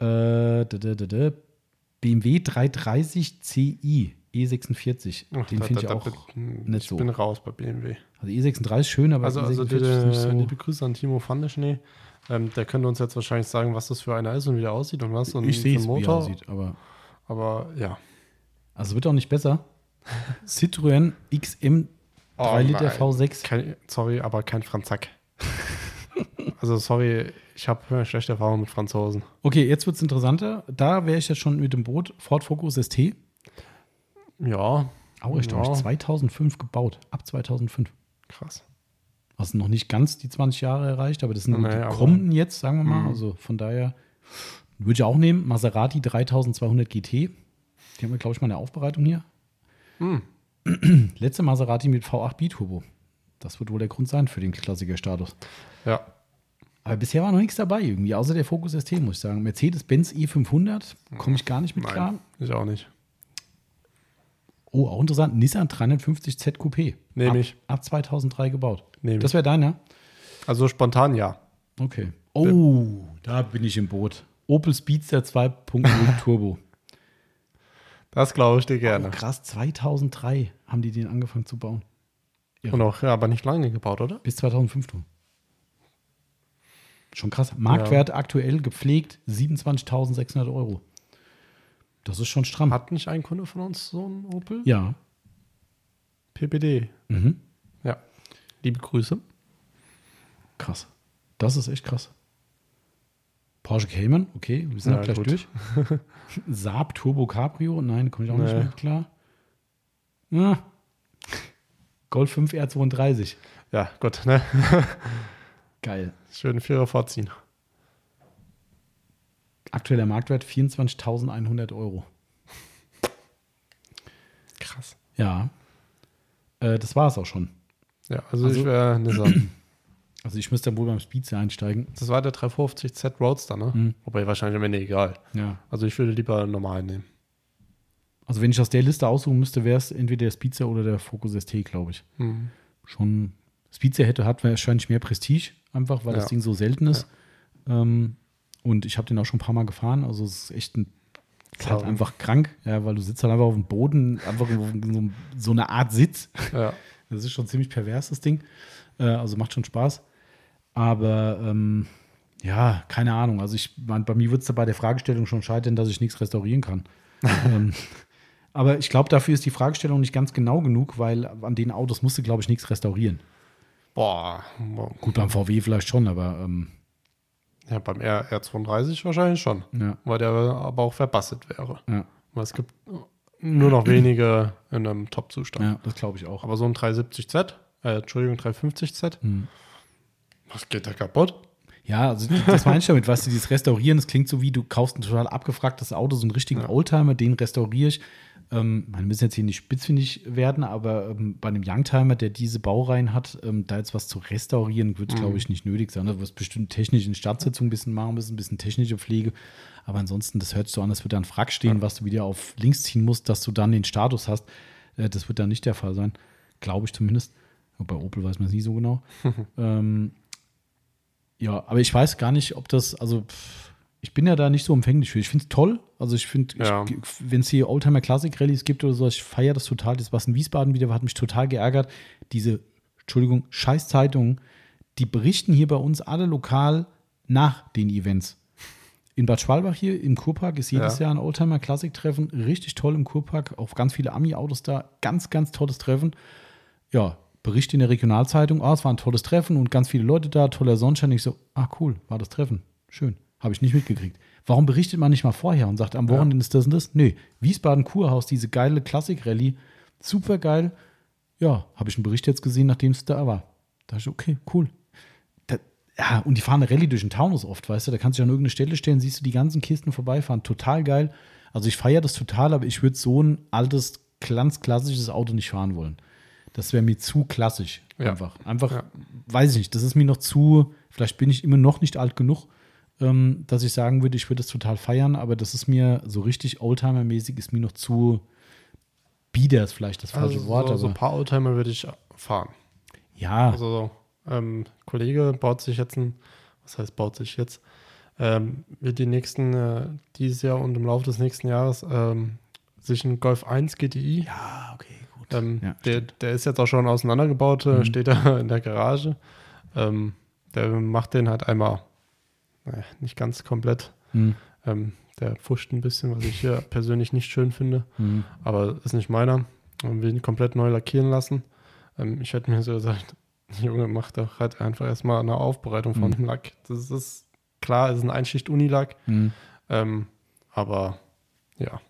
Äh, da, da, da, da. BMW 330 Ci E46. Ach, Den finde ich da- auch bin- nicht ich so. bin raus bei BMW. Also E36 ist schön, aber Also, also E46 die, ist nicht so. liebe Grüße an Timo Fandeschnee. Ähm, der könnte uns jetzt wahrscheinlich sagen, was das für einer ist und wie der aussieht und was und ich sehe es, wie er Motor. aussieht, aber Aber ja. also wird auch nicht besser. (laughs) Citroën XM 3 Liter nein. V6. Kein, sorry, aber kein Franzack. (laughs) also sorry, ich habe schlechte Erfahrungen mit Franzosen. Okay, jetzt wird es interessanter. Da wäre ich jetzt schon mit dem Boot. Ford Focus ST. Ja, Auch erstaunlich. Ja. 2005 gebaut. Ab 2005. krass. Also noch nicht ganz die 20 Jahre erreicht, aber das sind Nee, die kommenden jetzt, sagen wir mal. Mhm. Also von daher würde ich auch nehmen. Maserati 3200 GT. Die haben wir, glaube ich, mal eine Aufbereitung hier. Hm. (clears throat) Letzte Maserati mit V8 Biturbo. Das wird wohl der Grund sein für den Klassiker-Status. Ja, Aber bisher war noch nichts dabei irgendwie, außer der Focus ST, muss ich sagen. Mercedes-Benz E500 komme ich gar nicht mit klar. nein, ich auch nicht. Oh, auch interessant. Nissan 350Z Coupé. Nehm ab, ich. Ab 2003 gebaut. Nehm das wäre deiner? Also spontan ja. Okay. Oh, da bin ich im Boot. Opel Speedster 2.0 (laughs) Turbo. Das glaube ich dir Oh, gerne. krass, 2003 haben die den angefangen zu bauen. Und auch, ja, aber nicht lange gebaut, oder? Bis 2005. du. Schon krass. Marktwert aktuell gepflegt 27.600 Euro. Das ist schon stramm. Hat nicht ein Kunde von uns so einen Opel? ja. PPD. Mhm. Ja. Liebe Grüße. Krass. Das ist echt krass. Porsche Cayman, okay, wir sind Ja, auch gleich gut. durch. (laughs) Saab Turbo Cabrio, nein, komme ich auch nicht Nee. mit klar. Ah. Golf 5 R32. Ja, gut, ne? (laughs) Geil. Schön Vierer vorziehen. Aktueller Marktwert 24.100 Euro. Krass. Ja. Äh, das war es auch schon. Ja, also, Also- ich wäre Nissan. (clears throat) Also ich müsste dann wohl beim Speedster einsteigen. Das war der 350Z Roadster, ne? Mhm. Wobei wahrscheinlich am Ende egal. Ja. Also ich würde lieber normal nehmen. Also wenn ich aus der Liste aussuchen müsste, wäre es entweder der Speedster oder der Focus ST, glaube ich. Mhm. Schon. Speedster hätte, hat wahrscheinlich mehr Prestige, einfach weil Ja. das Ding so selten ist. Ähm, und ich habe den auch schon ein paar Mal gefahren. Also es ist echt ein, ist halt Ja. einfach krank, ja, weil du sitzt halt einfach auf dem Boden, einfach in so, eine Art Sitz. Ja. Das ist schon ziemlich pervers, das Ding. Äh, also macht schon Spaß. Aber ähm, ja, keine Ahnung. Also ich mein, bei mir wird es da bei der Fragestellung schon scheitern, dass ich nichts restaurieren kann. (laughs) ähm, aber ich glaube, dafür ist die Fragestellung nicht ganz genau genug, weil an den Autos musst du, glaube ich, nichts restaurieren. Boah. Gut, beim VW vielleicht schon, aber ähm, Ja, beim R R32 wahrscheinlich schon. ja, Weil der aber auch verbastelt wäre. ja, Weil es gibt nur noch wenige in einem Top-Zustand. ja, das glaube ich auch. Aber so ein 370Z, äh, Entschuldigung, 350Z, Hm. was geht da kaputt? Ja, also das meine ich damit, weißt du, dieses Restaurieren, das klingt so wie, du kaufst ein total abgefragtes Auto, so einen richtigen Ja. Oldtimer, den restauriere ich. Ähm, man müssen jetzt hier nicht spitzfindig werden, aber ähm, bei einem Youngtimer, der diese Baureihen hat, ähm, da jetzt was zu restaurieren, wird, glaube ich, nicht nötig sein. Du wirst bestimmt technisch in Stadtsitzung ein bisschen machen müssen, ein bisschen technische Pflege. Aber ansonsten, das hört sich so an, als würde da ein Frack stehen, was du wieder auf links ziehen musst, dass du dann den Status hast. Äh, das wird dann nicht der Fall sein. Glaube ich zumindest. Bei Opel weiß man es nie so genau. (laughs) ähm, ja, aber ich weiß gar nicht, ob das, also pff, ich bin ja da nicht so empfänglich für. Ich finde es toll. Also ich finde, Ja. wenn es hier Oldtimer Classic Rallyes gibt oder so, ich feiere das total. Das, was in Wiesbaden wieder war, hat mich total geärgert. Diese, Entschuldigung, Scheißzeitungen, die berichten hier bei uns alle lokal nach den Events. In Bad Schwalbach hier im Kurpark ist jedes Ja. Jahr ein Oldtimer Classic Treffen. Richtig toll im Kurpark. Auch ganz viele Ami-Autos da. Ganz, ganz tolles Treffen. Ja, Bericht in der Regionalzeitung. Ah, es war ein tolles Treffen und ganz viele Leute da. Toller Sonnenschein. Ich so, ah, cool, war das Treffen. Schön. Habe ich nicht mitgekriegt. Warum berichtet man nicht mal vorher und sagt, am Wochenende ist das und das? Nö, Wiesbaden Kurhaus, diese geile Klassik-Rallye. Super geil. ja, habe ich einen Bericht jetzt gesehen, nachdem es da war. Da dachte ich, okay, cool. Da, ja, und die fahren eine Rallye durch den Taunus oft, weißt du, da kannst du dich an irgendeine Stelle stellen, siehst du die ganzen Kisten vorbeifahren, total geil. Also ich feiere das total, aber ich würde so ein altes, ganz klassisches Auto nicht fahren wollen. Das wäre mir zu klassisch. Ja. Einfach. Einfach, Ja. weiß ich nicht, das ist mir noch zu, vielleicht bin ich immer noch nicht alt genug, ähm, dass ich sagen würde, ich würde das total feiern, aber das ist mir so richtig Oldtimer-mäßig, ist mir noch zu bieder, ist vielleicht das falsche Also Wort, so, so aber ein paar Oldtimer würde ich fahren. ja, Also, ähm, Kollege baut sich jetzt ein, was heißt baut sich jetzt, ähm, wird die nächsten, äh, dieses Jahr und im Laufe des nächsten Jahres ähm, sich ein Golf 1 GTI. ja, okay, gut. Ähm, Ja, der, der ist jetzt auch schon auseinandergebaut, äh, Mhm. steht da (laughs) in der Garage. Ähm, der macht den halt einmal, naja, nicht ganz komplett. Hm, Ähm, der pfuscht ein bisschen, was ich hier (laughs) persönlich nicht schön finde. hm. aber ist nicht meiner. Und will ihn komplett neu lackieren lassen. Ähm, ich hätte mir so gesagt, (laughs) Junge, mach doch halt einfach erstmal eine Aufbereitung von Mhm. dem Lack. Das ist klar, ist ein Einschicht-Unilack, Hm. ähm, aber ja.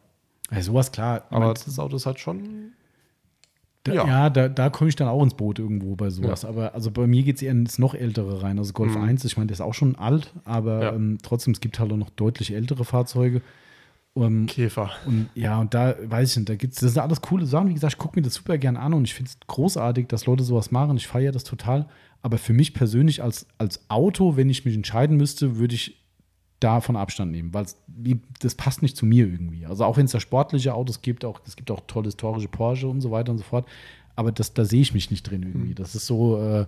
Ja, sowas klar. Aber Aber das Auto ist halt schon. Da, ja. ja, da, da komme ich dann auch ins Boot irgendwo bei sowas. Aber also bei mir geht es eher ins noch ältere rein. Also Golf Mhm. 1, ich meine, der ist auch schon alt, aber Ja. ähm, trotzdem, es gibt halt auch noch deutlich ältere Fahrzeuge. Ähm, Käfer. Und ja, und da weiß ich nicht, da gibt's, das sind alles coole Sachen. Wie gesagt, ich gucke mir das super gern an und ich finde es großartig, dass Leute sowas machen. Ich feiere das total. Aber für mich persönlich als, als Auto, wenn ich mich entscheiden müsste, würde ich davon Abstand nehmen, weil das passt nicht zu mir irgendwie. Also auch wenn es da sportliche Autos gibt, auch, es gibt auch tolle historische Porsche und so weiter und so fort. Aber das, da sehe ich mich nicht drin irgendwie. Das ist so, äh,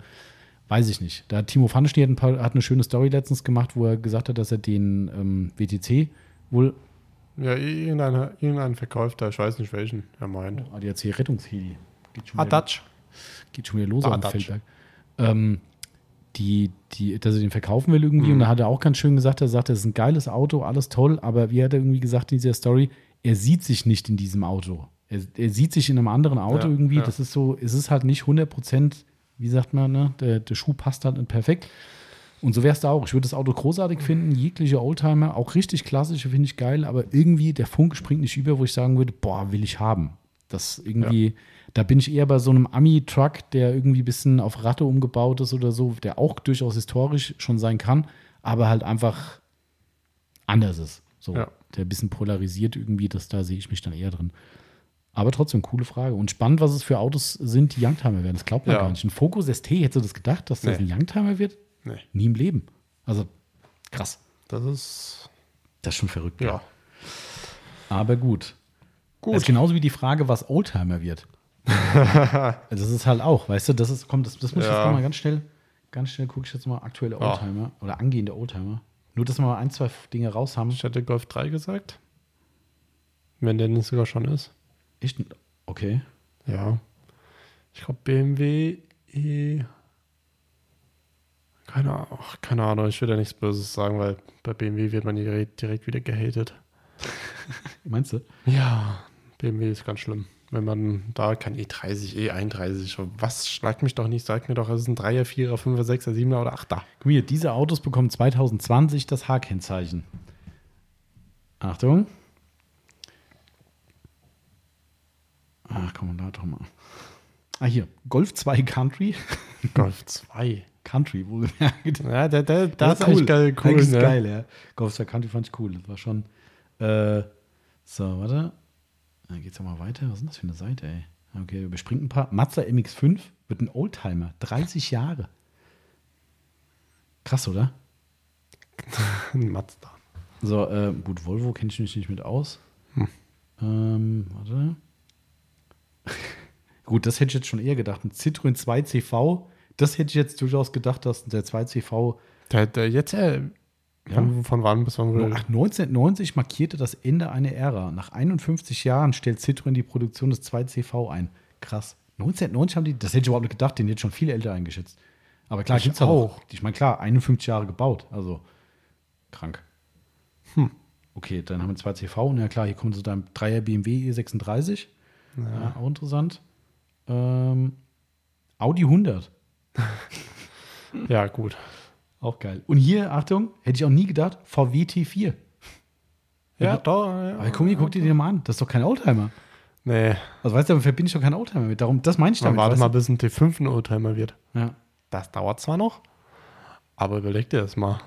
weiß ich nicht. Da hat Timo Pfannenstiel hat, ein paar, hat eine schöne Story letztens gemacht, wo er gesagt hat, dass er den ähm, WTC wohl Ja, irgendeiner, irgendein Verkäufer, ich weiß nicht welchen, er meint. ADAC Rettungsheli. Geht schon Ah, wieder, Dutch. geht schon wieder los Ah, Dutch. Feldberg. Ähm, die, die, dass er den verkaufen will irgendwie. Mhm. Und da hat er auch ganz schön gesagt, er sagt, das ist ein geiles Auto, alles toll, aber wie hat er irgendwie gesagt in dieser Story, er sieht sich nicht in diesem Auto. Er, er sieht sich in einem anderen Auto Ja, irgendwie. ja. Das ist so, es ist halt nicht 100 Prozent, wie sagt man, ne? der, der Schuh passt halt nicht perfekt. Und so wäre es da auch. Ich würde das Auto großartig finden, jegliche Oldtimer, auch richtig klassische finde ich geil, aber irgendwie der Funke springt nicht über, wo ich sagen würde, boah, will ich haben. Das irgendwie, da bin ich eher bei so einem Ami-Truck, der irgendwie ein bisschen auf Ratte umgebaut ist oder so, der auch durchaus historisch schon sein kann, aber halt einfach anders ist. So, Ja. der ein bisschen polarisiert irgendwie, das da sehe ich mich dann eher drin. Aber trotzdem, coole Frage. Und spannend, was es für Autos sind, die Youngtimer werden. Das glaubt man Ja. gar nicht. Ein Focus ST, hättest du das gedacht, dass das Nee. ein Youngtimer wird? Nee, Nie im Leben. Also krass. das ist. Das ist schon verrückt. Ja. Aber gut. Gut. Das ist genauso wie die Frage, was Oldtimer wird. (laughs) das ist halt auch, weißt du, das ist, komm, das, das muss ich Ja. jetzt mal ganz schnell, ganz schnell gucke ich jetzt mal aktuelle. Oldtimer oder angehende Oldtimer. Nur, dass wir mal ein, zwei Dinge raus haben. Ich hätte Golf 3 gesagt. Wenn der nicht sogar schon ist. Echt? Okay. Ja. Ich glaube BMW E. Keine Ahnung, keine Ahnung, ich will da nichts Böses sagen, weil bei BMW wird man direkt, direkt wieder gehatet. (laughs) Meinst du? Ja, BMW ist ganz schlimm. Wenn man da E E30, E31, was schlagt mich doch nicht, sagt mir doch, es ist ein 3er, 4er, 5er, 6er, 7er oder 8er. Guck diese Autos bekommen 2020 das H-Kennzeichen. Achtung. Ach, komm, da doch mal. Ah, hier. Golf 2 Country. (laughs) Golf 2. Country, wohlgemerkt. Ja, der, der, Das, das, ist eigentlich geil, cool. Ne? geil, ja. Golf 2 Country fand ich cool. Das war schon. Äh, so, warte. Dann geht's ja mal weiter. Was ist denn das für eine Seite, ey? Okay, überspringt ein paar. Mazda MX5 wird ein Oldtimer. 30 Jahre. Krass, oder? (laughs) Ein Mazda. So, äh, gut, Volvo kenne ich mich nicht mit aus. Ähm, warte. (laughs) gut, das hätte ich jetzt schon eher gedacht. Ein Citroën 2CV, das hätte ich jetzt durchaus gedacht, dass der 2CV Der, der jetzt, äh, von, von wann bis wann? Ach, 1990 markierte das Ende einer Ära. Nach 51 Jahren stellt Citroën die Produktion des 2CV ein. Krass. 1990 haben die, das hätte ich überhaupt nicht gedacht, den jetzt schon viel älter eingeschätzt. Aber klar, Ich gibt's auch. auch. Ich meine, klar, 51 Jahre gebaut. Also krank. Hm. Okay, dann haben wir 2CV. Und ja klar, hier kommt so dein 3er BMW E36. Ja. auch interessant. Ähm, Audi 100. (laughs) Ja, gut. Auch geil. Und hier, Achtung, hätte ich auch nie gedacht, VW T4. Ja, Ja. doch. Ja. Aber guck, dir- guck dir den mal an. Das ist doch kein Oldtimer. Nee, Also weißt du, damit verbinde ich doch keinen Oldtimer mit. Darum, das meine ich dann damit. warte weißt mal, bis ein T5 ein Oldtimer wird. Ja. Das dauert zwar noch, aber überleg dir das mal.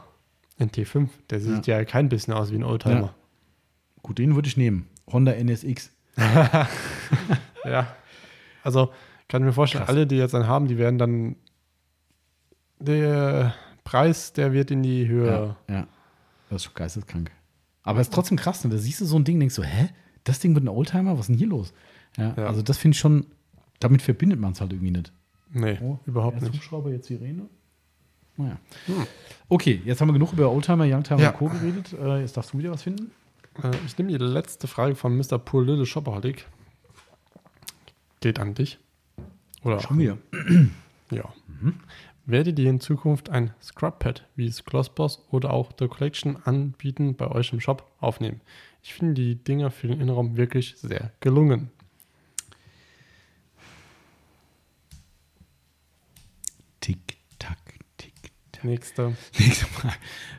Ein T5, der sieht ja, kein bisschen aus wie ein Oldtimer. Ja. Gut, den würde ich nehmen. Honda NSX. (laughs) Ja. Also kann ich mir vorstellen, Krass. alle, die jetzt einen haben, die werden dann der Preis, der wird in die Höhe. Ja, ja. Das ist schon geisteskrank. Aber es ist trotzdem krass, ne? Da siehst du so ein Ding, denkst so, hä? Das Ding wird ein Oldtimer? Was ist denn hier los? Ja, Ja. also das finde ich schon, damit verbindet man es halt irgendwie nicht. Nee, überhaupt erst nicht. Hubschrauber, jetzt Sirene. Naja. Okay, jetzt haben wir genug über Oldtimer, Youngtimer Ja. und Co. geredet. Äh, jetzt darfst du wieder was finden. Äh, ich nehme die letzte Frage von Mr. Poor Little Shopaholic. Geht an dich. Oder Schon wieder. (clears throat) Ja. Werdet ihr in Zukunft ein Scrub-Pad wie das Glossboss oder auch The Collection anbieten bei euch im Shop aufnehmen? Ich finde die Dinger für den Innenraum wirklich sehr gelungen. Tick, tack, tick, tack. Nächste. (laughs) Nächste Frage.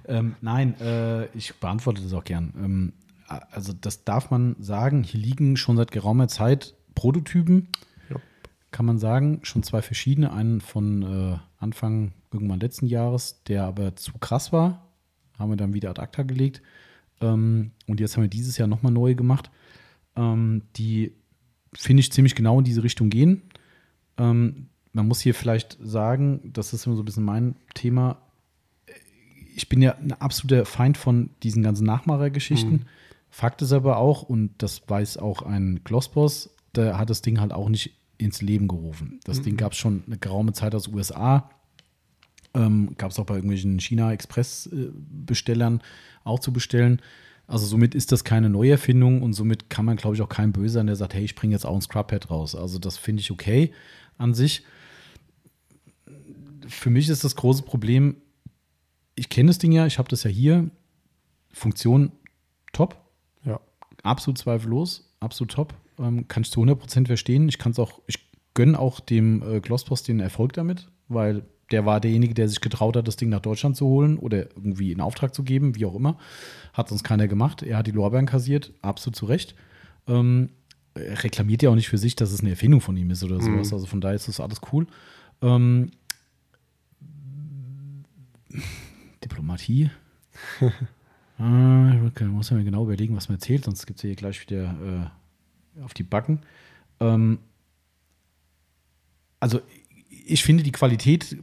Ähm, nein, äh, ich beantworte das auch gern. Ähm, also, das darf man sagen. Hier liegen schon seit geraumer Zeit Prototypen, kann man sagen. Schon zwei verschiedene. Einen von äh, Anfang irgendwann letzten Jahres, der aber zu krass war. Haben wir dann wieder ad acta gelegt. Ähm, und jetzt haben wir dieses Jahr nochmal neue gemacht, ähm, die, finde ich, ziemlich genau in diese Richtung gehen. Ähm, man muss hier vielleicht sagen, das ist immer so ein bisschen mein Thema. Ich bin ja ein absoluter Feind von diesen ganzen Nachmachergeschichten. Fakt ist aber auch, und das weiß auch ein Glossboss, der hat das Ding halt auch nicht ins Leben gerufen. Das Ding gab es schon eine geraume Zeit aus USA. Ähm, gab es auch bei irgendwelchen China-Express-Bestellern auch zu bestellen. Also somit ist das keine Neuerfindung und somit kann man, glaube ich, auch kein Böse sein, der sagt, hey, ich bringe jetzt auch ein Scrub-Pad raus. Also das finde ich okay an sich. Für mich ist das große Problem, ich kenne das Ding ja, ich habe das ja hier. Funktion top, Ja. absolut zweifellos, absolut top. Ähm, kann ich zu 100% verstehen. Ich kann es auch, ich gönne auch dem äh, Glossboss den Erfolg damit, weil der war derjenige, der sich getraut hat, das Ding nach Deutschland zu holen oder irgendwie in Auftrag zu geben, wie auch immer. Hat sonst keiner gemacht. Er hat die Lorbeeren kassiert, absolut zu Recht. Ähm, er reklamiert ja auch nicht für sich, dass es eine Erfindung von ihm ist oder sowas. Also von daher ist das alles cool. Ähm, Diplomatie. äh, (laughs) ich muss ja mir genau überlegen, was man erzählt, sonst gibt es hier gleich wieder äh, auf die Backen. Ähm, also ich finde die Qualität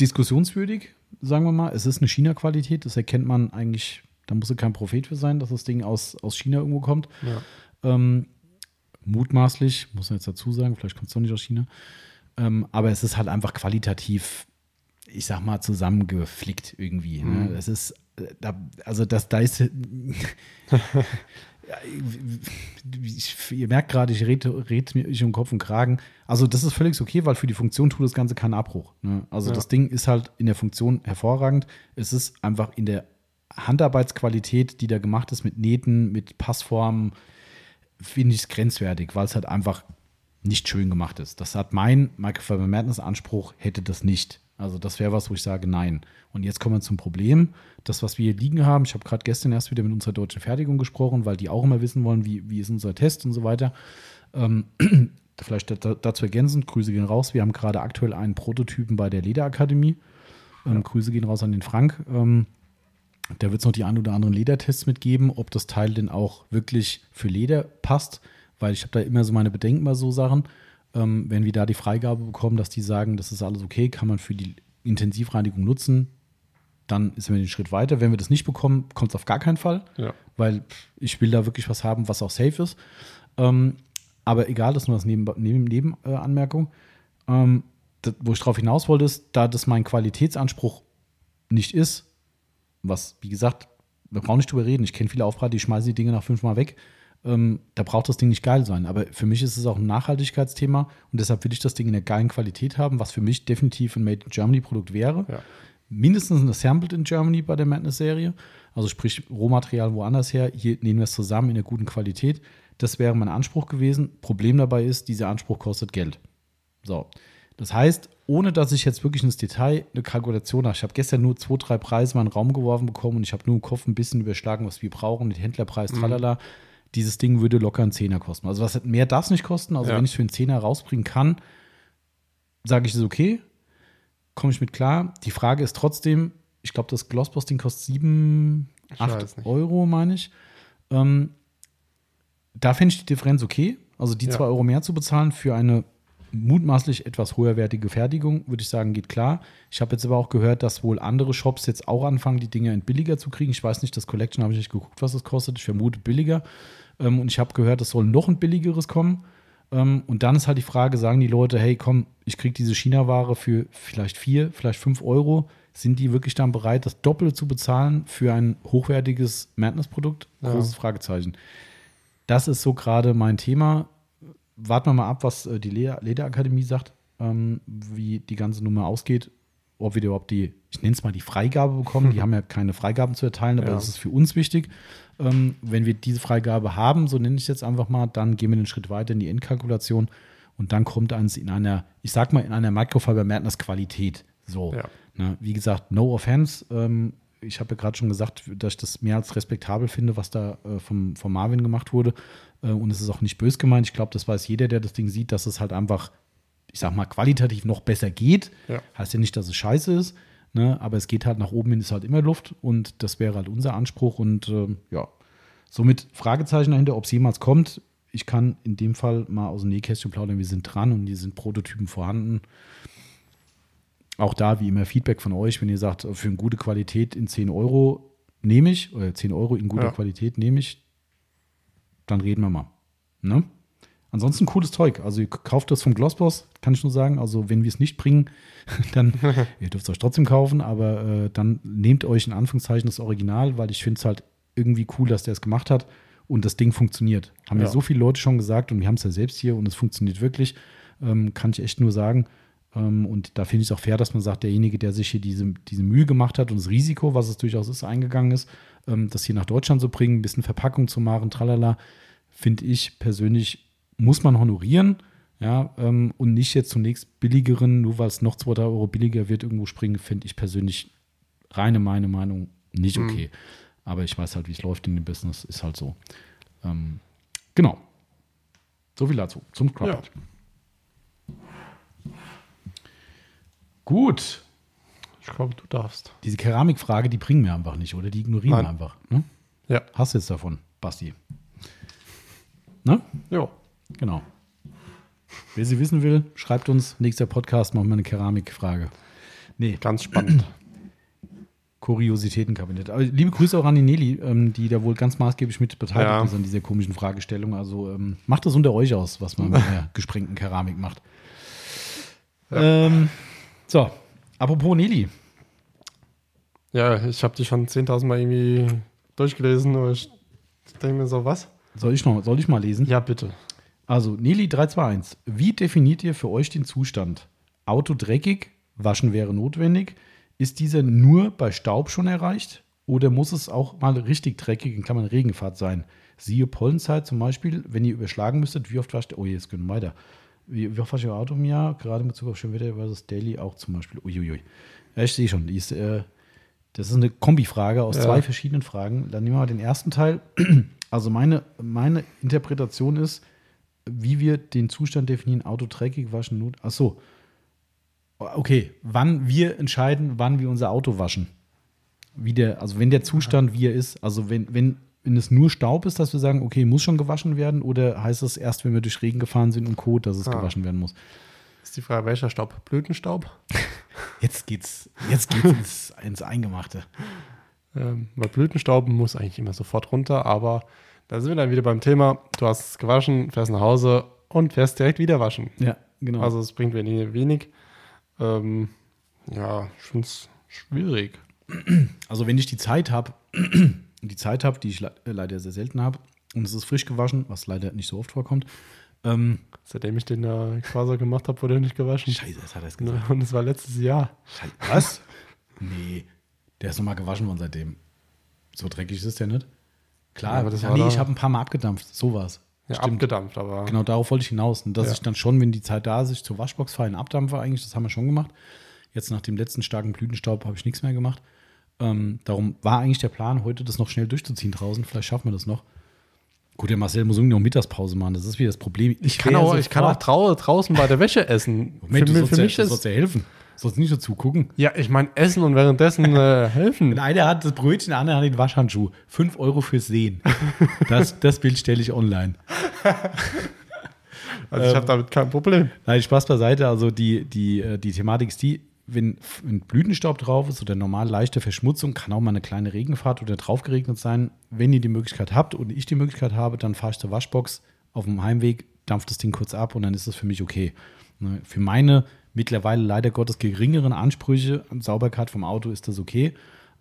diskussionswürdig, sagen wir mal. Es ist eine China-Qualität, das erkennt man eigentlich, da muss er kein Prophet für sein, dass das Ding aus, aus China irgendwo kommt. Ja. Ähm, mutmaßlich, muss man jetzt dazu sagen, vielleicht kommt es doch nicht aus China. Ähm, aber es ist halt einfach qualitativ, ich sag mal, zusammengeflickt irgendwie. Ne? Es ist, äh, da, also das, da ist. (laughs) (laughs) Ich, ihr merkt gerade, ich rede red mir ich um Kopf und Kragen. Also, das ist völlig okay, weil für die Funktion tut das Ganze keinen Abbruch. Ne? Also, Ja. das Ding ist halt in der Funktion hervorragend. Es ist einfach in der Handarbeitsqualität, die da gemacht ist, mit Nähten, mit Passformen, finde ich es grenzwertig, weil es halt einfach nicht schön gemacht ist. Das hat mein Michael Faber Madness Anspruch, hätte das nicht. Also das wäre was, wo ich sage, nein. Und jetzt kommen wir zum Problem. Das, was wir hier liegen haben, ich habe gerade gestern erst wieder mit unserer deutschen Fertigung gesprochen, weil die auch immer wissen wollen, wie, wie ist unser Test und so weiter. Ähm, (clears throat) vielleicht da- dazu ergänzend, Grüße gehen raus. Wir haben gerade aktuell einen Prototypen bei der Lederakademie. Ähm, Grüße gehen raus an den Frank. Ähm, da wird es noch die ein oder anderen Ledertests mitgeben, ob das Teil denn auch wirklich für Leder passt, weil ich habe da immer so meine Bedenken bei so Sachen. Ähm, wenn wir da die Freigabe bekommen, dass die sagen, das ist alles okay, kann man für die Intensivreinigung nutzen, dann ist wir den Schritt weiter. Wenn wir das nicht bekommen, kommt es auf gar keinen Fall, Ja. weil ich will da wirklich was haben, was auch safe ist. Ähm, aber egal, das ist nur als Neben, Neben, Nebenanmerkung. Ähm, das, wo ich darauf hinaus wollte, ist, da das mein Qualitätsanspruch nicht ist, was, wie gesagt, wir brauchen nicht drüber reden. Ich kenne viele Aufbereiter, die schmeißen die Dinge nach fünfmal weg. Ähm, da braucht das Ding nicht geil sein. Aber für mich ist es auch ein Nachhaltigkeitsthema und deshalb will ich das Ding in der geilen Qualität haben, was für mich definitiv ein Made in Germany Produkt wäre. Ja. Mindestens eine Sampled in Germany bei der Madness-Serie. Also sprich Rohmaterial woanders her. Hier nehmen wir es zusammen in der guten Qualität. Das wäre mein Anspruch gewesen. Problem dabei ist, dieser Anspruch kostet Geld. So. Das heißt, ohne dass ich jetzt wirklich ins Detail eine Kalkulation habe, ich habe gestern nur zwei, drei Preise mal in den Raum geworfen bekommen und ich habe nur im Kopf ein bisschen überschlagen, was wir brauchen, den Händlerpreis, tralala. Dieses Ding würde locker einen Zehner kosten. Also was mehr darf es nicht kosten. Also Ja. wenn ich es für einen Zehner rausbringen kann, sage ich, es okay. Komme ich mit klar. Die Frage ist trotzdem, ich glaube, das Glossboss-Ding kostet 7, Ich 8 weiß nicht. Euro, meine ich. Ähm, da fände ich die Differenz okay. Also die Ja. 2 Euro mehr zu bezahlen für eine mutmaßlich etwas höherwertige Fertigung, würde ich sagen, geht klar. Ich habe jetzt aber auch gehört, dass wohl andere Shops jetzt auch anfangen, die Dinge in billiger zu kriegen. Ich weiß nicht, das Collection habe ich nicht geguckt, was es kostet. Ich vermute billiger. Ähm, und ich habe gehört, es soll noch ein billigeres kommen. Ähm, und dann ist halt die Frage, sagen die Leute, hey, komm, ich kriege diese China-Ware für vielleicht vier, vielleicht fünf Euro. Sind die wirklich dann bereit, das Doppelte zu bezahlen für ein hochwertiges Madness-Produkt? Ja. Großes Fragezeichen. Das ist so gerade mein Thema. Warten wir mal ab, was äh, die Leder Lederakademie sagt, ähm, wie die ganze Nummer ausgeht. Ob wir überhaupt die, ich nenne es mal die Freigabe bekommen. Die (laughs) haben ja keine Freigaben zu erteilen, aber Ja. das ist für uns wichtig. Ähm, wenn wir diese Freigabe haben, so nenne ich es jetzt einfach mal, dann gehen wir den Schritt weiter in die Endkalkulation und dann kommt eins in einer, ich sag mal, in einer Microfiber Madness Qualität. So. Ja. Ne, wie gesagt, no offense. Ähm, ich habe ja gerade schon gesagt, dass ich das mehr als respektabel finde, was da äh, vom, vom Marvin gemacht wurde. Äh, und es ist auch nicht bös gemeint. Ich glaube, das weiß jeder, der das Ding sieht, dass es halt einfach, ich sag mal, qualitativ noch besser geht. Ja. Heißt ja nicht, dass es scheiße ist, ne? aber es geht halt nach oben hin, ist halt immer Luft und das wäre halt unser Anspruch. Und ähm, ja, somit Fragezeichen dahinter, ob es jemals kommt. Ich kann in dem Fall mal aus dem Nähkästchen plaudern, wir sind dran und hier sind Prototypen vorhanden. Auch da, wie immer, Feedback von euch, wenn ihr sagt, für eine gute Qualität in 10 Euro nehme ich, oder 10 Euro in guter Ja. Qualität nehme ich, dann reden wir mal. Ne? Ansonsten cooles Zeug. Also ihr kauft das vom Glossboss, kann ich nur sagen. Also wenn wir es nicht bringen, (laughs) dann, (laughs) ihr dürft es euch trotzdem kaufen, aber äh, dann nehmt euch in Anführungszeichen das Original, weil ich finde es halt irgendwie cool, dass der es gemacht hat und das Ding funktioniert. Haben ja Ja. so viele Leute schon gesagt und wir haben es ja selbst hier und es funktioniert wirklich. Ähm, kann ich echt nur sagen. Ähm, und da finde ich es auch fair, dass man sagt, derjenige, der sich hier diese, diese Mühe gemacht hat und das Risiko, was es durchaus ist, eingegangen ist, ähm, das hier nach Deutschland zu bringen, ein bisschen Verpackung zu machen, tralala, finde ich persönlich, muss man honorieren. Ja, ähm, und nicht jetzt zunächst billigeren, nur weil es noch 2 drei Euro billiger wird, irgendwo springen, finde ich persönlich reine meine Meinung nicht Mhm. okay. Aber ich weiß halt, wie es läuft in dem Business, ist halt so. Ähm, genau. So viel dazu, zum Ja. Scrubber. Gut. Ich glaube, du darfst. Diese Keramikfrage, die bringen wir einfach nicht, oder? Die ignorieren wir Nein. einfach. Ne? Ja. Hast jetzt davon, Basti. Ne? Jo. Genau. Wer sie wissen will, schreibt uns. Nächster Podcast machen wir eine Keramikfrage. Nee, Ganz spannend. Kuriositätenkabinett. Aber liebe Grüße auch an die Nelly, ähm, die da wohl ganz maßgeblich mit beteiligt Ja. ist an dieser komischen Fragestellung. Also ähm, macht das unter euch aus, was man mit der (laughs) gesprengten Keramik macht. Ähm, so, apropos Nelly. ja, ich habe die schon 10.000 Mal irgendwie durchgelesen und ich denke mir so, was? Soll ich, noch, soll ich mal lesen? Ja, bitte. Also, Nelly 321. Wie definiert ihr für euch den Zustand? Auto dreckig, waschen wäre notwendig. Ist dieser nur bei Staub schon erreicht? Oder muss es auch mal richtig dreckig, in Klammern Regenfahrt sein? Siehe Pollenzeit zum Beispiel, wenn ihr überschlagen müsstet, wie oft wascht ihr? Oh, jetzt können wir weiter. Wie, wie oft wascht ihr Auto im Jahr? Gerade in Bezug auf Schönwetter versus Daily auch zum Beispiel. Uiuiui. Ja, ich sehe schon, die ist, äh, das ist eine Kombifrage aus Ja. zwei verschiedenen Fragen. Dann nehmen wir mal den ersten Teil. (clears throat) Also meine, meine Interpretation ist, wie wir den Zustand definieren, Auto dreckig waschen, Not. Ach so. Okay, wann wir entscheiden, wann wir unser Auto waschen. Wie der, also wenn der Zustand wie er ist, also wenn, wenn, wenn es nur Staub ist, dass wir sagen, okay, muss schon gewaschen werden, oder heißt es erst, wenn wir durch Regen gefahren sind und Kot, dass es Ah. gewaschen werden muss? Ist die Frage, welcher Staub? Blütenstaub? (laughs) Jetzt geht's, jetzt geht's ins, ins Eingemachte. Ähm, weil Blütenstaub muss eigentlich immer sofort runter, aber da sind wir dann wieder beim Thema, du hast es gewaschen, fährst nach Hause und fährst direkt wieder waschen. Ja, genau. Also es bringt wenig. wenig. Ähm, ja, ich finde es schwierig. Also wenn ich die Zeit habe, (clears throat) die Zeit habe, die ich äh, leider sehr selten habe, und es ist frisch gewaschen, was leider nicht so oft vorkommt. Ähm, Seitdem ich den äh, Quasar gemacht habe, wurde er nicht gewaschen. Scheiße, das hat er es gesagt. Und es war letztes Jahr. Scheiße, was? nee, der ist nochmal gewaschen worden seitdem. So dreckig ist der nicht. Klar, Ja, aber das ja, war nee, da- ich habe ein paar Mal abgedampft. So war's. Ja, Stimmt. abgedampft, aber Genau darauf wollte ich hinaus. Und dass Ja. ich dann schon, wenn die Zeit da ist, ich zur Waschbox fahre, einen abdampfe eigentlich, das haben wir schon gemacht. Jetzt nach dem letzten starken Blütenstaub habe ich nichts mehr gemacht. Ähm, darum war eigentlich der Plan, heute das noch schnell durchzuziehen draußen. Vielleicht schaffen wir das noch. Gut, der Marcel muss irgendwie noch Mittagspause machen. Das ist wieder das Problem. Ich kann wäre auch, ich kann auch draußen bei der Wäsche essen. Moment, du für, mi- sollst, für ja, mich du ist. sollst ja helfen. Du sollst nicht nur zugucken. Ja, ich meine, essen und währenddessen äh, (laughs) helfen. Einer hat das Brötchen, der anderen hat den Waschhandschuh. 5 Euro fürs Sehen. Das, das Bild stelle ich online. (laughs) Also ich habe damit kein Problem. Nein, Spaß beiseite. Also die, die, äh, die Thematik ist die, wenn, wenn Blütenstaub drauf ist oder normal leichte Verschmutzung, kann auch mal eine kleine Regenfahrt oder drauf geregnet sein. Wenn ihr die Möglichkeit habt und ich die Möglichkeit habe, dann fahre ich zur Waschbox auf dem Heimweg, dampft das Ding kurz ab und dann ist es für mich okay. Ne, Für meine mittlerweile leider Gottes geringeren Ansprüche an Sauberkeit vom Auto ist das okay.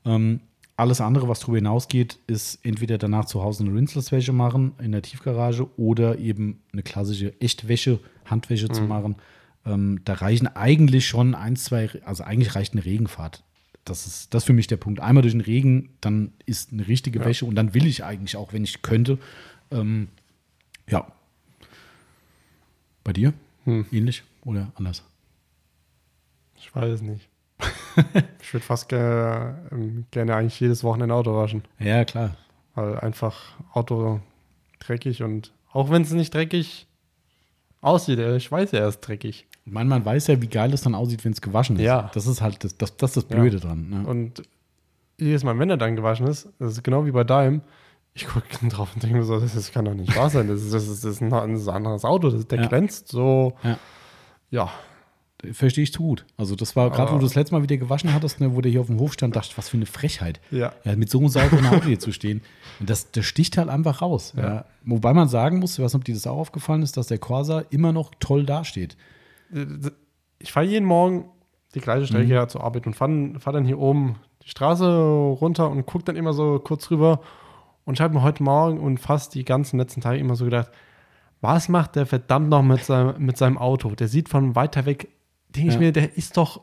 Ähm, alles andere, was darüber hinausgeht, ist entweder danach zu Hause eine Rinselwäsche machen in der Tiefgarage oder eben eine klassische Echtwäsche, Handwäsche zu machen. Ähm, da reichen eigentlich schon ein, zwei, also eigentlich reicht eine Regenfahrt. Das ist, das ist für mich der Punkt. Einmal durch den Regen, dann ist eine richtige Wäsche und dann will ich eigentlich auch, wenn ich könnte. Ähm, ja. Bei dir? Hm. Ähnlich oder anders? Ich weiß es nicht. (laughs) ich würde fast ge ähm, gerne eigentlich jedes Wochenende Auto waschen. Ja, klar. Weil einfach Auto dreckig und auch wenn es nicht dreckig aussieht, äh, ich weiß ja, er ist dreckig. Ich meine, man weiß ja, wie geil es dann aussieht, wenn es gewaschen ist. Ja. Das ist halt das, das, das, ist das Ja. Blöde dran. Ne? Und jedes Mal, wenn er dann gewaschen ist, das ist genau wie bei deinem, ich gucke (laughs) drauf und denke mir so, das, ist- kann doch nicht wahr sein. Das ist, das ist, das das ist ein anderes Auto, das, der Ja. glänzt so. Ja. Ja, Verstehe ich zu gut. Also, das war gerade, wo Aber- du das letzte Mal wieder gewaschen hattest, ne, wo der hier auf dem Hof stand, dachte ich, was für eine Frechheit. Ja. Ja, mit so einem sauberen Auto hier zu stehen. Und das, das sticht halt einfach raus. Ja. Ja. Wobei man sagen muss, ich weiß nicht, ob dir das auch aufgefallen ist, dass der Corsa immer noch toll dasteht. ich fahre jeden Morgen die gleiche Strecke Mhm. zur Arbeit und fahre fahr dann hier oben die Straße runter und gucke dann immer so kurz rüber. Und ich habe mir heute Morgen und fast die ganzen letzten Tage immer so gedacht, was macht der verdammt noch mit seinem, mit seinem Auto? Der sieht von weiter weg, denke ich Ja. mir, der ist doch,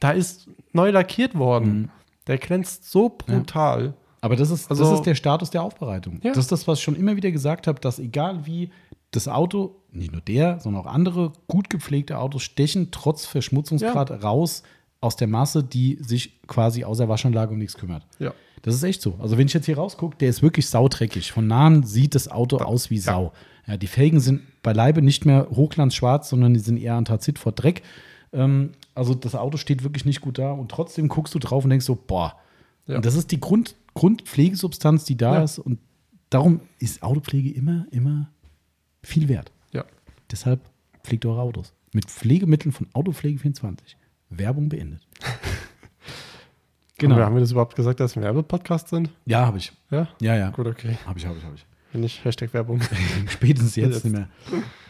da ist neu lackiert worden. Mhm. Der glänzt so brutal. Aber das ist, das Also- ist der Status der Aufbereitung. Ja. Das ist das, was ich schon immer wieder gesagt habe, dass egal wie das Auto, nicht nur der, sondern auch andere gut gepflegte Autos stechen trotz Verschmutzungsgrad raus aus der Masse, die sich quasi aus der Waschanlage um nichts kümmert. Ja. Das ist echt so. Also wenn ich jetzt hier rausgucke, der ist wirklich saudreckig. Von nahen sieht das Auto aus wie Sau. Ja, die Felgen sind beileibe nicht mehr hochglanzschwarz, sondern die sind eher Anthrazit vor Dreck. Ähm, also das Auto steht wirklich nicht gut da und trotzdem guckst du drauf und denkst so, boah. Ja. Und das ist die Grund, Grundpflegesubstanz, die da Ja. ist und darum ist Autopflege immer, immer viel wert. Ja. Deshalb pflegt eure Autos. Mit Pflegemitteln von Autopflege24. Werbung beendet. (laughs) Genau. Haben wir das überhaupt gesagt, dass wir ein Werbepodcast sind? Ja, habe ich. Ja? Ja, ja. Gut, okay. Habe ich, habe ich, habe ich. Wenn nicht, Hashtag Werbung. (laughs) Spätestens jetzt, nicht mehr.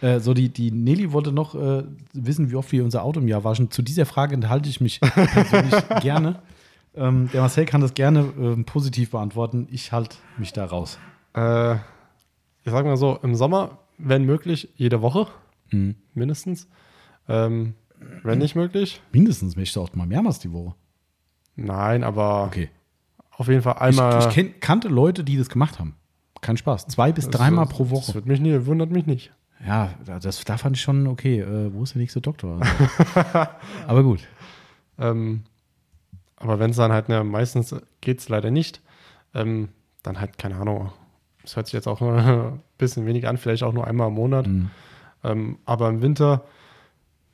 Äh, so, die, die Nelly wollte noch äh, wissen, wie oft wir unser Auto im Jahr waschen. Zu dieser Frage enthalte ich mich persönlich (laughs) gerne. Ähm, der Marcel kann das gerne ähm, positiv beantworten. Ich halte mich da raus. Äh, ich sag mal so, im Sommer, wenn möglich, jede Woche, Mhm. mindestens. Ähm, wenn nicht möglich, Mindestens möchte ich auch mal mehrmals die Woche. nein, aber Okay. auf jeden Fall Ich, einmal. ich kenn, kannte Leute, die das gemacht haben. Kein Spaß. Zwei bis Das- dreimal das- pro Das Woche. wird mich nie, wundert mich nicht. Ja, das, da fand ich schon okay. Äh, wo ist der nächste Doktor? Also. (laughs) Aber gut. Ähm, aber wenn es dann halt, ne, meistens geht es leider nicht, ähm, dann halt, keine Ahnung, das hört sich jetzt auch ein (laughs) bisschen weniger an, vielleicht auch nur einmal im Monat. Mhm. Ähm, aber im Winter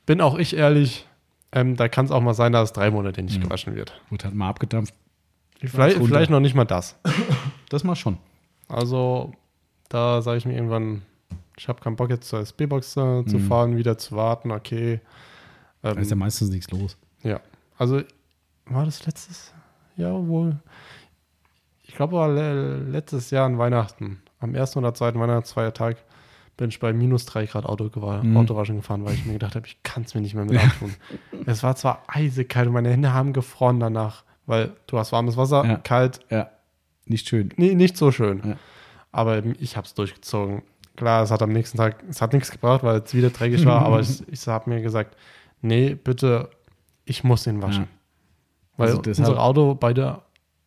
bin auch ich ehrlich, ähm, da kann es auch mal sein, dass es drei Monate nicht Mhm. gewaschen wird. Gut, hat mal abgedampft. Vielleicht, vielleicht noch nicht mal das. Das mal schon. Also da sage ich mir irgendwann, ich habe keinen Bock jetzt zur SB-Box zu Mhm. fahren, wieder zu warten, okay. Da ist ja Ähm, meistens nichts los. ja, also war das letztes Jahr wohl? Ich glaube, war le letztes Jahr an Weihnachten, am ersten oder zweiten Weihnachtsfeiertag, bin ich bei minus drei Grad Auto gewa- Mhm. Autowaschen gefahren, weil ich mir gedacht habe, ich kann es mir nicht mehr mit antun. es war zwar eisekalt und meine Hände haben gefroren danach, weil du hast warmes Wasser, Ja. kalt, Ja, nicht schön. Nee, nicht so schön. Ja. Aber ich habe es durchgezogen. Klar, es hat am nächsten Tag, es hat nichts gebracht, weil es wieder dreckig war, aber ich, ich habe mir gesagt, nee, bitte, ich muss ihn waschen. Ja. Weil Also unsere Auto, beide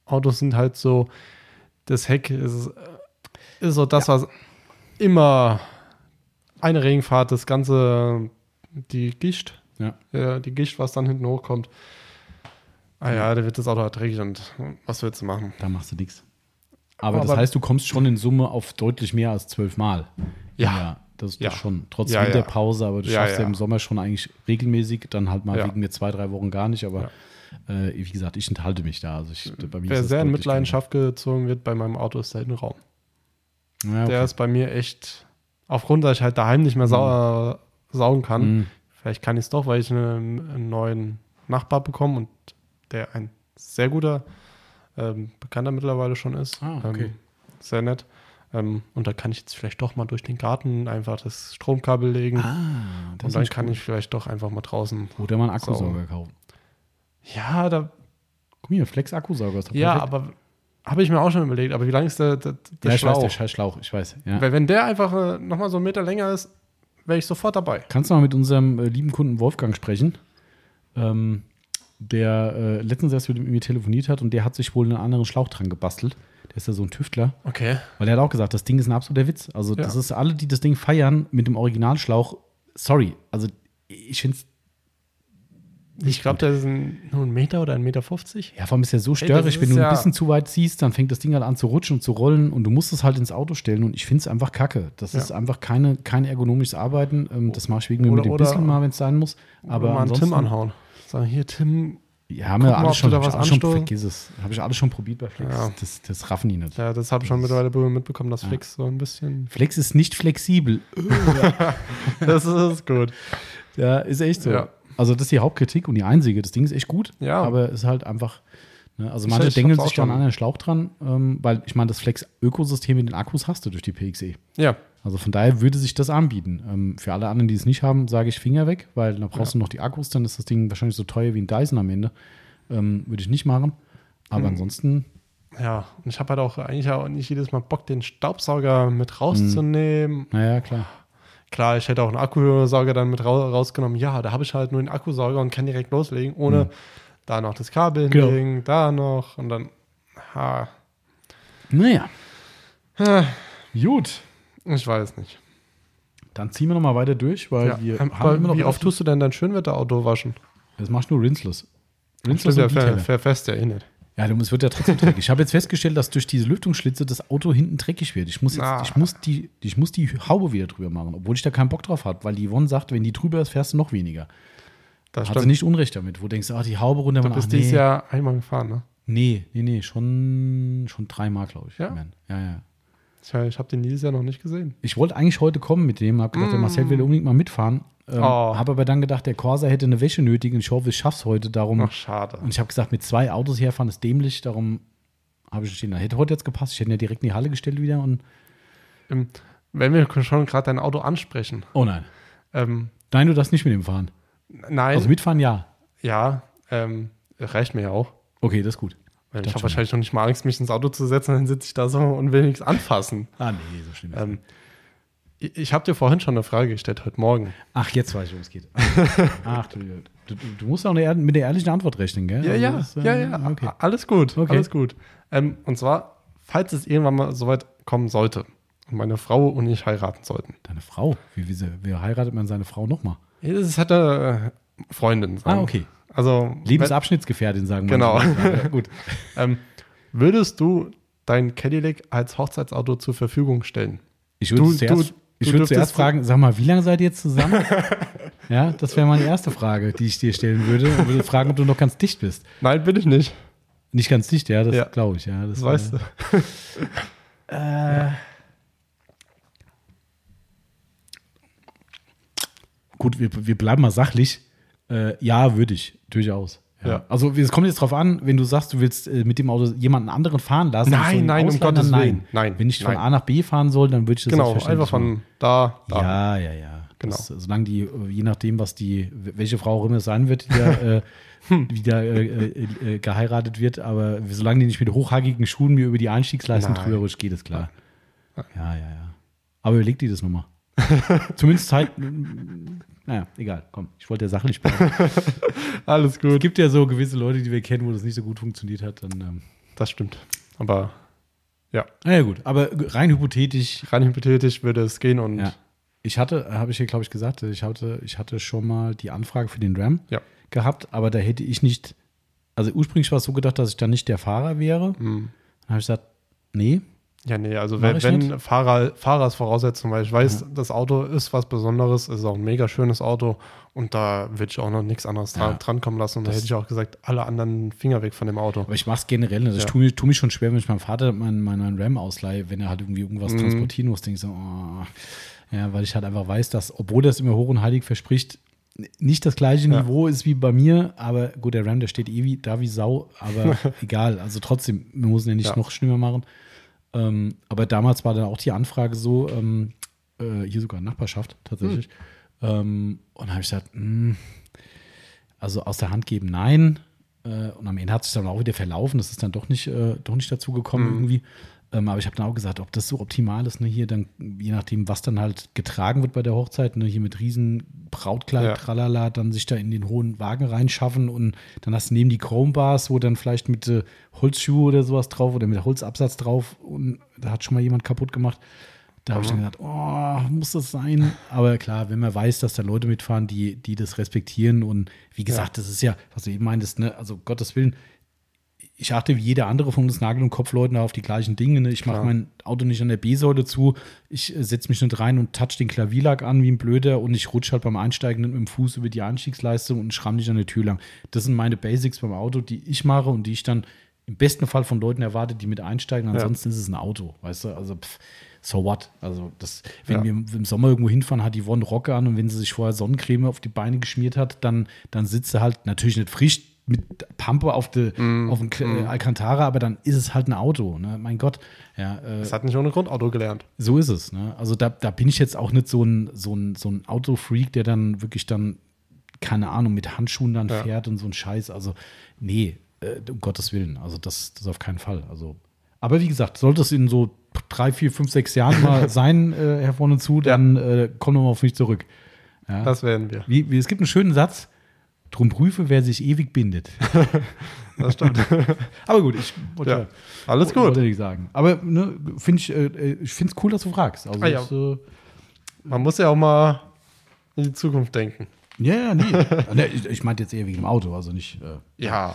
Autos sind halt so, das Heck ist, ist so das, was immer eine Regenfahrt, das Ganze, die Gischt, Ja. äh, die Gischt, was dann hinten hochkommt. Ah ja, da wird das Auto halt dreckig und was willst du machen? Da machst du nichts. Aber, das Aber- heißt, du kommst schon in Summe auf deutlich mehr als zwölf Mal. Ja. Jahr. Das ist Ja. das schon. Trotz Ja, ja. Winterpause, aber du Ja, schaffst ja. ja. im Sommer schon eigentlich regelmäßig, dann halt mal Ja. wegen mir zwei, drei Wochen gar nicht. Aber äh, wie gesagt, ich enthalte mich da. Also ich, mir Wer das sehr in Mitleidenschaft gezogen wird bei meinem Auto, ist der Innenraum. geringer. Ja, Der okay. ist bei mir echt, aufgrund, dass ich halt daheim nicht mehr sau saugen kann. Mhm. Vielleicht kann ich es doch, weil ich einen, einen neuen Nachbar bekomme und der ein sehr guter ähm, Bekannter mittlerweile schon ist. Ah, okay. ähm, sehr nett. Ähm, und da kann ich jetzt vielleicht doch mal durch den Garten einfach das Stromkabel legen. Ah, das und dann kann gut. ich vielleicht doch einfach mal draußen. Oder mal einen Akkusauger kaufen. Ja, da, Guck mal, Flex-Akkusauger ist ja perfekt. aber habe ich mir auch schon überlegt. Aber wie lang ist der, der, der ja, ich weiß, Schlauch? der scheiß Schlauch, ich weiß. Ja. Weil wenn der einfach äh, nochmal so einen Meter länger ist, wäre ich sofort dabei. Kannst du mal mit unserem äh, lieben Kunden Wolfgang sprechen, ähm, der äh, letztens erst mit mir telefoniert hat und der hat sich wohl einen anderen Schlauch dran gebastelt. Der ist ja so ein Tüftler. Okay. Weil er hat auch gesagt, das Ding ist ein absoluter Witz. Also, Ja. das ist alle, die das Ding feiern mit dem Originalschlauch. Sorry. Also, ich finde es. Ich glaube, der ist ein, nur ein Meter oder ein Meter 50. Ja, vor allem ist ja so das störrisch, ist wenn du ein ja- bisschen zu weit ziehst, dann fängt das Ding halt an zu rutschen und zu rollen und du musst es halt ins Auto stellen und ich finde es einfach kacke. Das Ja. ist einfach keine, kein ergonomisches Arbeiten. Ähm, das mache ich wegen mir Oder- mit dem oder- bisschen mal, wenn es sein muss. Aber Aber mal einen Tim anhauen. Sagen, hier, Tim, Ja, haben wir alles schon, was schon vergiss es. Habe ich alles schon probiert bei Flex. Ja. Das, das raffen die nicht. ja, das habe ich schon mittlerweile mitbekommen, dass Flex so ein bisschen. Flex ist nicht flexibel. (laughs) das ist gut. Ja, ist echt so. Ja. Also das ist die Hauptkritik und die einzige. Das Ding ist echt gut, Ja. aber ist halt einfach. Ne, also manche ich dengeln sich da an einen Schlauch dran, ähm, weil ich meine, das Flex-Ökosystem in den Akkus hast du durch die PXE. Ja, Also von daher würde sich das anbieten. Ähm, für alle anderen, die es nicht haben, sage ich Finger weg, weil dann brauchst du noch die Akkus, dann ist das Ding wahrscheinlich so teuer wie ein Dyson am Ende. Ähm, würde ich nicht machen. Aber Hm. ansonsten, ja. Und ich habe halt auch eigentlich auch nicht jedes Mal Bock, den Staubsauger mit rauszunehmen. naja, klar. Klar, ich hätte auch einen Akkusauger dann mit ra rausgenommen. Ja, da habe ich halt nur den Akkusauger und kann direkt loslegen, ohne da noch das Kabel Genau. hinlegen, da noch und dann. Ha, Naja, Ah, gut. Ich weiß nicht. Dann ziehen wir nochmal weiter durch, weil Ja. wir haben immer noch wie oft tust du denn dein Schönwetterauto waschen? Das machst du nur rinseless. Rinseless Stimmt, ja, ver, fest ja nicht. Ja, es wird ja trotzdem dreckig. Ich habe jetzt festgestellt, dass durch diese Lüftungsschlitze das Auto hinten dreckig wird. Ich muss, jetzt, Ah. ich muss, die, ich muss die Haube wieder drüber machen, obwohl ich da keinen Bock drauf habe, weil die Yvonne sagt, wenn die drüber ist, fährst du noch weniger. Das Hat sie nicht Unrecht damit, wo du denkst, ah, die Haube runter, Du bist ach, nee. dieses Jahr einmal gefahren, ne? Nee, nee, nee, schon, schon dreimal, glaube ich. Ja? Ja, ja. Ich, ich habe den dieses Jahr noch nicht gesehen. Ich wollte eigentlich heute kommen mit dem, habe gedacht, der Marcel will unbedingt mal mitfahren. Ähm, Oh. Habe aber dann gedacht, der Corsa hätte eine Wäsche nötig und ich hoffe, ich schaff's heute. Darum Ach, schade. Und ich habe gesagt, mit zwei Autos herfahren ist dämlich, darum habe ich stehen. Hätte heute jetzt gepasst. Ich hätte ihn ja direkt in die Halle gestellt wieder und. Ähm, wenn wir schon gerade dein Auto ansprechen. Oh nein. Ähm, Nein, du darfst nicht mit dem fahren. nein, Also mitfahren ja. ja, ähm, reicht mir ja auch. Okay, das ist gut. Weil ich habe wahrscheinlich noch nicht mal Angst, mich ins Auto zu setzen, dann sitze ich da so und will nichts anfassen. Ah, nee, so schlimm. ist Ähm, ich ich habe dir vorhin schon eine Frage gestellt, heute Morgen. Ach, jetzt weiß ich, worum es geht. Ach, du, du, du musst auch eine, mit der ehrlichen Antwort rechnen, gell? Ja, Also ja, das, äh, ja, ja, Okay. alles gut, Okay. alles gut. Ähm, und zwar, falls es irgendwann mal soweit kommen sollte und meine Frau und ich heiraten sollten. Deine Frau? Wie, wie, wie heiratet man seine Frau nochmal? Ja, Das halt eine äh, Freundin. sagen. Ah, okay. Also, Lebensabschnittsgefährdin, sagen wir Genau. Ja, (laughs) gut. Ähm, würdest du dein Cadillac als Hochzeitsauto zur Verfügung stellen? Ich würde zuerst, du- ich würde zuerst fragen, sag mal, wie lange seid ihr jetzt zusammen? (laughs) ja, das wäre meine erste Frage, die ich dir stellen würde. Und würde fragen, ob du noch ganz dicht bist. Nein, bin ich nicht. Nicht ganz dicht, ja, das Ja. glaube ich, ja. Das, weißt äh, du. (laughs) Äh, Gut, wir, wir bleiben mal sachlich. Äh, ja, würde ich, durchaus. Ja. Ja. Also es kommt jetzt drauf an, wenn du sagst, du willst äh, mit dem Auto jemanden anderen fahren lassen. Nein, einen nein, um Gottes nein. Willen. Nein, Wenn ich von nein. A nach B fahren soll, dann würde ich das Genau, einfach von da, da. Ja, ja, ja. Genau. Das, solange die, äh, je nachdem, was die, welche Frau auch immer es sein wird, die da, äh, (laughs) die da äh, äh, äh, geheiratet wird, aber solange die nicht mit hochhackigen Schuhen mir über die Einstiegsleistung drüber rutscht, geht es klar. Ja, ja, ja. Aber überleg dir das nochmal. (laughs) Zumindest Zeit. Naja, egal, komm, ich wollte der Sache nicht bleiben. (laughs) Alles Es gut. gibt ja so gewisse Leute, die wir kennen, wo das nicht so gut funktioniert hat. Dann, ähm, Das stimmt. Aber ja, naja, gut, aber rein hypothetisch, rein hypothetisch würde es gehen und Ja. Ich hatte, habe ich hier, glaube ich, gesagt, ich hatte, ich hatte schon mal die Anfrage für den Ram Ja. gehabt, aber da hätte ich nicht, also ursprünglich war es so gedacht, dass ich dann nicht der Fahrer wäre. hm, Dann habe ich gesagt, Nee. Ja, nee, also wenn, ich wenn. Fahrer, Fahrer es voraussetzen, weil ich weiß, das Auto ist was Besonderes, es ist auch ein mega schönes Auto und da würde ich auch noch nichts anderes dran, Ja. drankommen lassen. Und da Das- hätte ich auch gesagt, alle anderen Finger weg von dem Auto. Aber ich mache es generell. Also ich Ja. tue mich, tu mich schon schwer, wenn ich meinem Vater meinen, meinen Ram ausleihe, wenn er halt irgendwie irgendwas Mhm. transportieren muss, denke ich so, oh. ja, weil ich halt einfach weiß, dass, obwohl das immer hoch und heilig verspricht, nicht das gleiche Ja. Niveau ist wie bei mir, aber gut, der Ram, der steht eh wie, da wie Sau, aber (laughs) egal. Also trotzdem, wir müssen ja nicht Ja. noch schlimmer machen. Ähm, aber damals war dann auch die Anfrage so, ähm, äh, hier sogar Nachbarschaft tatsächlich. Ähm, und da habe ich gesagt, mh, also aus der Hand geben, nein. Äh, und am Ende hat sich dann auch wieder verlaufen. Das ist dann doch nicht, äh, doch nicht dazu gekommen Mhm. irgendwie. Ähm, aber ich habe dann auch gesagt, ob das so optimal ist, ne, hier dann, je nachdem, was dann halt getragen wird bei der Hochzeit, ne, hier mit riesen Brautkleid, Ja. tralala, dann sich da in den hohen Wagen reinschaffen und dann hast du neben die Chrome Bars, wo dann vielleicht mit äh, Holzschuhe oder sowas drauf oder mit Holzabsatz drauf und da hat schon mal jemand kaputt gemacht. Da habe ich dann gedacht, oh, muss das sein? Aber klar, wenn man weiß, dass da Leute mitfahren, die, die das respektieren und wie gesagt, das ist ja, was du eben meintest, ne, also Gottes Willen, ich achte wie jeder andere von uns Nagel- und Kopfleuten auf die gleichen Dinge. Ne? Ich mache mein Auto nicht an der B-Säule zu. Ich äh, setze mich nicht rein und touch den Klavierlack an wie ein Blöder und ich rutsche halt beim Einsteigen mit dem Fuß über die Einstiegsleistung und schramm nicht an der Tür lang. Das sind meine Basics beim Auto, die ich mache und die ich dann im besten Fall von Leuten erwarte, die mit einsteigen. Ansonsten ist es ein Auto, weißt du? Also, pff, so what? Also, das, wenn Ja. wir im Sommer irgendwo hinfahren, hat die Yvonne Rocke an und wenn sie sich vorher Sonnencreme auf die Beine geschmiert hat, dann, dann sitzt sie halt natürlich nicht frisch mit Pampe auf, de, auf dem K- äh, Alcantara, aber dann ist es halt ein Auto. Ne? Mein Gott, ja, äh, Das hat nicht ohne Grund Auto gelernt. so ist es. Ne? Also da, da bin ich jetzt auch nicht so ein, so ein, so ein Autofreak, der dann wirklich dann, keine Ahnung, mit Handschuhen dann Ja. fährt und so ein Scheiß. Also, nee, äh, um Gottes Willen. Also das, das auf keinen Fall. Also, aber wie gesagt, sollte es in so drei, vier, fünf, sechs Jahren mal (laughs) sein, äh, Herr vorne zu, dann äh, komm doch mal auf mich zurück. Ja? Das werden wir. wie, wie, es gibt einen schönen Satz, drum prüfe, wer sich ewig bindet. (laughs) Das stimmt. (laughs) Aber gut, ich wollte ja. Alles gut. wollte ich sagen. Aber ne, finde ich, äh, ich finde es cool, dass du fragst. Also, Ah, ja. es, äh, Man muss ja auch mal in die Zukunft denken. Ja, ja, nee. (laughs) nee ich ich meinte jetzt eher wegen dem Auto, also nicht äh, Ja.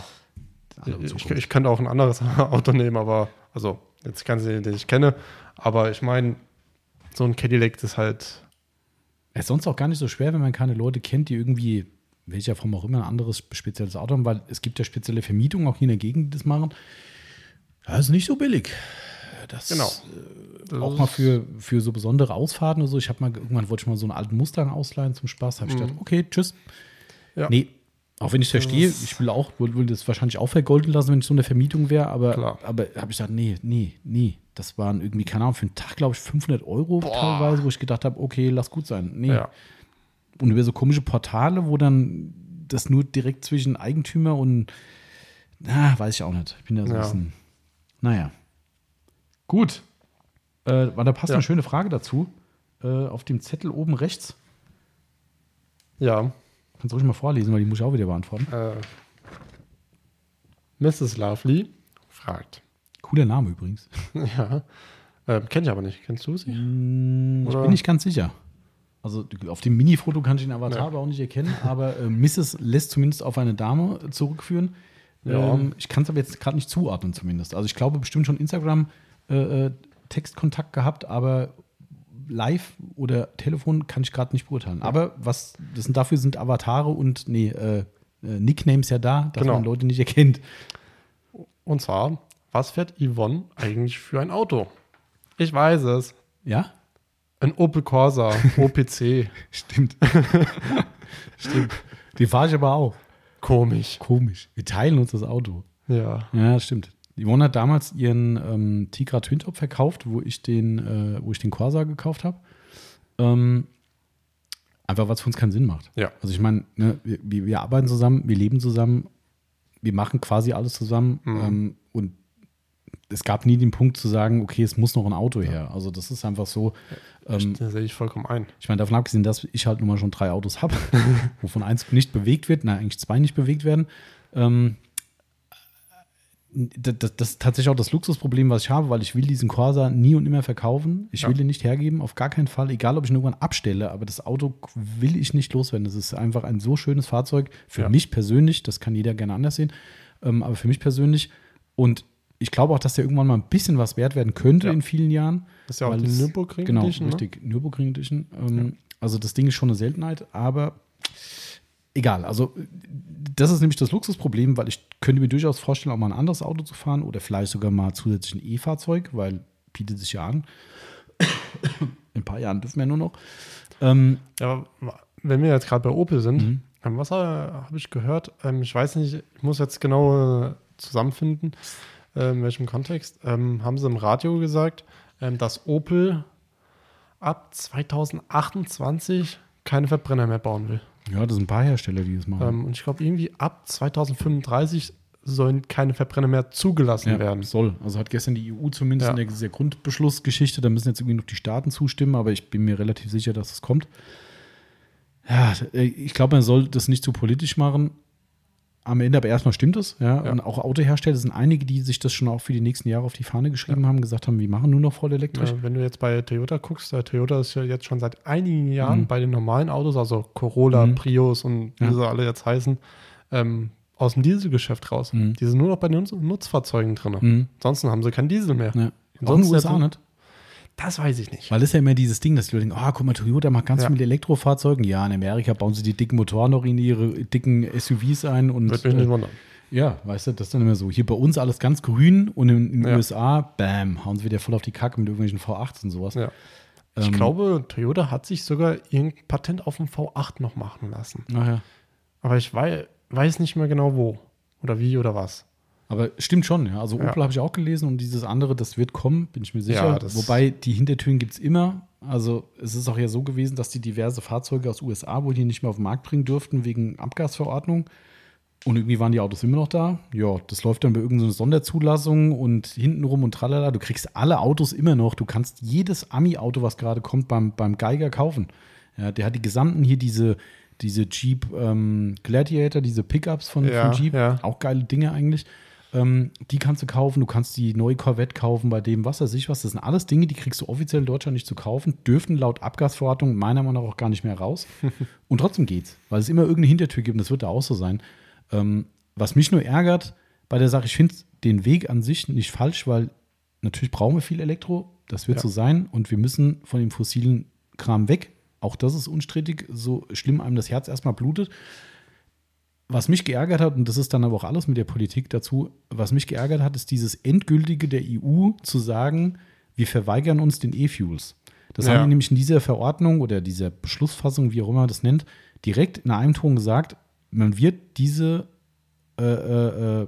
Ich, ich könnte auch ein anderes Auto nehmen, aber, also, jetzt keinen, den ich kenne, aber ich meine, so ein Cadillac ist halt, Es ist sonst auch gar nicht so schwer, wenn man keine Leute kennt, die irgendwie, welcher Form auch immer, ein anderes spezielles Auto haben, weil es gibt ja spezielle Vermietungen auch hier in der Gegend, die das machen. Das ist nicht so billig. Das genau. äh, auch mal für, für so besondere Ausfahrten oder so. Ich habe mal, irgendwann wollte ich mal so einen alten Mustang ausleihen zum Spaß. habe ich gedacht, okay, tschüss. Mhm. Ja. Nee, auch wenn ich verstehe, ich will auch, will das wahrscheinlich auch vergolden lassen, wenn ich so eine Vermietung wäre, aber, Klar. aber habe ich gesagt, nee, nee, nee. Das waren irgendwie, keine Ahnung, für einen Tag, glaube ich, 500 Euro teilweise, wo ich gedacht habe, okay, lass gut sein. Nee. Ja. Und über so komische Portale, wo dann das nur direkt zwischen Eigentümer und, na, weiß ich auch nicht. Ich bin ja so ein Ja. bisschen, naja. Gut. Äh, war da passt Ja. eine schöne Frage dazu. Äh, auf dem Zettel oben rechts. Ja. Kannst du ruhig mal vorlesen, weil die muss ich auch wieder beantworten. Äh, Mrs. Lovely fragt. Cooler Name übrigens. (laughs) ja. Äh, Kenne ich aber nicht. Kennst du sie? Hm, Ich bin nicht ganz sicher. Also auf dem Mini-Foto kann ich den Avatar Ja. aber auch nicht erkennen, aber äh, Mrs. lässt zumindest auf eine Dame zurückführen. Ja. Ähm, ich kann es aber jetzt gerade nicht zuordnen zumindest. Also ich glaube bestimmt schon Instagram äh, äh, gehabt, aber live oder Telefon kann ich gerade nicht beurteilen. Aber was das sind dafür sind Avatare und nee, äh, äh, Nicknames ja da, dass Genau. man Leute nicht erkennt. Und zwar, was fährt Yvonne eigentlich für ein Auto? Ich weiß es. Ja? Ein Opel Corsa, (laughs) OPC. Stimmt. (laughs) Stimmt. Die fahre ich aber auch. Komisch. Komisch. Wir teilen uns das Auto. Ja. Ja, stimmt. Yvonne hat damals ihren ähm, Tigra Twintop verkauft, wo ich den, äh, wo ich den Corsa gekauft habe. Ähm, einfach, was für uns keinen Sinn macht. Ja. Also ich meine, ne, wir, wir wir arbeiten zusammen, wir leben zusammen, wir machen quasi alles zusammen Mhm. ähm, und es gab nie den Punkt zu sagen, okay, es muss noch ein Auto her. Also das ist einfach so. Ähm, Da sehe ich vollkommen ein. ich meine, davon abgesehen, dass ich halt nun mal schon drei Autos habe, (laughs) wovon eins nicht bewegt wird, nein, eigentlich zwei nicht bewegt werden. Ähm, das, das, das ist tatsächlich auch das Luxusproblem, was ich habe, weil ich will diesen Corsa nie und immer verkaufen. Ich Ja. will ihn nicht hergeben, auf gar keinen Fall, egal ob ich ihn irgendwann abstelle, aber das Auto will ich nicht loswerden. Das ist einfach ein so schönes Fahrzeug für Ja. mich persönlich, das kann jeder gerne anders sehen, ähm, aber für mich persönlich und ich glaube auch, dass der irgendwann mal ein bisschen was wert werden könnte Ja. in vielen Jahren. Das ist ja auch die Nürburgring Genau, Edition, ne? richtig. Nürburgring Edition. Ähm, Also das Ding ist schon eine Seltenheit, aber egal. Also das ist nämlich das Luxusproblem, weil ich könnte mir durchaus vorstellen, auch mal ein anderes Auto zu fahren oder vielleicht sogar mal zusätzlich ein E-Fahrzeug, weil bietet sich ja an. In ein paar Jahren dürfen wir nur noch. Ähm, Ja, aber wenn wir jetzt gerade bei Opel sind, Mhm. ähm, was habe hab ich gehört? Ähm, ich weiß nicht, ich muss jetzt genau äh, zusammenfinden, äh, in welchem Kontext. Ähm, haben sie im Radio gesagt, ähm, dass Opel ab 2028 keine Verbrenner mehr bauen will. ja, das sind ein paar Hersteller, die das machen. Ähm, und ich glaube, irgendwie ab 2035 sollen keine Verbrenner mehr zugelassen ja, werden. soll. Also hat gestern die EU zumindest Ja. in der, dieser Grundbeschlussgeschichte, da müssen jetzt irgendwie noch die Staaten zustimmen, aber ich bin mir relativ sicher, dass es kommt. Ja, äh, ich glaube, man soll das nicht zu politisch machen. Am Ende aber erstmal stimmt es, ja. Ja. Und auch Autohersteller sind einige, die sich das schon auch für die nächsten Jahre auf die Fahne geschrieben haben, gesagt haben, wir machen nur noch voll elektrisch. Äh, wenn du jetzt bei Toyota guckst, Toyota ist ja jetzt schon seit einigen Jahren Mhm. bei den normalen Autos, also Corolla, Mhm. Prius und wie Ja. sie alle jetzt heißen, ähm, aus dem Dieselgeschäft raus. Mhm. Die sind nur noch bei den Nutz Nutzfahrzeugen drin. Mhm. Ansonsten haben sie keinen Diesel mehr. Ja. Auch in den USA nicht. Das weiß ich nicht. Weil das ist ja immer dieses Ding, dass die Leute denken, ah, guck mal, Toyota macht ganz Ja. viel mit Elektrofahrzeugen. Ja, in Amerika bauen sie die dicken Motoren noch in ihre dicken SUVs ein und Würde mich nicht äh, wundern. Ja, weißt du, das ist dann immer so. Hier bei uns alles ganz grün und in den Ja. USA, bam, hauen sie wieder voll auf die Kacke mit irgendwelchen V8s und sowas. Ja. Ich Ähm, glaube, Toyota hat sich sogar irgendein Patent auf dem V8 noch machen lassen. Naja. Aber ich wei weiß nicht mehr genau wo. Oder wie oder was. Aber stimmt schon, ja. Also Ja. Opel habe ich auch gelesen und dieses andere, das wird kommen, bin ich mir sicher. Ja, Wobei die Hintertüren gibt es immer. Also es ist auch ja so gewesen, dass die diverse Fahrzeuge aus USA wohl hier nicht mehr auf den Markt bringen durften wegen Abgasverordnung. Und irgendwie waren die Autos immer noch da. Ja, das läuft dann bei irgendeiner Sonderzulassung und hintenrum und tralala. Du kriegst alle Autos immer noch. Du kannst jedes Ami-Auto, was gerade kommt, beim, beim Geiger kaufen. Ja, der hat die gesamten hier diese, diese Jeep ähm, Gladiator, diese Pickups von, Ja, von Jeep. ja. Auch geile Dinge eigentlich. Ähm, die kannst du kaufen. Du kannst die neue Corvette kaufen bei dem, was weiß ich was. Das sind alles Dinge, die kriegst du offiziell in Deutschland nicht zu kaufen, dürften laut Abgasverordnung meiner Meinung nach auch gar nicht mehr raus. (laughs) und trotzdem geht's, weil es immer irgendeine Hintertür gibt und das wird da auch so sein. Ähm, was mich nur ärgert bei der Sache, ich finde den Weg an sich nicht falsch, weil natürlich brauchen wir viel Elektro, das wird Ja. so sein und wir müssen von dem fossilen Kram weg. Auch das ist unstrittig, so schlimm einem das Herz erstmal blutet. Was mich geärgert hat, und das ist dann aber auch alles mit der Politik dazu, was mich geärgert hat, ist dieses Endgültige der EU zu sagen, wir verweigern uns den E-Fuels. Das Ja. haben die nämlich in dieser Verordnung oder dieser Beschlussfassung, wie auch immer man das nennt, direkt in einem Ton gesagt, man wird diese äh, äh, äh,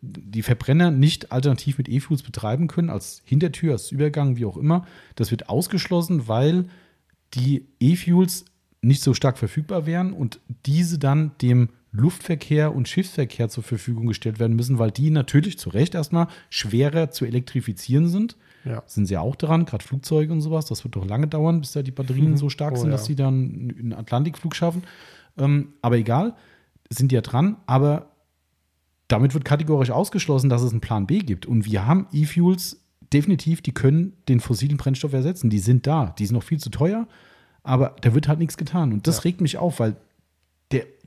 die Verbrenner nicht alternativ mit E-Fuels betreiben können, als Hintertür, als Übergang, wie auch immer. Das wird ausgeschlossen, weil die E-Fuels nicht so stark verfügbar wären und diese dann dem Luftverkehr und Schiffsverkehr zur Verfügung gestellt werden müssen, weil die natürlich zu Recht erstmal schwerer zu elektrifizieren sind. Ja. Sind sie ja auch dran, gerade Flugzeuge und sowas. Das wird doch lange dauern, bis da die Batterien Mhm. so stark Oh, sind, ja. dass sie dann einen Atlantikflug schaffen. Ähm, aber egal, sind ja dran. Aber damit wird kategorisch ausgeschlossen, dass es einen Plan B gibt. Und wir haben E-Fuels definitiv, die können den fossilen Brennstoff ersetzen. Die sind da. Die sind noch viel zu teuer, aber da wird halt nichts getan. Und das Ja. regt mich auf, weil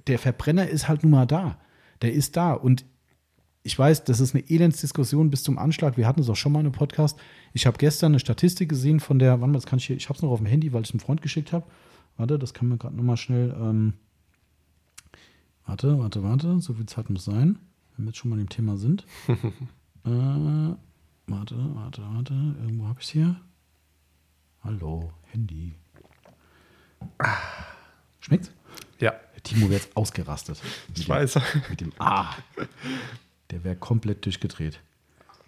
der, Verbrenner ist halt nun mal da. Der ist da. Und ich weiß, das ist eine Elendsdiskussion bis zum Anschlag. Wir hatten es auch schon mal in einem Podcast. Ich habe gestern eine Statistik gesehen von der, wann mal, das kann ich hier, ich habe es noch auf dem Handy, weil ich es einem Freund geschickt habe. Warte, das kann man gerade nochmal schnell. Ähm, warte, warte, warte. So viel Zeit muss sein, wenn wir jetzt schon mal im Thema sind. (laughs) äh, warte, warte, warte. Irgendwo habe ich es hier. Hallo, Handy. Schmeckt's? Ja, Timo wäre jetzt ausgerastet. ich Mit dem- weiß. mit dem A. Der wäre komplett durchgedreht.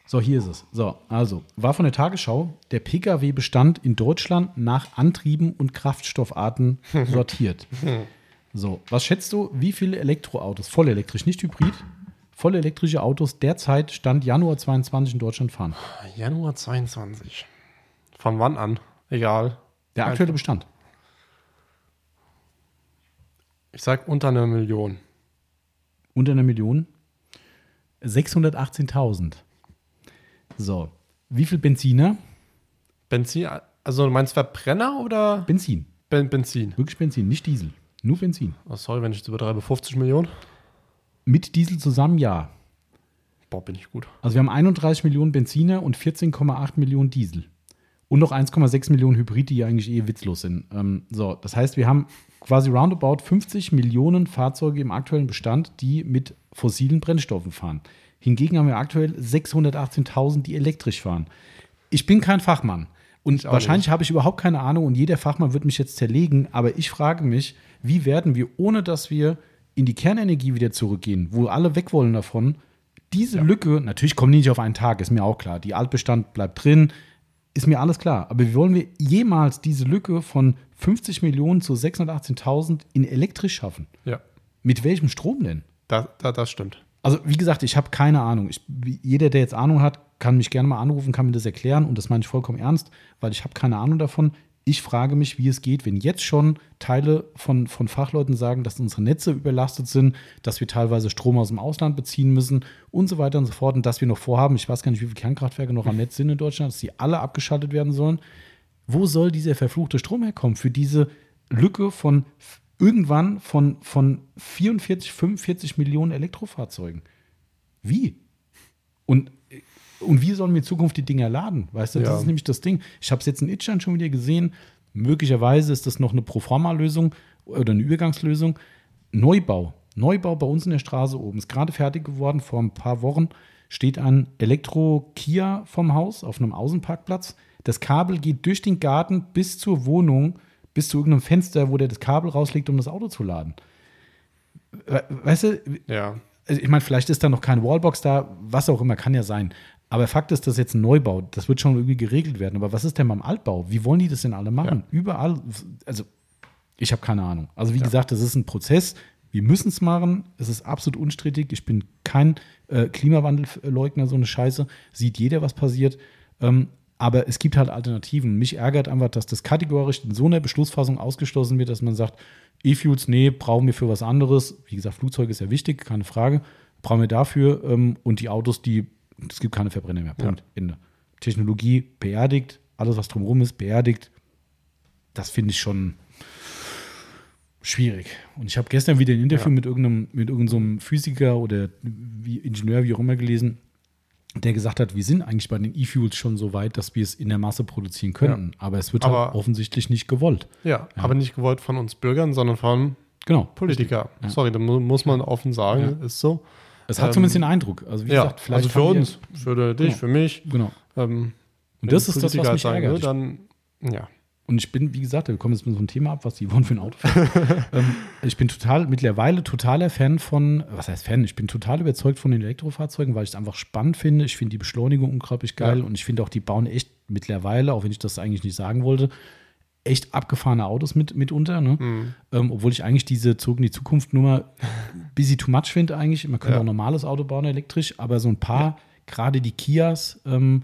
So, hier ist es. So, also, war von der Tagesschau, der Pkw-Bestand in Deutschland nach Antrieben und Kraftstoffarten (laughs) sortiert. So, was schätzt du, wie viele Elektroautos, vollelektrisch, nicht hybrid, vollelektrische Autos derzeit Stand Januar 22 in Deutschland fahren? Januar 22. Von wann an? Egal. Der aktuelle Bestand. Ich sag unter einer Million. Unter einer Million? 618.000. So, wie viel Benziner? Benzin, also du meinst Verbrenner oder Benzin. Ben Benzin? Wirklich Benzin, nicht Diesel. Nur Benzin. Oh, sorry, wenn ich das übertreibe. 50 Millionen? Mit Diesel zusammen, ja. Boah, bin ich gut. Also wir haben 31 Millionen Benziner und 14,8 Millionen Diesel. Und noch 1,6 Millionen Hybrid, die ja eigentlich eh witzlos sind. Ähm, so, das heißt, wir haben quasi roundabout 50 Millionen Fahrzeuge im aktuellen Bestand, die mit fossilen Brennstoffen fahren. Hingegen haben wir aktuell 618.000, die elektrisch fahren. Ich bin kein Fachmann. Und wahrscheinlich habe ich überhaupt keine Ahnung und jeder Fachmann wird mich jetzt zerlegen, aber ich frage mich, wie werden wir, ohne dass wir in die Kernenergie wieder zurückgehen, wo alle weg wollen davon, diese Lücke, natürlich kommen die nicht auf einen Tag, ist mir auch klar. Die Altbestand bleibt drin, ist mir alles klar. Aber wie wollen wir jemals diese Lücke von 50 Millionen zu 618.000 in elektrisch schaffen? Ja, Mit welchem Strom denn? da, da, das stimmt. Also, wie gesagt, ich habe keine Ahnung. Ich, jeder, der jetzt Ahnung hat, kann mich gerne mal anrufen, kann mir das erklären. Und das meine ich vollkommen ernst, weil ich habe keine Ahnung davon. Ich frage mich, wie es geht, wenn jetzt schon Teile von, von Fachleuten sagen, dass unsere Netze überlastet sind, dass wir teilweise Strom aus dem Ausland beziehen müssen und so weiter und so fort. Und dass wir noch vorhaben, ich weiß gar nicht, wie viele Kernkraftwerke noch am Netz sind in Deutschland, dass die alle abgeschaltet werden sollen. Wo soll dieser verfluchte Strom herkommen für diese Lücke von irgendwann von, von 44, 45 Millionen Elektrofahrzeugen? Wie? Und, und wie sollen wir in Zukunft die Dinger laden? Weißt du, das Ja. ist nämlich das Ding. Ich habe es jetzt in Itstein schon wieder gesehen. Möglicherweise ist das noch eine Proforma-Lösung oder eine Übergangslösung. Neubau. Neubau bei uns in der Straße oben ist gerade fertig geworden. Vor ein paar Wochen steht ein Elektro-Kia vom Haus auf einem Außenparkplatz. Das Kabel geht durch den Garten bis zur Wohnung, bis zu irgendeinem Fenster, wo der das Kabel rauslegt, um das Auto zu laden. We- Weißt du, Ja, also ich meine, vielleicht ist da noch keine Wallbox da, was auch immer, kann ja sein. Aber Fakt ist, das ist jetzt ein Neubau. Das wird schon irgendwie geregelt werden. Aber was ist denn beim Altbau? Wie wollen die das denn alle machen? Überall. Also, ich habe keine Ahnung. Also, wie gesagt, das ist ein Prozess. Wir müssen es machen. Es ist absolut unstrittig. Ich bin kein äh, Klimawandelleugner, so eine Scheiße. Sieht jeder, was passiert. Ähm, aber es gibt halt Alternativen. Mich ärgert einfach, dass das kategorisch in so einer Beschlussfassung ausgeschlossen wird, dass man sagt, E-Fuels, nee, brauchen wir für was anderes. Wie gesagt, Flugzeuge ist ja wichtig, keine Frage. Brauchen wir dafür. Ähm, und die Autos, die, es gibt keine Verbrenner mehr. Punkt. Ende. Technologie beerdigt, alles, was drumherum ist, beerdigt. Das finde ich schon schwierig. Und ich habe gestern wieder ein Interview Ja. mit irgendeinem, mit irgendeinem Physiker oder wie Ingenieur, wie auch immer, gelesen, der gesagt hat, wir sind eigentlich bei den E-Fuels schon so weit, dass wir es in der Masse produzieren könnten. Aber es wird halt Aber- offensichtlich nicht gewollt. ja, aber nicht gewollt von uns Bürgern, sondern von Genau. Politikern. Sorry, da mu muss man offen sagen, ist so. Es hat Ähm, zumindest den Eindruck. Also, wie Ja, gesagt, vielleicht also für uns, für dich, Genau. für mich. Genau. Ähm, Und das ist das, Politiker was halt mich ärgert. ne, Dann, ja. Und ich bin, wie gesagt, wir kommen jetzt mit so einem Thema ab, was die wollen für ein Auto (laughs) ähm, ich bin total, mittlerweile totaler Fan von, was heißt Fan? Ich bin total überzeugt von den Elektrofahrzeugen, weil ich es einfach spannend finde. Ich finde die Beschleunigung unglaublich geil Ja. und ich finde auch, die bauen echt mittlerweile, auch wenn ich das eigentlich nicht sagen wollte, echt abgefahrene Autos mit, mitunter. Ne? Mhm. Ähm, obwohl ich eigentlich diese Zurück in die Zukunft Nummer (laughs) busy too much finde eigentlich. Man könnte Ja. auch ein normales Auto bauen, elektrisch, aber so ein paar, gerade die Kias, ähm,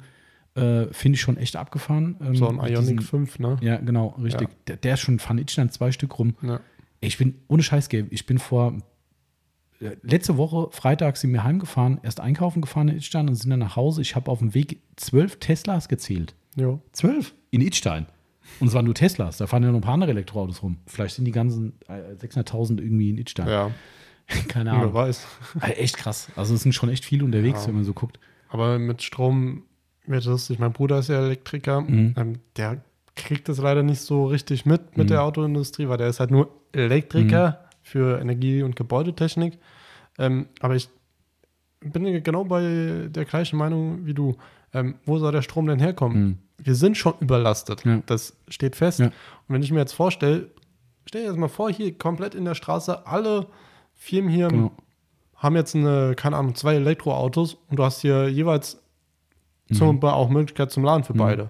äh, finde ich schon echt abgefahren. Ähm, So ein Ionic diesen- 5, ne? ja, genau, richtig. Ja. Der, der ist schon von Itchland zwei Stück rum. Ja. Ich bin ohne Scheiß, Gabe, ich bin vor äh, letzte Woche Freitag sind wir heimgefahren, erst einkaufen gefahren in Itstein und sind dann nach Hause. Ich habe auf dem Weg zwölf Teslas gezählt. Jo. Zwölf in Itstein. Und es waren nur Teslas. Da fahren ja noch ein paar andere Elektroautos rum. Vielleicht sind die ganzen äh, 600.000 irgendwie in Itstein. Ja, (laughs) Keine wer Ahnung. weiß. Äh, echt krass. Also es sind schon echt viele unterwegs, Ja. wenn man so guckt. Aber mit Strom wird das, ich mein Bruder ist ja Elektriker, Mhm. ähm, der kriegt das leider nicht so richtig mit mit Mhm. der Autoindustrie, weil der ist halt nur Elektriker für Energie- und Gebäudetechnik. Ähm, aber ich bin genau bei der gleichen Meinung wie du. Ähm, wo soll der Strom denn herkommen? Mhm. Wir sind schon überlastet. Ja. Das steht fest. Ja. Und wenn ich mir jetzt vorstelle, stell dir jetzt mal vor, hier komplett in der Straße, alle Firmen hier Genau. haben jetzt eine, keine Ahnung, zwei Elektroautos und du hast hier jeweils Mhm. zum, auch Möglichkeit zum Laden für beide.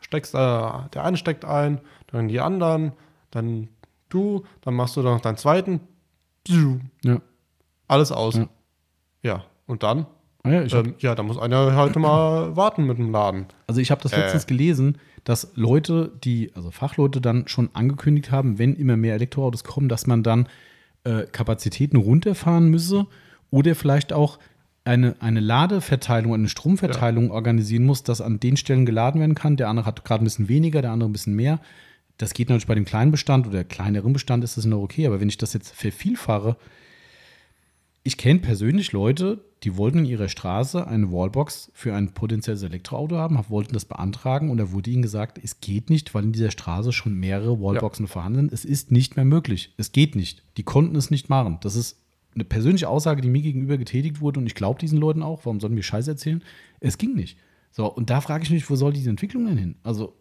Steckst, äh, der eine steckt ein, dann die anderen, dann du, dann machst du dann noch deinen zweiten. Ja. Alles aus. Ja. Ja, und dann? Ah ja, Ähm, ja, da muss einer heute mal (clears throat) warten mit dem Laden. Also ich habe das Äh. letztens gelesen, dass Leute, die, also Fachleute dann schon angekündigt haben, wenn immer mehr Elektroautos kommen, dass man dann äh, Kapazitäten runterfahren müsse oder vielleicht auch eine, eine Ladeverteilung, eine Stromverteilung organisieren muss, dass an den Stellen geladen werden kann. Der andere hat gerade ein bisschen weniger, der andere ein bisschen mehr. Das geht natürlich bei dem kleinen Bestand oder kleineren Bestand ist das noch okay, aber wenn ich das jetzt vervielfache, ich kenne persönlich Leute, die wollten in ihrer Straße eine Wallbox für ein potenzielles Elektroauto haben, wollten das beantragen und da wurde ihnen gesagt, es geht nicht, weil in dieser Straße schon mehrere Wallboxen vorhanden sind. Es ist nicht mehr möglich. Es geht nicht. Die konnten es nicht machen. Das ist eine persönliche Aussage, die mir gegenüber getätigt wurde und ich glaube diesen Leuten auch. Warum sollen wir Scheiß erzählen? Es ging nicht. So, und da frage ich mich, wo soll diese Entwicklung denn hin? Also,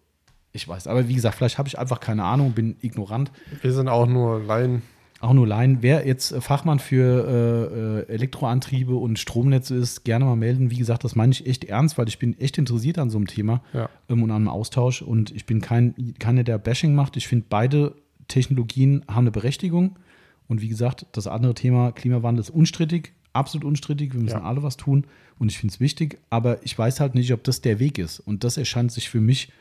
ich weiß, aber wie gesagt, vielleicht habe ich einfach keine Ahnung, bin ignorant. Wir sind auch nur Laien. Auch nur Laien. Wer jetzt Fachmann für äh, Elektroantriebe und Stromnetze ist, gerne mal melden. Wie gesagt, das meine ich echt ernst, weil ich bin echt interessiert an so einem Thema Ja. ähm, und an einem Austausch. Und ich bin kein, keiner, der Bashing macht. Ich finde, beide Technologien haben eine Berechtigung. Und wie gesagt, das andere Thema Klimawandel ist unstrittig, absolut unstrittig. Wir müssen Ja. alle was tun. Und ich finde es wichtig. Aber ich weiß halt nicht, ob das der Weg ist. Und das erscheint sich für mich,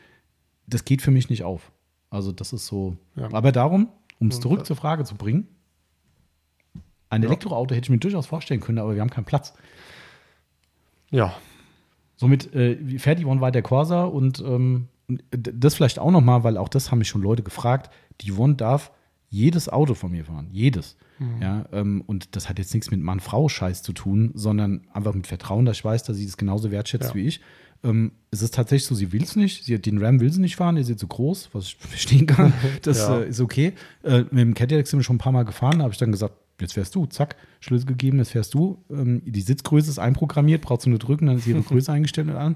das geht für mich nicht auf. Also das ist so. Ja. Aber darum, um es zurück zur Frage zu bringen, ein Ja. Elektroauto hätte ich mir durchaus vorstellen können, aber wir haben keinen Platz. Ja, Somit äh, fährt Yvonne weiter Corsa und ähm, das vielleicht auch nochmal, weil auch das haben mich schon Leute gefragt. Die Yvonne darf jedes Auto von mir fahren, jedes. Ja, ähm, und das hat jetzt nichts mit Mann-Frau-Scheiß zu tun, sondern einfach mit Vertrauen, dass ich weiß, dass sie das genauso wertschätzt Ja. wie ich. Ähm, es ist tatsächlich so, sie will es nicht. Sie, den Ram will sie nicht fahren, der ist jetzt zu groß, was ich (laughs) verstehen kann. (laughs) Das Ja. äh, ist okay. Äh, mit dem Cadillac sind wir schon ein paar Mal gefahren, da habe ich dann gesagt, jetzt fährst du, zack, Schlüssel gegeben, jetzt fährst du. Ähm, die Sitzgröße ist einprogrammiert, brauchst du nur drücken, dann ist ihre (laughs) Größe eingestellt und allem.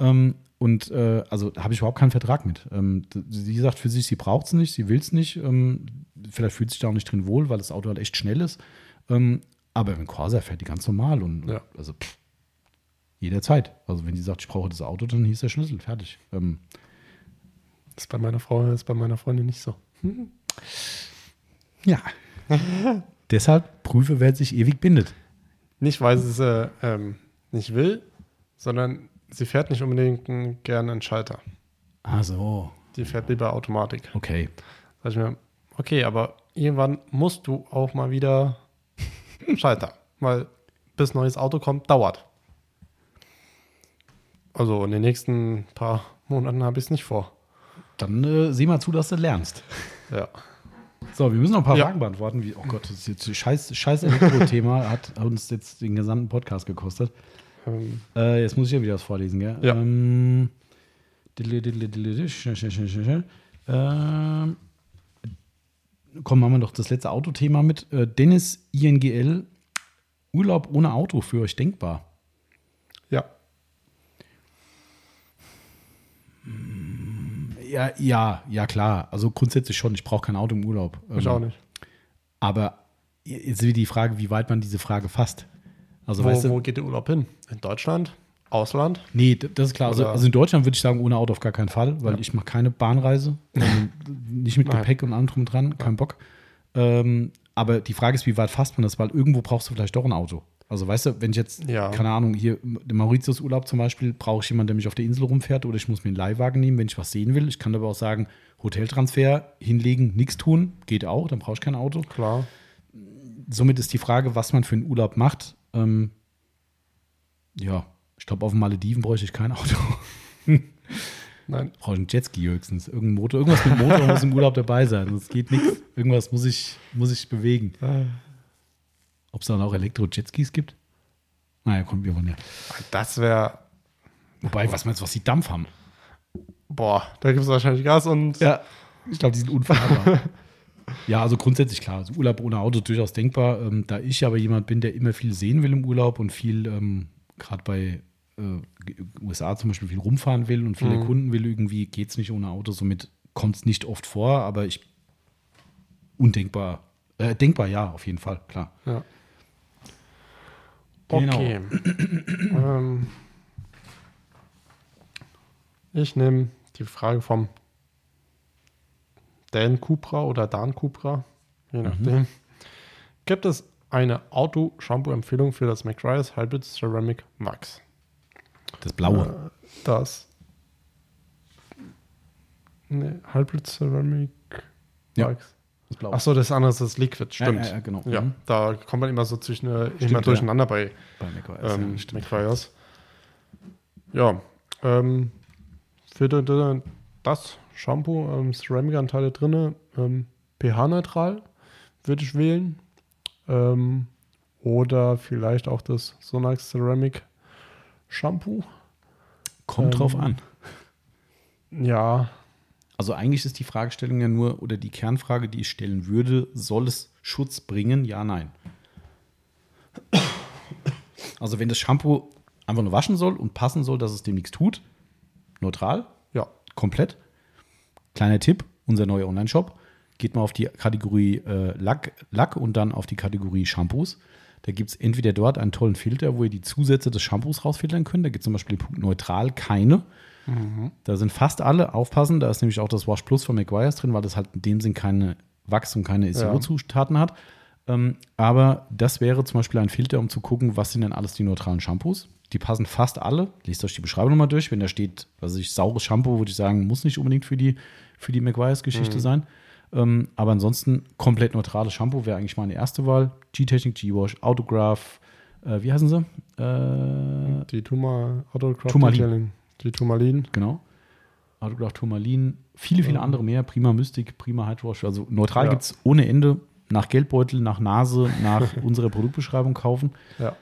Ähm, und äh, also da habe ich überhaupt keinen Vertrag mit. Ähm, sie sagt für sich, sie braucht es nicht, sie will es nicht. Ähm, vielleicht fühlt sich da auch nicht drin wohl, weil das Auto halt echt schnell ist. Ähm, aber mit Corsa fährt die ganz normal und Ja. also pff, jederzeit. Also wenn sie sagt, ich brauche das Auto, dann hieß der Schlüssel, fertig. Ähm, ist bei meiner Frau, ist bei meiner Freundin nicht so. (laughs) ja. (laughs) Deshalb prüfe, wer sich ewig bindet. Nicht, weil sie es äh, ähm, nicht will, sondern sie fährt nicht unbedingt gerne einen Schalter. Ah so, Die fährt lieber Automatik. okay. Sag ich mir, okay, aber irgendwann musst du auch mal wieder Schalter. (laughs) Weil bis neues Auto kommt, dauert. Also in den nächsten paar Monaten habe ich es nicht vor. Dann äh, sieh mal zu, dass du lernst. Ja. So, wir müssen noch ein paar Ja. Fragen beantworten. Wie, oh Gott, das ist jetzt ein scheiß, scheiß Elektro-Thema, hat uns jetzt den gesamten Podcast gekostet. Ähm, Äh, jetzt muss ich ja wieder was vorlesen, gell? Ja. Ähm. Ähm, komm, machen wir doch das letzte Autothema mit. Äh, Dennis INGL, Urlaub ohne Auto für euch denkbar. ja. Ja, ja, ja, klar. Also grundsätzlich schon. Ich brauche kein Auto im Urlaub. Ich Ähm, auch nicht. Aber jetzt wieder die Frage, wie weit man diese Frage fasst. Also, Wo, weißt du, wo geht der Urlaub hin? In Deutschland? Ausland? Nee, das ist klar. Also, also in Deutschland würde ich sagen, ohne Auto auf gar keinen Fall, weil Ja. ich mache keine Bahnreise. (laughs) Also nicht mit Nein. Gepäck und allem drum dran, kein Bock. Ähm, aber die Frage ist, wie weit fasst man das? Weil irgendwo brauchst du vielleicht doch ein Auto. Also weißt du, wenn ich jetzt, Ja. keine Ahnung, hier im Mauritius-Urlaub zum Beispiel, brauche ich jemanden, der mich auf der Insel rumfährt oder ich muss mir einen Leihwagen nehmen, wenn ich was sehen will. Ich kann aber auch sagen, Hoteltransfer hinlegen, nichts tun, geht auch, dann brauche ich kein Auto. Klar. Somit ist die Frage, was man für einen Urlaub macht. Ähm, ja, ich glaube, auf den Malediven bräuchte ich kein Auto. (laughs) Nein. brauche ich einen Jetski höchstens. Irgendein Motor, irgendwas mit Motor muss im Urlaub dabei sein. Sonst geht nichts. Irgendwas muss ich, muss ich bewegen. Ob es dann auch Elektro-Jetskis gibt? Naja, kommt wir wollen ja. Das wäre, Wobei, was meinst du, was die Dampf haben? boah, da gibt es wahrscheinlich Gas und Ja, ich glaube, die sind unfahrbar. (laughs) ja, also grundsätzlich klar. Also Urlaub ohne Auto durchaus denkbar. Ähm, da ich aber jemand bin, der immer viel sehen will im Urlaub und viel, ähm, gerade bei äh, USA zum Beispiel, viel rumfahren will und viele Mhm. Kunden will, irgendwie geht es nicht ohne Auto. Somit kommt es nicht oft vor, aber ich undenkbar. Äh, denkbar, ja, auf jeden Fall, klar. Ja. Genau. Okay. ähm, ich nehme die Frage vom Dan Cupra oder Dan Cupra, je nachdem. Gibt es eine Auto-Shampoo-Empfehlung für das McRyers Hybrid Ceramic Wax? Das Blaue. Äh, Das. Ne, Hybrid Ceramic Ja. Wax. das Blaue. Achso, das andere ist das Liquid, stimmt. Ja, ja, genau. Ja, Mhm. da kommt man immer so zwischen, äh, Stimmt, immer durcheinander bei Bei macOS, ähm, ja. McFlyers. Ja, ähm, für das Shampoo, ähm, Ceramic-Anteile drin, ähm, pH-neutral würde ich wählen. Ähm, Oder vielleicht auch das Sonax Ceramic Shampoo. Kommt Ähm, drauf an. Ja, Also eigentlich ist die Fragestellung ja nur, oder die Kernfrage, die ich stellen würde, soll es Schutz bringen? Ja, nein. Also wenn das Shampoo einfach nur waschen soll und passen soll, dass es dem nichts tut, neutral, ja. komplett. Kleiner Tipp, unser neuer Online-Shop. Geht mal auf die Kategorie äh, Lack, Lack und dann auf die Kategorie Shampoos. Da gibt es entweder dort einen tollen Filter, wo ihr die Zusätze des Shampoos rausfiltern könnt. Da gibt es zum Beispiel den Punkt neutral keine. Da sind fast alle, aufpassen, da ist nämlich auch das Wash Plus von McGuire's drin, weil das halt in dem Sinn keine Wachs und keine SEO-Zutaten hat. Ähm, aber das wäre zum Beispiel ein Filter, um zu gucken, was sind denn alles die neutralen Shampoos. Die passen fast alle. Lest euch die Beschreibung nochmal durch. Wenn da steht, was weiß ich, saures Shampoo, würde ich sagen, muss nicht unbedingt für die, für die McGuire's-Geschichte sein. Ähm, aber ansonsten komplett neutrales Shampoo wäre eigentlich meine erste Wahl. G-Technik, G-Wash, Autograph, äh, wie heißen sie? Äh, Die Tuma. Detailing. Die Turmalin. Genau. Autograph Turmalin, viele, viele andere mehr. Prima Mystic, Prima Hydrowash. Also neutral Ja. gibt es ohne Ende nach Geldbeutel, nach Nase, nach (laughs) unserer Produktbeschreibung kaufen. Ja.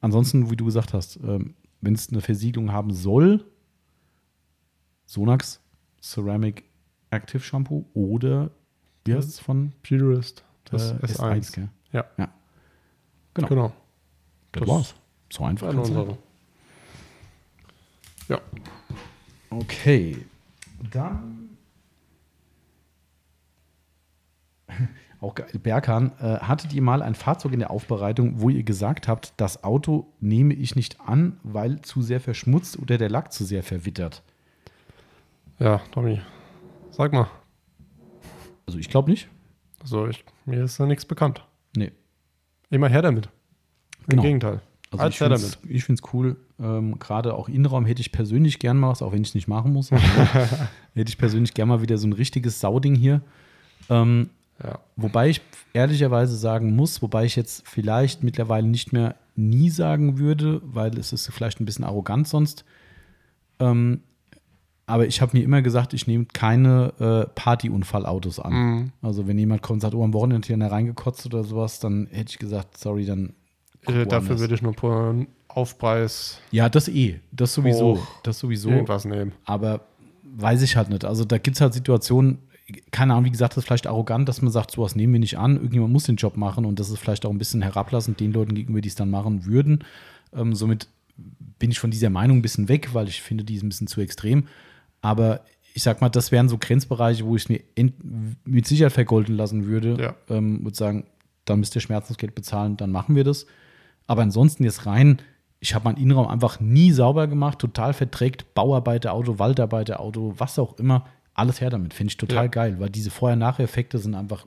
Ansonsten, wie du gesagt hast, ähm, wenn es eine Versiegelung haben soll, Sonax Ceramic Active Shampoo oder wie heißt es von Purist. Das äh, S1. gell? Ja. ja. Genau. Genau. Das, Das war's. So einfach. Kann's sein. Ja. Okay. Dann. (laughs) Auch geil. Berkan, äh, hattet ihr mal ein Fahrzeug in der Aufbereitung, wo ihr gesagt habt, das Auto nehme ich nicht an, weil zu sehr verschmutzt oder der Lack zu sehr verwittert? Ja, Tommy. Sag mal. Also ich glaube nicht. Also, ich, mir ist da nichts bekannt. Nee. Immer her damit. Im Genau. Gegenteil. Also Als ich finde es damit. cool. Ähm, Gerade auch Innenraum hätte ich persönlich gern mal was, auch wenn ich es nicht machen muss. (laughs) hätte ich persönlich gern mal wieder so ein richtiges Sauding hier. Ähm, Ja. Wobei ich ehrlicherweise sagen muss, wobei ich jetzt vielleicht mittlerweile nicht mehr nie sagen würde, weil es ist vielleicht ein bisschen arrogant sonst. Ähm, aber ich habe mir immer gesagt, ich nehme keine äh, Partyunfallautos an. Mhm. Also wenn jemand kommt und sagt, oh, am Wochenende hier reingekotzt oder sowas, dann hätte ich gesagt, sorry, dann. Äh, dafür würde ich nur pro Aufpreis Ja, das eh. Das sowieso. Hoch. Das sowieso. irgendwas nehmen. Aber weiß ich halt nicht. Also da gibt es halt Situationen, keine Ahnung, wie gesagt, das ist vielleicht arrogant, dass man sagt, sowas nehmen wir nicht an. Irgendjemand muss den Job machen und das ist vielleicht auch ein bisschen herablassend den Leuten gegenüber, die es dann machen würden. Ähm, somit bin ich von dieser Meinung ein bisschen weg, weil ich finde, die ist ein bisschen zu extrem. Aber ich sag mal, das wären so Grenzbereiche, wo ich es mir ent- mit Sicherheit vergolden lassen würde. Ja. Ähm, würde sagen, dann müsst ihr Schmerzensgeld bezahlen, dann machen wir das. Aber ansonsten jetzt rein, ich habe meinen Innenraum einfach nie sauber gemacht, total verdreckt, Bauarbeiterauto, Waldarbeiterauto, was auch immer, alles her damit. Finde ich total Ja. geil, weil diese Vorher-Nachher-Effekte sind einfach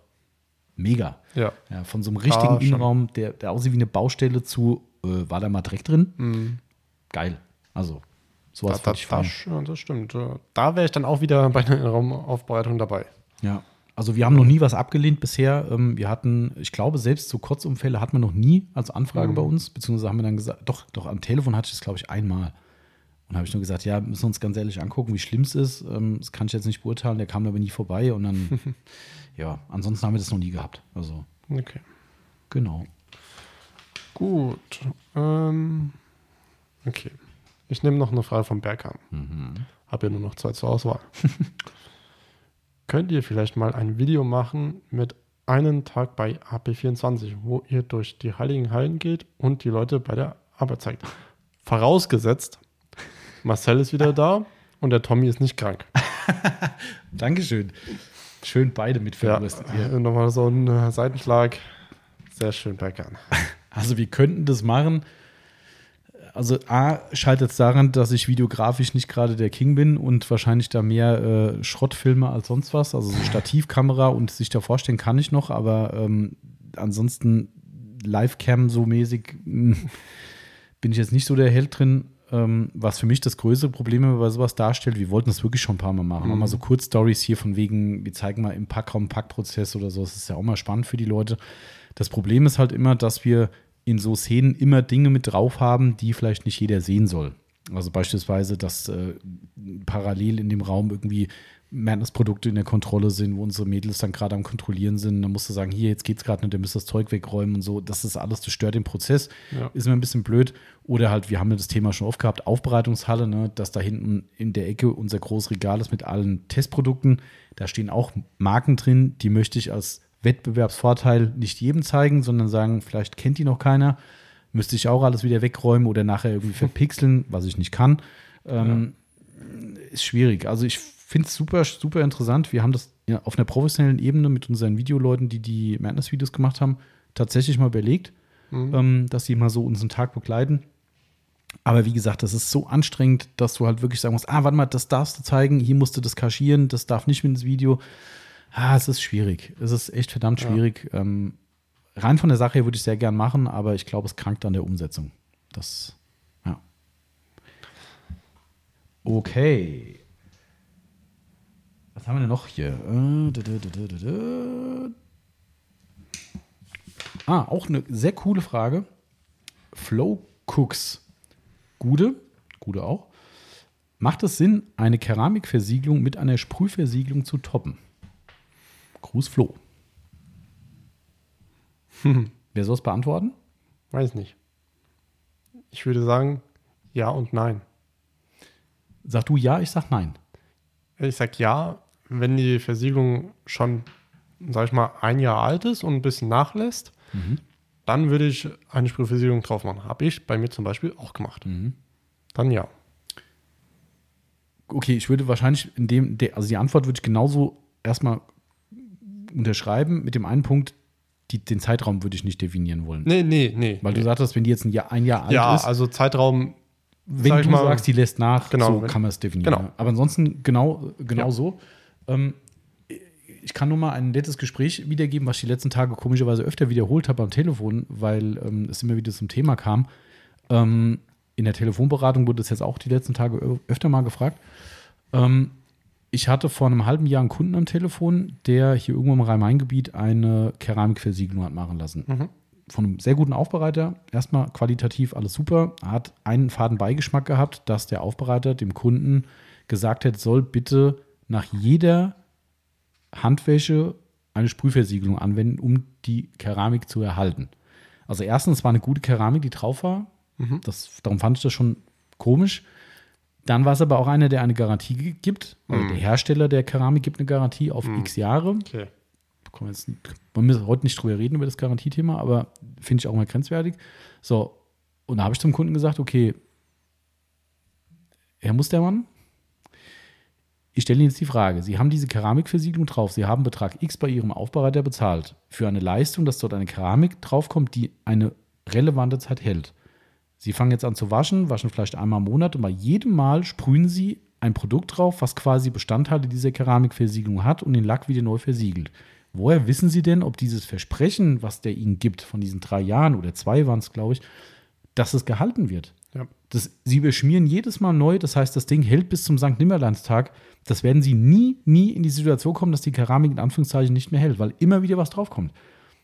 mega. Ja. Ja, von so einem richtigen Ah. Innenraum, der, der aussieht wie eine Baustelle zu, äh, war da mal Dreck drin? Mhm. Geil. Also, sowas da, finde ich fein. das, ja, das stimmt. Ja. Da wäre ich dann auch wieder bei der Raumaufbereitung dabei. Ja, also wir haben noch nie was abgelehnt bisher. Ähm, Wir hatten, ich glaube, selbst so Kurzumfälle hatten wir noch nie als Anfrage Mhm. bei uns, beziehungsweise haben wir dann gesagt, doch, doch, am Telefon hatte ich es, glaube ich, einmal. Und habe ich nur gesagt, ja, müssen wir uns ganz ehrlich angucken, wie schlimm es ist. Ähm, Das kann ich jetzt nicht beurteilen, der kam aber nie vorbei und dann, (laughs) ja, ansonsten haben wir das noch nie gehabt. Also, Okay. genau. Gut. Ähm, okay. Ich nehme noch eine Frage vom Bergham. Habe ja nur noch zwei zur Auswahl. (laughs) Könnt ihr vielleicht mal ein Video machen mit einem Tag bei AP24, wo ihr durch die Heiligen Hallen geht und die Leute bei der Arbeit zeigt? Vorausgesetzt, Marcel ist wieder da und der Tommy ist nicht krank. (laughs) Dankeschön. Schön beide mit Ja, hier. nochmal so ein äh, Seitenschlag. Sehr schön, Bergham. (laughs) Also wir könnten das machen. Also A, scheitert es daran, dass ich videografisch nicht gerade der King bin und wahrscheinlich da mehr äh, Schrott filme als sonst was. Also so (laughs) Stativkamera und sich da vorstellen kann ich noch, aber ähm, ansonsten Livecam so mäßig mh, bin ich jetzt nicht so der Held drin. Ähm, was für mich das größere Problem bei sowas darstellt, wir wollten das wirklich schon ein paar Mal machen. Auch mal so Kurzstories hier von wegen, wir zeigen mal im Packraum Packprozess oder so. Das ist ja auch mal spannend für die Leute. Das Problem ist halt immer, dass wir in so Szenen immer Dinge mit drauf haben, die vielleicht nicht jeder sehen soll. Also beispielsweise, dass äh, parallel in dem Raum irgendwie Madness-Produkte in der Kontrolle sind, wo unsere Mädels dann gerade am Kontrollieren sind. Dann musst du sagen, hier, jetzt geht's gerade nicht, ihr müsst das Zeug wegräumen und so. Das ist alles, das stört den Prozess. Ja. Ist mir ein bisschen blöd. Oder halt, wir haben ja das Thema schon oft gehabt, Aufbereitungshalle, ne, dass da hinten in der Ecke unser großes Regal ist mit allen Testprodukten. Da stehen auch Marken drin, die möchte ich als Wettbewerbsvorteil nicht jedem zeigen, sondern sagen, vielleicht kennt die noch keiner. Müsste ich auch alles wieder wegräumen oder nachher irgendwie (laughs) verpixeln, was ich nicht kann. Ähm, Ist schwierig. Also ich finde es super, super interessant. Wir haben das ja, auf einer professionellen Ebene mit unseren Videoleuten, die die Madness-Videos gemacht haben, tatsächlich mal überlegt, ähm, dass sie mal so unseren Tag begleiten. Aber wie gesagt, das ist so anstrengend, dass du halt wirklich sagen musst, ah, warte mal, das darfst du zeigen, hier musst du das kaschieren, das darf nicht mit ins Video. Ah, es ist schwierig. Es ist echt verdammt Ja. schwierig. Ähm, rein von der Sache her würde ich sehr gern machen, aber ich glaube, es krankt an der Umsetzung. Das, ja. Okay. Was haben wir denn noch hier? Äh. Ah, auch eine sehr coole Frage. Flow Cooks. Gude, Gude auch. Macht es Sinn, eine Keramikversiegelung mit einer Sprühversiegelung zu toppen? Gruß Flo. (laughs) Wer soll es beantworten? Weiß nicht. Ich würde sagen, ja und nein. Sag du ja, ich sag nein. Ich sag ja, wenn die Versiegelung schon, sag ich mal, ein Jahr alt ist und ein bisschen nachlässt, dann würde ich eine Sprühversiegelung drauf machen. Habe ich bei mir zum Beispiel auch gemacht. Dann ja. Okay, ich würde wahrscheinlich in dem, also die Antwort würde ich genauso erstmal unterschreiben, mit dem einen Punkt, die, den Zeitraum würde ich nicht definieren wollen. Nee, nee, nee. Weil du sagtest, wenn die jetzt ein Jahr, ein Jahr alt ja, ist, also Zeitraum, wenn sag du mal- sagst, die lässt nach, Genau, so wenn- kann man es definieren. genau. ja. Aber ansonsten genau, genau Ja. so. Ähm, ich kann nur mal ein nettes Gespräch wiedergeben, was ich die letzten Tage komischerweise öfter wiederholt habe am Telefon, weil ähm, es immer wieder zum Thema kam. Ähm, in der Telefonberatung wurde es jetzt auch die letzten Tage öfter mal gefragt. Ähm, ich hatte vor einem halben Jahr einen Kunden am Telefon, der hier irgendwo im Rhein-Main-Gebiet eine Keramikversiegelung hat machen lassen. Von einem sehr guten Aufbereiter. Erstmal qualitativ alles super. Hat einen faden Beigeschmack gehabt, dass der Aufbereiter dem Kunden gesagt hat, soll bitte nach jeder Handwäsche eine Sprühversiegelung anwenden, um die Keramik zu erhalten. Also erstens war eine gute Keramik, die drauf war. Das, darum fand ich das schon komisch. Dann war es aber auch einer, der eine Garantie gibt. Also der Hersteller der Keramik gibt eine Garantie auf x Jahre. okay. Kommen wir jetzt, wollen wir heute nicht drüber reden, über das Garantiethema, aber finde ich auch mal grenzwertig. So, und da habe ich zum Kunden gesagt, okay, Herr Mustermann, ich stelle Ihnen jetzt die Frage, Sie haben diese Keramikversiegelung drauf, Sie haben Betrag X bei Ihrem Aufbereiter bezahlt für eine Leistung, dass dort eine Keramik draufkommt, die eine relevante Zeit hält. Sie fangen jetzt an zu waschen, waschen vielleicht einmal im Monat und bei jedem Mal sprühen Sie ein Produkt drauf, was quasi Bestandteile dieser Keramikversiegelung hat und den Lack wieder neu versiegelt. Woher wissen Sie denn, ob dieses Versprechen, was der Ihnen gibt, von diesen drei Jahren oder zwei waren es, glaube ich, dass es gehalten wird? Ja. Das, sie beschmieren jedes Mal neu, das heißt, das Ding hält bis zum St. Nimmerlandstag. Das werden sie nie, nie in die Situation kommen, dass die Keramik in Anführungszeichen nicht mehr hält, weil immer wieder was draufkommt.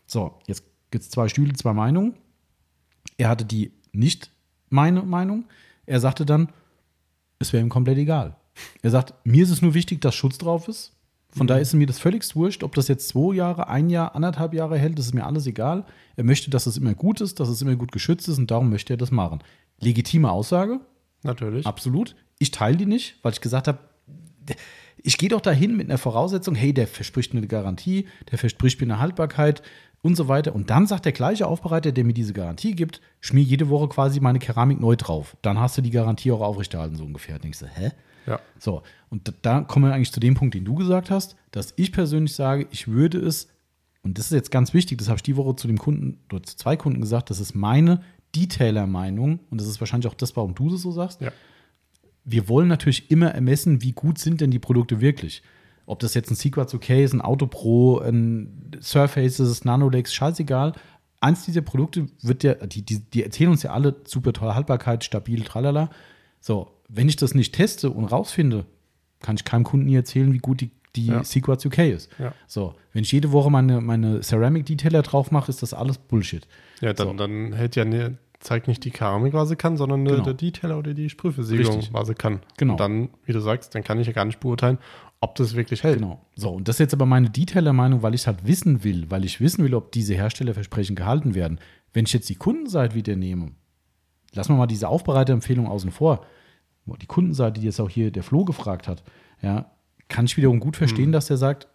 So, jetzt gibt es zwei Stühle, zwei Meinungen. Er hatte die nicht meine Meinung. Er sagte dann, es wäre ihm komplett egal. Er sagt, mir ist es nur wichtig, dass Schutz drauf ist. Von daher ist mir das völlig wurscht, ob das jetzt zwei Jahre, ein Jahr, anderthalb Jahre hält, das ist mir alles egal. Er möchte, dass es immer gut ist, dass es immer gut geschützt ist und darum möchte er das machen. Legitime Aussage, Natürlich. absolut. Ich teile die nicht, weil ich gesagt habe, ich gehe doch dahin mit einer Voraussetzung, hey, der verspricht mir eine Garantie, der verspricht mir eine Haltbarkeit und so weiter. Und dann sagt der gleiche Aufbereiter, der mir diese Garantie gibt, schmier jede Woche quasi meine Keramik neu drauf. Dann hast du die Garantie auch aufrechterhalten, so ungefähr. Und ich so, hä? Ja. So, und da, da kommen wir eigentlich zu dem Punkt, den du gesagt hast, dass ich persönlich sage, ich würde es, und das ist jetzt ganz wichtig, das habe ich die Woche zu dem Kunden oder zu zwei Kunden gesagt, das ist meine Detailer-Meinung und das ist wahrscheinlich auch das, warum du das so sagst. Ja. Wir wollen natürlich immer ermessen, wie gut sind denn die Produkte wirklich. Ob das jetzt ein Sequats OK ist, ein Auto Pro, ein Surface ist, Nanolex, scheißegal. Eins dieser Produkte wird ja, die, die, die erzählen uns ja alle super tolle Haltbarkeit, stabil, tralala. So, wenn ich das nicht teste und rausfinde, kann ich keinem Kunden erzählen, wie gut die, die Ja. Sequats UK ist. Ja. So, wenn ich jede Woche meine, meine Ceramic Detailer drauf mache, ist das alles Bullshit. Ja, dann, So. dann hält ja ne, zeigt nicht die Keramik, was sie kann, sondern Genau. der Detailer oder die Sprühversiegelung, was sie kann. Genau. Und dann, wie du sagst, dann kann ich ja gar nicht beurteilen, ob das wirklich hält. Genau. So, und das ist jetzt aber meine Detailer-Meinung, weil ich es halt wissen will, weil ich wissen will, ob diese Herstellerversprechen gehalten werden. Wenn ich jetzt die Kundenseite wieder nehme, lassen wir mal diese Aufbereiterempfehlung außen vor. Die Kundenseite, die jetzt auch hier der Flo gefragt hat, ja, kann ich wiederum gut verstehen, dass der sagt,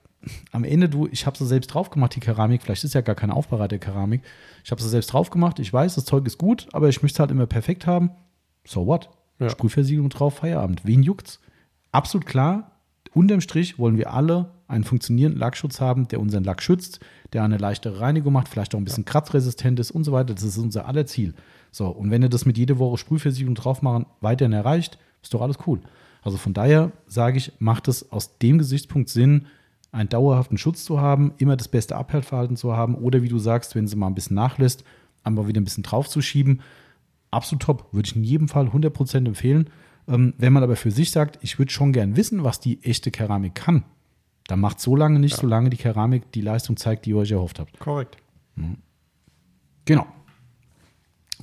am Ende, du, ich habe sie selbst drauf gemacht, die Keramik, vielleicht ist ja gar keine Aufbereiterkeramik. Ich habe sie selbst drauf gemacht, ich weiß, das Zeug ist gut, aber ich möchte es halt immer perfekt haben. So what? Ja. Sprühversiegelung drauf, Feierabend. Wen juckt's? Absolut klar, unterm Strich wollen wir alle einen funktionierenden Lackschutz haben, der unseren Lack schützt, der eine leichtere Reinigung macht, vielleicht auch ein bisschen kratzresistent ist und so weiter. Das ist unser aller Ziel. So, und wenn ihr das mit jeder Woche Sprühversiegelung drauf machen weiterhin erreicht, ist doch alles cool. Also von daher sage ich, macht es aus dem Gesichtspunkt Sinn, einen dauerhaften Schutz zu haben, immer das beste Abhärtverhalten zu haben oder wie du sagst, wenn sie mal ein bisschen nachlässt, einfach wieder ein bisschen draufzuschieben. Absolut top, würde ich in jedem Fall 100% empfehlen. Ähm, wenn man aber für sich sagt, ich würde schon gern wissen, was die echte Keramik kann, dann macht so lange nicht, solange die Keramik die Leistung zeigt, die ihr euch erhofft habt. Korrekt. Genau.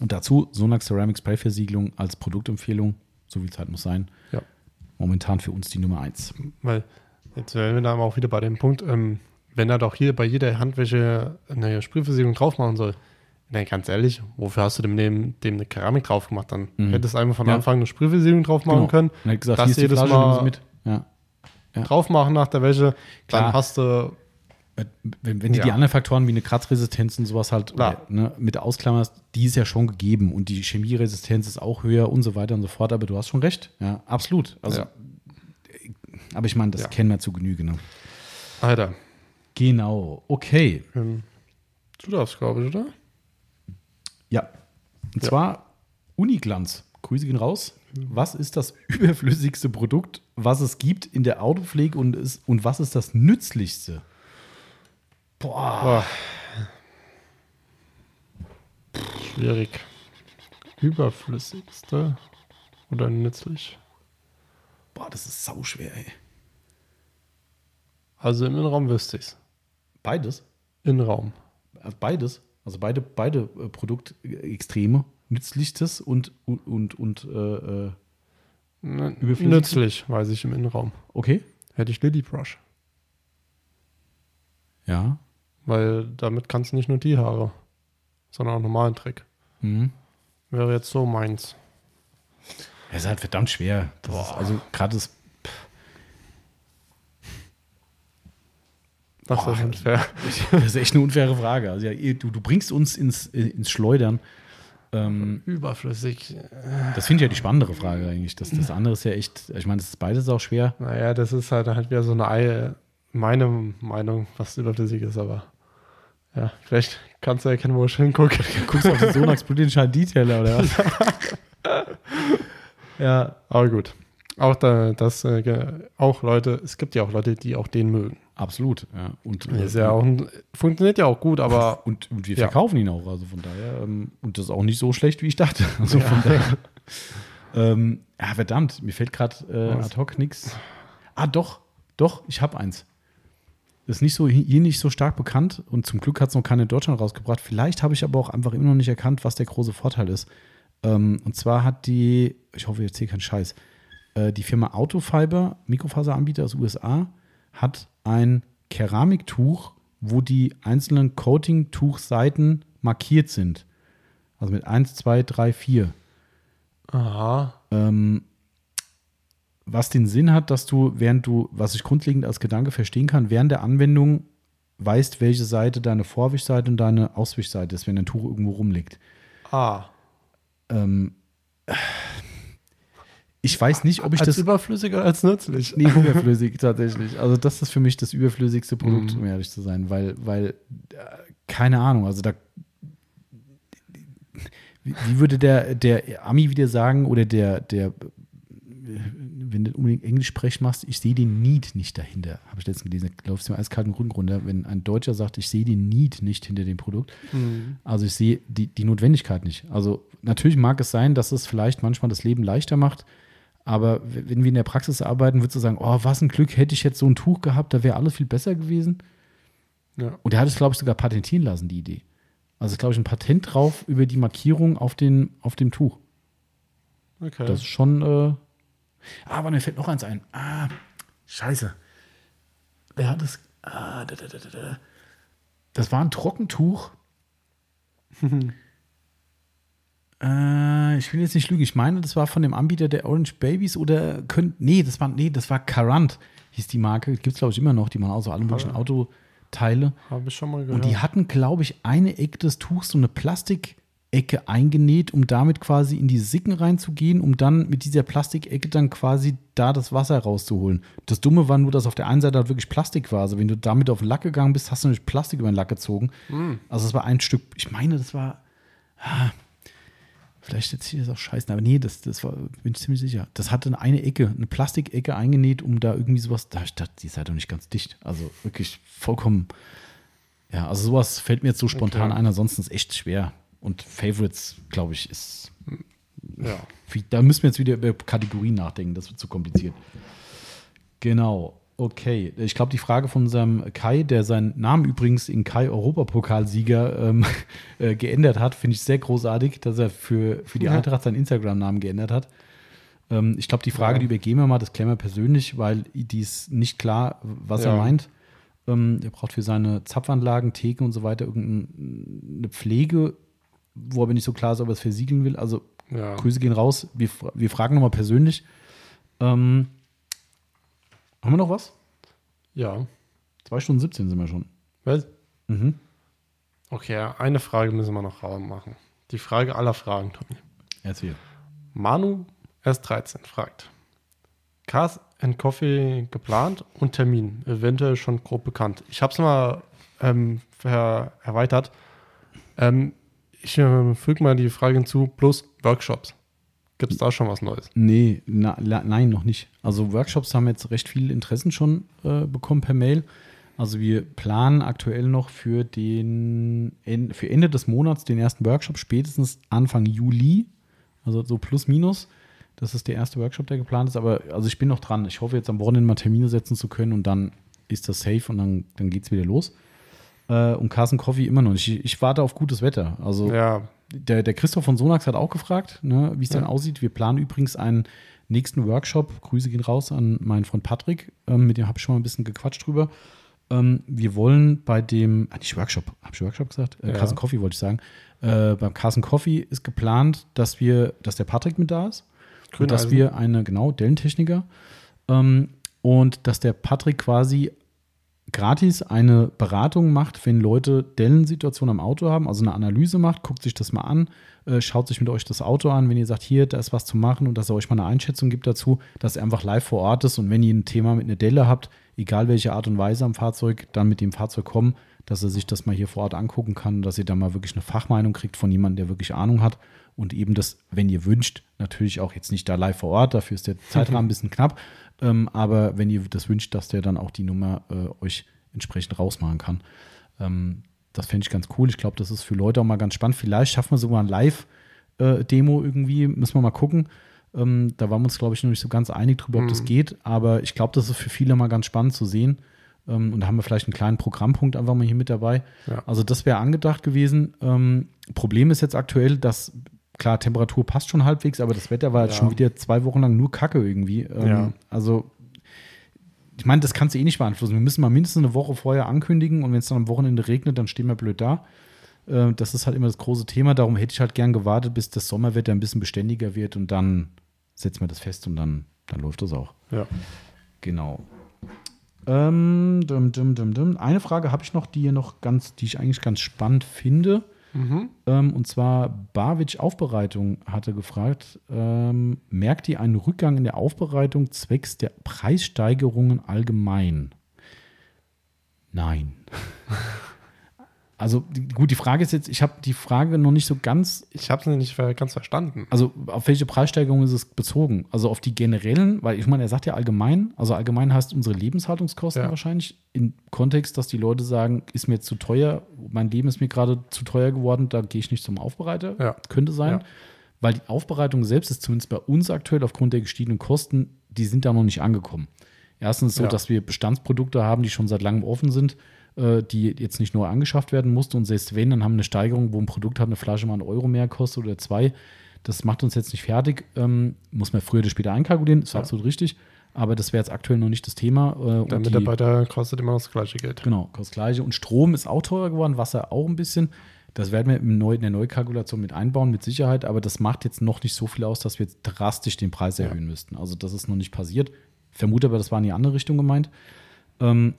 Und dazu Sonax Ceramic Spray Versiegelung als Produktempfehlung, so viel Zeit muss sein, Ja. momentan für uns die Nummer 1. Weil jetzt wären wir dann auch wieder bei dem Punkt, ähm, wenn er doch hier bei jeder Handwäsche eine Sprühversiegelung drauf machen soll, dann ganz ehrlich, wofür hast du dem, dem, dem eine Keramik drauf gemacht? Dann Mhm. hättest du einfach von Ja. Anfang eine Sprühversiegelung drauf machen können. Und er hat gesagt, Das hier ist die jedes Flasche, Mal- mit. Ja. Ja. Drauf machen nach der Wäsche, Klar. dann hast du Wenn, wenn du die anderen Faktoren wie eine Kratzresistenz und sowas halt oder, ne, mit ausklammerst, die ist ja schon gegeben und die Chemieresistenz ist auch höher und so weiter und so fort, aber du hast schon recht. Ja, absolut. Also. Aber ich meine, das kennen wir zu Genüge. Ne? Alter. Genau, okay. Ähm, du darfst, glaube ich, oder? Ja. Und Ja. zwar Uniglanz. Grüße gehen raus. Was ist das (laughs) überflüssigste Produkt, was es gibt in der Autopflege und, ist, und was ist das nützlichste? Boah. Boah. Schwierig. Überflüssigste oder nützlich? Boah, das ist sauschwer, ey. Also im Innenraum wüsste ich's. Beides. Innenraum. Also beides. Also beide, beide äh, Produktextreme. Nützlichstes und, und, und, und äh, äh, Überflüssig? Nützlich, weiß ich im Innenraum. okay. Hätte ich Lily Brush. Ja. Weil damit kannst du nicht nur die Haare, sondern auch normalen Trick. Mhm. Wäre jetzt so meins. Es ist halt verdammt schwer. Also gerade das. Das Boah, ist unfair. Das ist echt eine unfaire Frage. Also ja, du, du bringst uns ins, ins Schleudern. Ähm, Überflüssig. das finde ich ja die spannendere Frage eigentlich. Das, das andere ist ja echt, ich meine, das ist beides auch schwer. Naja, das ist halt, halt wieder so eine Ei, meine Meinung, was überflüssig ist, aber ja, vielleicht kannst du erkennen, wo ich hingucke. (laughs) Guckst du auf den Sonax Blutenschein Detailer oder was? (laughs) ja, Aber gut. Auch da, das, äh, auch Leute, es gibt ja auch Leute, die auch den mögen. Absolut. Ja. Und, Ist ja auch ein, funktioniert ja auch gut, aber (laughs) und, und wir Ja. verkaufen ihn auch. Also von daher, ähm, und das ist auch nicht so schlecht, wie ich dachte. (laughs) Also von daher. ähm, ja, verdammt, mir fällt gerade äh, ad hoc nichts. Ah, doch, doch, ich habe eins. Das ist nicht so, hier nicht so stark bekannt und zum Glück hat es noch keine in Deutschland rausgebracht. Vielleicht habe ich aber auch einfach immer noch nicht erkannt, was der große Vorteil ist. Ähm, und zwar hat die, ich hoffe, ich erzähle keinen Scheiß, äh, die Firma Autofiber, Mikrofaseranbieter aus USA, hat ein Keramiktuch, wo die einzelnen Coating-Tuchseiten markiert sind. Also mit 1, 2, 3, 4. aha, Ähm, was den Sinn hat, dass du, während du, was ich grundlegend als Gedanke verstehen kann, während der Anwendung weißt, welche Seite deine Vorwischseite und deine Auswischseite ist, wenn ein Tuch irgendwo rumliegt. ah. Ähm, ich weiß nicht, ob ich als das. überflüssig oder als nützlich? Nee, überflüssig (laughs) tatsächlich. Also das ist für mich das überflüssigste Produkt, Mhm. um ehrlich zu sein, weil, weil, äh, keine Ahnung, also da wie würde der, der Ami wieder sagen oder der, der, wenn du unbedingt Englisch sprechen machst, ich sehe den Need nicht dahinter. Habe ich letztens gelesen, da läufst du mir eiskalten Rücken runter, wenn ein Deutscher sagt, ich sehe den Need nicht hinter dem Produkt. Mhm. Also ich sehe die, die Notwendigkeit nicht. Also natürlich mag es sein, dass es vielleicht manchmal das Leben leichter macht, aber wenn wir in der Praxis arbeiten, würdest du sagen, oh, was ein Glück, hätte ich jetzt so ein Tuch gehabt, da wäre alles viel besser gewesen. Ja. Und er hat es, glaube ich, sogar patentieren lassen, die Idee. Also ist, glaube ich, ein Patent drauf über die Markierung auf, den, auf dem Tuch. Okay. Das ist schon. Äh ah, aber mir fällt noch eins ein. Ah, scheiße. Wer hat das? Ah, da, da, da, da. Das war ein Trockentuch. (laughs) äh, ich will jetzt nicht lügen. Ich meine, das war von dem Anbieter der Orange Babies oder könnt. Nee, das war, nee, das war Carant, hieß die Marke. Gibt es, glaube ich, immer noch. Die machen auch so alle möglichen Aber- Autoteile. Habe ich schon mal gehört. Und die hatten, glaube ich, eine Ecke des Tuchs, so eine Plastikecke eingenäht, um damit quasi in die Sicken reinzugehen, um dann mit dieser Plastikecke dann quasi da das Wasser rauszuholen. Das Dumme war nur, dass auf der einen Seite halt wirklich Plastik war. Also wenn du damit auf den Lack gegangen bist, hast du natürlich Plastik über den Lack gezogen. Also es war ein Stück, ich meine, das war, ah, vielleicht jetzt hier ist auch scheiße, aber nee, das, das war, bin ich ziemlich sicher. Das hatte eine Ecke, eine Plastikecke eingenäht, um da irgendwie sowas, da, ich dachte, die ist halt doch nicht ganz dicht. Also wirklich vollkommen ja, also sowas fällt mir jetzt so spontan Okay. ein, ansonsten ist echt schwer. Und Favorites, glaube ich, ist. ja. Da müssen wir jetzt wieder über Kategorien nachdenken, das wird zu kompliziert. Genau, okay. Ich glaube, die Frage von unserem Kai, der seinen Namen übrigens in Kai Europapokalsieger ähm, (laughs) äh, geändert hat, finde ich sehr großartig, dass er für, für die Ja. Eintracht seinen Instagram-Namen geändert hat. Ähm, ich glaube, die Frage, Ja. die übergehen wir mal, das klären wir persönlich, weil die ist nicht klar, was er Ja. meint. Ähm, er braucht für seine Zapfanlagen, Theken und so weiter irgendeine Pflege, wo aber nicht so klar ist, ob er es versiegeln will. Also. Grüße gehen raus. Wir, wir fragen nochmal persönlich. Ähm, haben wir noch was? ja. Zwei Stunden 17 sind wir schon. Was? Mhm. Okay, eine Frage müssen wir noch machen. Die Frage aller Fragen, Tommy. Erzähl. Manu S13 fragt: Cars and Coffee geplant und Termin, eventuell schon grob bekannt. Ich habe es mal ähm, erweitert. Ähm, ich äh, füge mal die Frage hinzu: plus Workshops. Gibt es da schon was Neues? Nee, na, la, nein, noch nicht. Also Workshops haben jetzt recht viele Interessen schon äh, bekommen per Mail. Also wir planen aktuell noch für den En- für Ende des Monats den ersten Workshop, spätestens Anfang Juli, also so plus minus. Das ist der erste Workshop, der geplant ist. Aber also ich bin noch dran. Ich hoffe jetzt am Wochenende mal Termine setzen zu können und dann ist das safe und dann, dann geht es wieder los. Äh, und Carson Coffee immer noch nicht. Ich, ich warte auf gutes Wetter. Also Ja, der, der Christoph von Sonax hat auch gefragt, ne, wie es denn Ja. aussieht. Wir planen übrigens einen nächsten Workshop. Grüße gehen raus an meinen Freund Patrick. Ähm, mit dem habe ich schon mal ein bisschen gequatscht drüber. Ähm, wir wollen bei dem, ah, nicht Workshop, habe ich Workshop gesagt? Äh, Ja. Carson Coffee wollte ich sagen. Äh, beim Carson Coffee ist geplant, dass wir, dass der Patrick mit da ist. Und dass wir eine, genau, Dellentechniker. Ähm, und dass der Patrick quasi gratis eine Beratung macht, wenn Leute Dellensituationen am Auto haben, also eine Analyse macht, guckt sich das mal an, äh, schaut sich mit euch das Auto an, wenn ihr sagt, hier, da ist was zu machen und dass er euch mal eine Einschätzung gibt dazu, dass er einfach live vor Ort ist und wenn ihr ein Thema mit einer Delle habt, egal welche Art und Weise am Fahrzeug, dann mit dem Fahrzeug kommen, dass er sich das mal hier vor Ort angucken kann, dass ihr da mal wirklich eine Fachmeinung kriegt von jemandem, der wirklich Ahnung hat und eben das, wenn ihr wünscht, natürlich auch jetzt nicht da live vor Ort, dafür ist der Zeitrahmen ein bisschen knapp, ähm, aber wenn ihr das wünscht, dass der dann auch die Nummer äh, euch entsprechend rausmachen kann. Ähm, das fände ich ganz cool. Ich glaube, das ist für Leute auch mal ganz spannend. Vielleicht schaffen wir sogar ein Live-Demo irgendwie, müssen wir mal gucken. Ähm, da waren wir uns, glaube ich, noch nicht so ganz einig drüber, ob das geht, aber ich glaube, das ist für viele mal ganz spannend zu sehen. Ähm, und da haben wir vielleicht einen kleinen Programmpunkt einfach mal hier mit dabei. Ja. Also das wäre angedacht gewesen. Ähm, Problem ist jetzt aktuell, dass klar, Temperatur passt schon halbwegs, aber das Wetter war jetzt Ja. schon wieder zwei Wochen lang nur Kacke irgendwie. Ähm, Ja. Also ich meine, das kannst du eh nicht beeinflussen. Wir müssen mal mindestens eine Woche vorher ankündigen und wenn es dann am Wochenende regnet, dann stehen wir blöd da. Äh, Das ist halt immer das große Thema. Darum hätte ich halt gern gewartet, bis das Sommerwetter ein bisschen beständiger wird und dann setzen wir das fest und dann, dann läuft das auch. ja. Genau. Ähm, dum, dum, dum, dum. Eine Frage habe ich noch, die hier noch ganz, die ich eigentlich ganz spannend finde. Mhm. Ähm, und zwar Barwitsch Aufbereitung hatte gefragt, ähm, merkt ihr einen Rückgang in der Aufbereitung zwecks der Preissteigerungen allgemein? Nein. (laughs) Also gut, die Frage ist jetzt, ich habe die Frage noch nicht so ganz Ich habe es nicht ganz verstanden. also auf welche Preissteigerung ist es bezogen? Also auf die generellen, weil ich meine, er sagt ja allgemein, also allgemein heißt unsere Lebenshaltungskosten Ja. wahrscheinlich im Kontext, dass die Leute sagen, ist mir jetzt zu teuer, mein Leben ist mir gerade zu teuer geworden, da gehe ich nicht zum Aufbereiter. Ja. Könnte sein. Ja. Weil die Aufbereitung selbst ist zumindest bei uns aktuell aufgrund der gestiegenen Kosten, die sind da noch nicht angekommen. Erstens so, dass wir Bestandsprodukte haben, die schon seit langem offen sind. Äh, die jetzt nicht neu angeschafft werden musste. Und selbst wenn, dann haben wir eine Steigerung, wo ein Produkt hat, eine Flasche mal einen Euro mehr kostet oder zwei. Das macht uns jetzt nicht fertig. Ähm, muss man früher oder später einkalkulieren, ist Ja. absolut richtig. Aber das wäre jetzt aktuell noch nicht das Thema. Äh, und Der die- Mitarbeiter kostet immer das gleiche Geld. Genau, kostet das Gleiche. Und Strom ist auch teurer geworden, Wasser auch ein bisschen. Das werden wir im Neu in der Neukalkulation mit einbauen, mit Sicherheit. Aber das macht jetzt noch nicht so viel aus, dass wir jetzt drastisch den Preis Ja. erhöhen müssten. Also das ist noch nicht passiert. Vermute aber, das war in die andere Richtung gemeint. Ähm,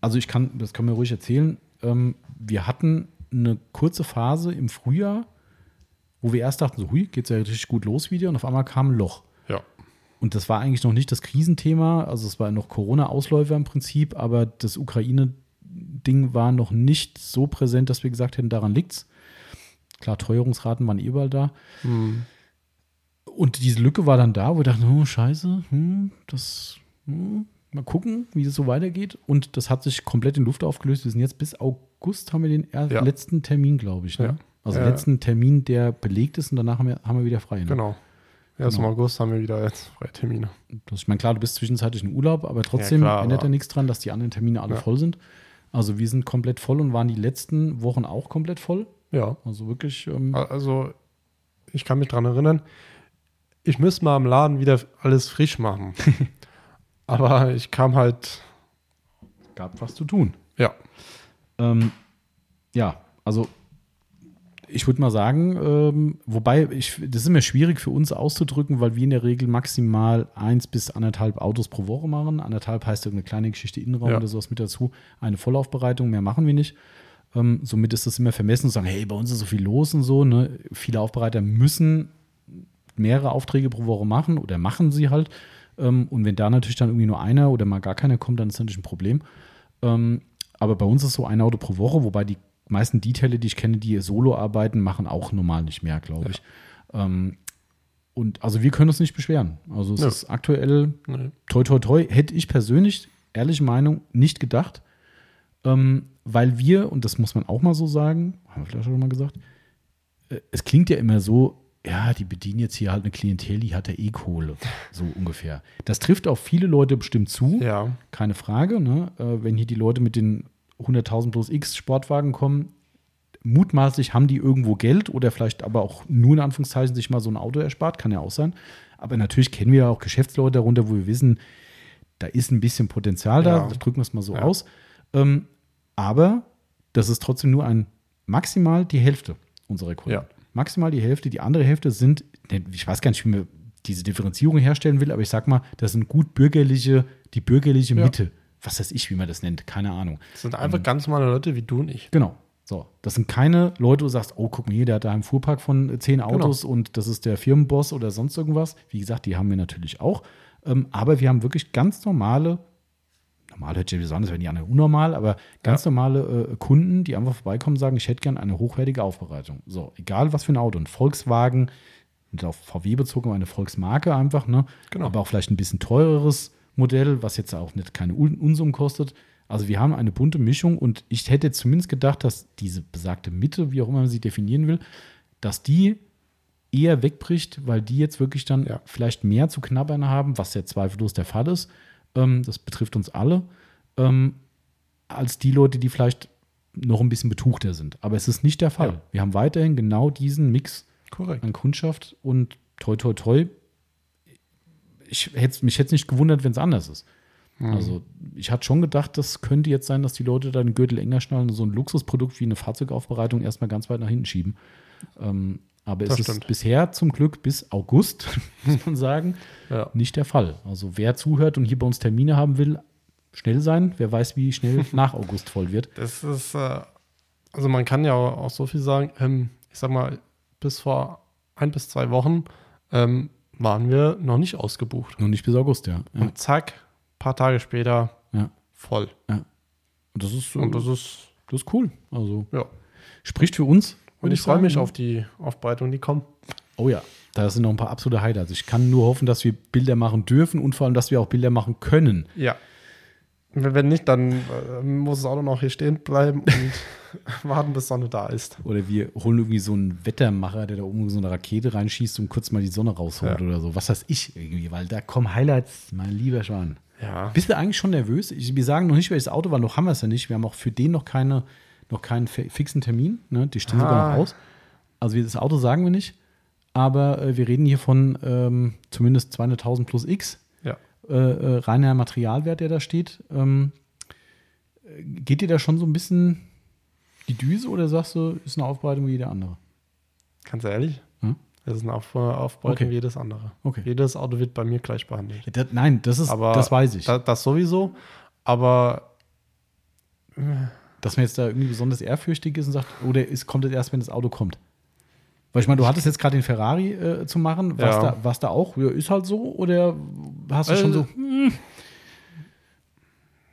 also ich kann, das können wir ruhig erzählen. Ähm, wir hatten eine kurze Phase im Frühjahr, wo wir erst dachten, so, hui, geht's ja richtig gut los wieder. Und auf einmal kam ein Loch. Ja. Und das war eigentlich noch nicht das Krisenthema, also es war noch Corona-Ausläufer im Prinzip, aber das Ukraine-Ding war noch nicht so präsent, dass wir gesagt hätten, daran liegt's. Klar, Teuerungsraten waren eh überall da. Hm. Und diese Lücke war dann da, wo wir dachten, oh, scheiße, hm, das, hm, mal gucken, wie das so weitergeht. Und das hat sich komplett in Luft aufgelöst. Wir sind jetzt bis August, haben wir den Ja. letzten Termin, glaube ich. Ne? Ja. Also Ja. letzten Termin, der belegt ist und danach haben wir, haben wir wieder frei. Ne? Genau. Erst Genau. im August haben wir wieder jetzt freie Termine. Das, ich meine, klar, du bist zwischenzeitlich in Urlaub, aber trotzdem klar, ändert ja nichts dran, dass die anderen Termine alle voll sind. Also wir sind komplett voll und waren die letzten Wochen auch komplett voll. Ja. Also wirklich, ähm, Also, ich kann mich dran erinnern, ich müsste mal im Laden wieder alles frisch machen. (laughs) Aber ich kam halt, gab was zu tun. ja, Ähm, ja, also ich würde mal sagen, ähm, wobei ich, das ist immer schwierig für uns auszudrücken, weil wir in der Regel maximal eins bis anderthalb Autos pro Woche machen. Anderthalb heißt irgendeine kleine Geschichte Innenraum Ja. oder sowas mit dazu. Eine Vollaufbereitung, mehr machen wir nicht. Ähm, somit ist das immer vermessen zu sagen, hey, bei uns ist so viel los und so. Ne? Viele Aufbereiter müssen mehrere Aufträge pro Woche machen oder machen sie halt. Ähm, und wenn da natürlich dann irgendwie nur einer oder mal gar keiner kommt, dann ist das natürlich ein Problem. Ähm, aber bei uns ist so ein Auto pro Woche, wobei die meisten Detailer, die ich kenne, die solo arbeiten, machen auch normal nicht mehr, glaube ich. Ähm, und also wir können uns nicht beschweren. Also es Ja. ist aktuell nee. toi toi toi, hätte ich persönlich, ehrliche Meinung, nicht gedacht. Ähm, weil wir, und das muss man auch mal so sagen, haben wir vielleicht schon mal gesagt, äh, es klingt ja immer so, ja, die bedienen jetzt hier halt eine Klientel, die hat ja eh Kohle, so ungefähr. Das trifft auf viele Leute bestimmt zu, ja, keine Frage. Ne? Äh, wenn hier die Leute mit den 100.000 plus X Sportwagen kommen, mutmaßlich haben die irgendwo Geld oder vielleicht aber auch nur in Anführungszeichen sich mal so ein Auto erspart, kann ja auch sein. Aber natürlich kennen wir ja auch Geschäftsleute darunter, wo wir wissen, da ist ein bisschen Potenzial da, Ja. drücken wir es mal so Ja. aus. Ähm, aber das ist trotzdem nur ein maximal die Hälfte unserer Kunden. Ja. Maximal die Hälfte. Die andere Hälfte sind, ne, ich weiß gar nicht, wie man diese Differenzierung herstellen will, aber ich sag mal, das sind gut bürgerliche, die bürgerliche Ja. Mitte. Was weiß ich, wie man das nennt, keine Ahnung. das sind einfach ganz normale Leute wie du und ich. Genau. So, das sind keine Leute, wo du sagst, oh, guck mal hier, der hat da einen Fuhrpark von äh, zehn Autos und das ist der Firmenboss oder sonst irgendwas. Wie gesagt, die haben wir natürlich auch. Ähm, aber wir haben wirklich ganz normale, normal hört sich ja besonders, wenn die anderen unnormal, aber ganz Ja. normale äh, Kunden, die einfach vorbeikommen sagen, ich hätte gern eine hochwertige Aufbereitung. So, egal was für ein Auto. Ein Volkswagen, mit auf VW bezogen, eine Volksmarke einfach, ne? Genau. Aber auch vielleicht ein bisschen teureres Modell, was jetzt auch nicht keine Un Unsummen kostet. Also wir haben eine bunte Mischung und ich hätte zumindest gedacht, dass diese besagte Mitte, wie auch immer man sie definieren will, dass die eher wegbricht, weil die jetzt wirklich dann Ja. vielleicht mehr zu knabbern haben, was ja zweifellos der Fall ist. Ähm, das betrifft uns alle, ähm, als die Leute, die vielleicht noch ein bisschen betuchter sind. Aber es ist nicht der Fall. Ja. Wir haben weiterhin genau diesen Mix Korrekt. an Kundschaft und toi toi toi. Ich hätte, mich hätte es nicht gewundert, wenn es anders ist. Mhm. Also ich hatte schon gedacht, das könnte jetzt sein, dass die Leute da den Gürtel enger schnallen und so ein Luxusprodukt wie eine Fahrzeugaufbereitung erstmal ganz weit nach hinten schieben. Ähm, aber es ist stimmt. bisher zum Glück bis August, (laughs) muss man sagen, (laughs) Ja. nicht der Fall. Also wer zuhört und hier bei uns Termine haben will, schnell sein. Wer weiß, wie schnell (laughs) nach August voll wird. Das ist, äh, also man kann ja auch, so viel sagen, ähm, ich sag mal, bis vor ein bis zwei Wochen ähm, waren wir noch nicht ausgebucht. Nur nicht bis August, ja. ja. Und zack, paar Tage später Ja. voll. Und das ist, Und das ist, das ist cool. Also ja. spricht für uns. Und ich freue mich auf die Aufbereitung, die kommt. Oh ja, da sind noch ein paar absolute Highlights. Ich kann nur hoffen, dass wir Bilder machen dürfen und vor allem, dass wir auch Bilder machen können. Ja. Wenn nicht, dann äh, muss das Auto noch hier stehen bleiben und (laughs) warten, bis Sonne da ist. Oder wir holen irgendwie so einen Wettermacher, der da oben so eine Rakete reinschießt und kurz mal die Sonne rausholt Ja. oder so. Was weiß ich irgendwie, weil da kommen Highlights, mein lieber Schwan. Ja. Bist du eigentlich schon nervös? Ich, wir sagen noch nicht, welches Auto, weil noch haben wir es ja nicht. Wir haben auch für den noch, keine, noch keinen fi- fixen Termin. Ne? Die stehen sogar Ah. noch aus. Also das Auto sagen wir nicht. Aber äh, wir reden hier von ähm, zumindest 200.000 plus X. Ja. Äh, äh, reiner Materialwert, der da steht. Ähm, äh, geht dir da schon so ein bisschen die Düse oder sagst du, ist eine Aufbereitung wie jede andere? Ganz ehrlich, Hm? das ist eine Auf Aufbereitung Okay. wie jedes andere. Okay. Jedes Auto wird bei mir gleich behandelt. Ja, das, nein, das ist, Aber das weiß ich. Da, das sowieso, aber dass man jetzt da irgendwie besonders ehrfürchtig ist und sagt, oder ist, kommt das erst, wenn das Auto kommt? Weil ich meine, du hattest jetzt gerade den Ferrari äh, zu machen, was, Ja. da, was da auch, ja, ist halt so, oder hast du schon Äh, so,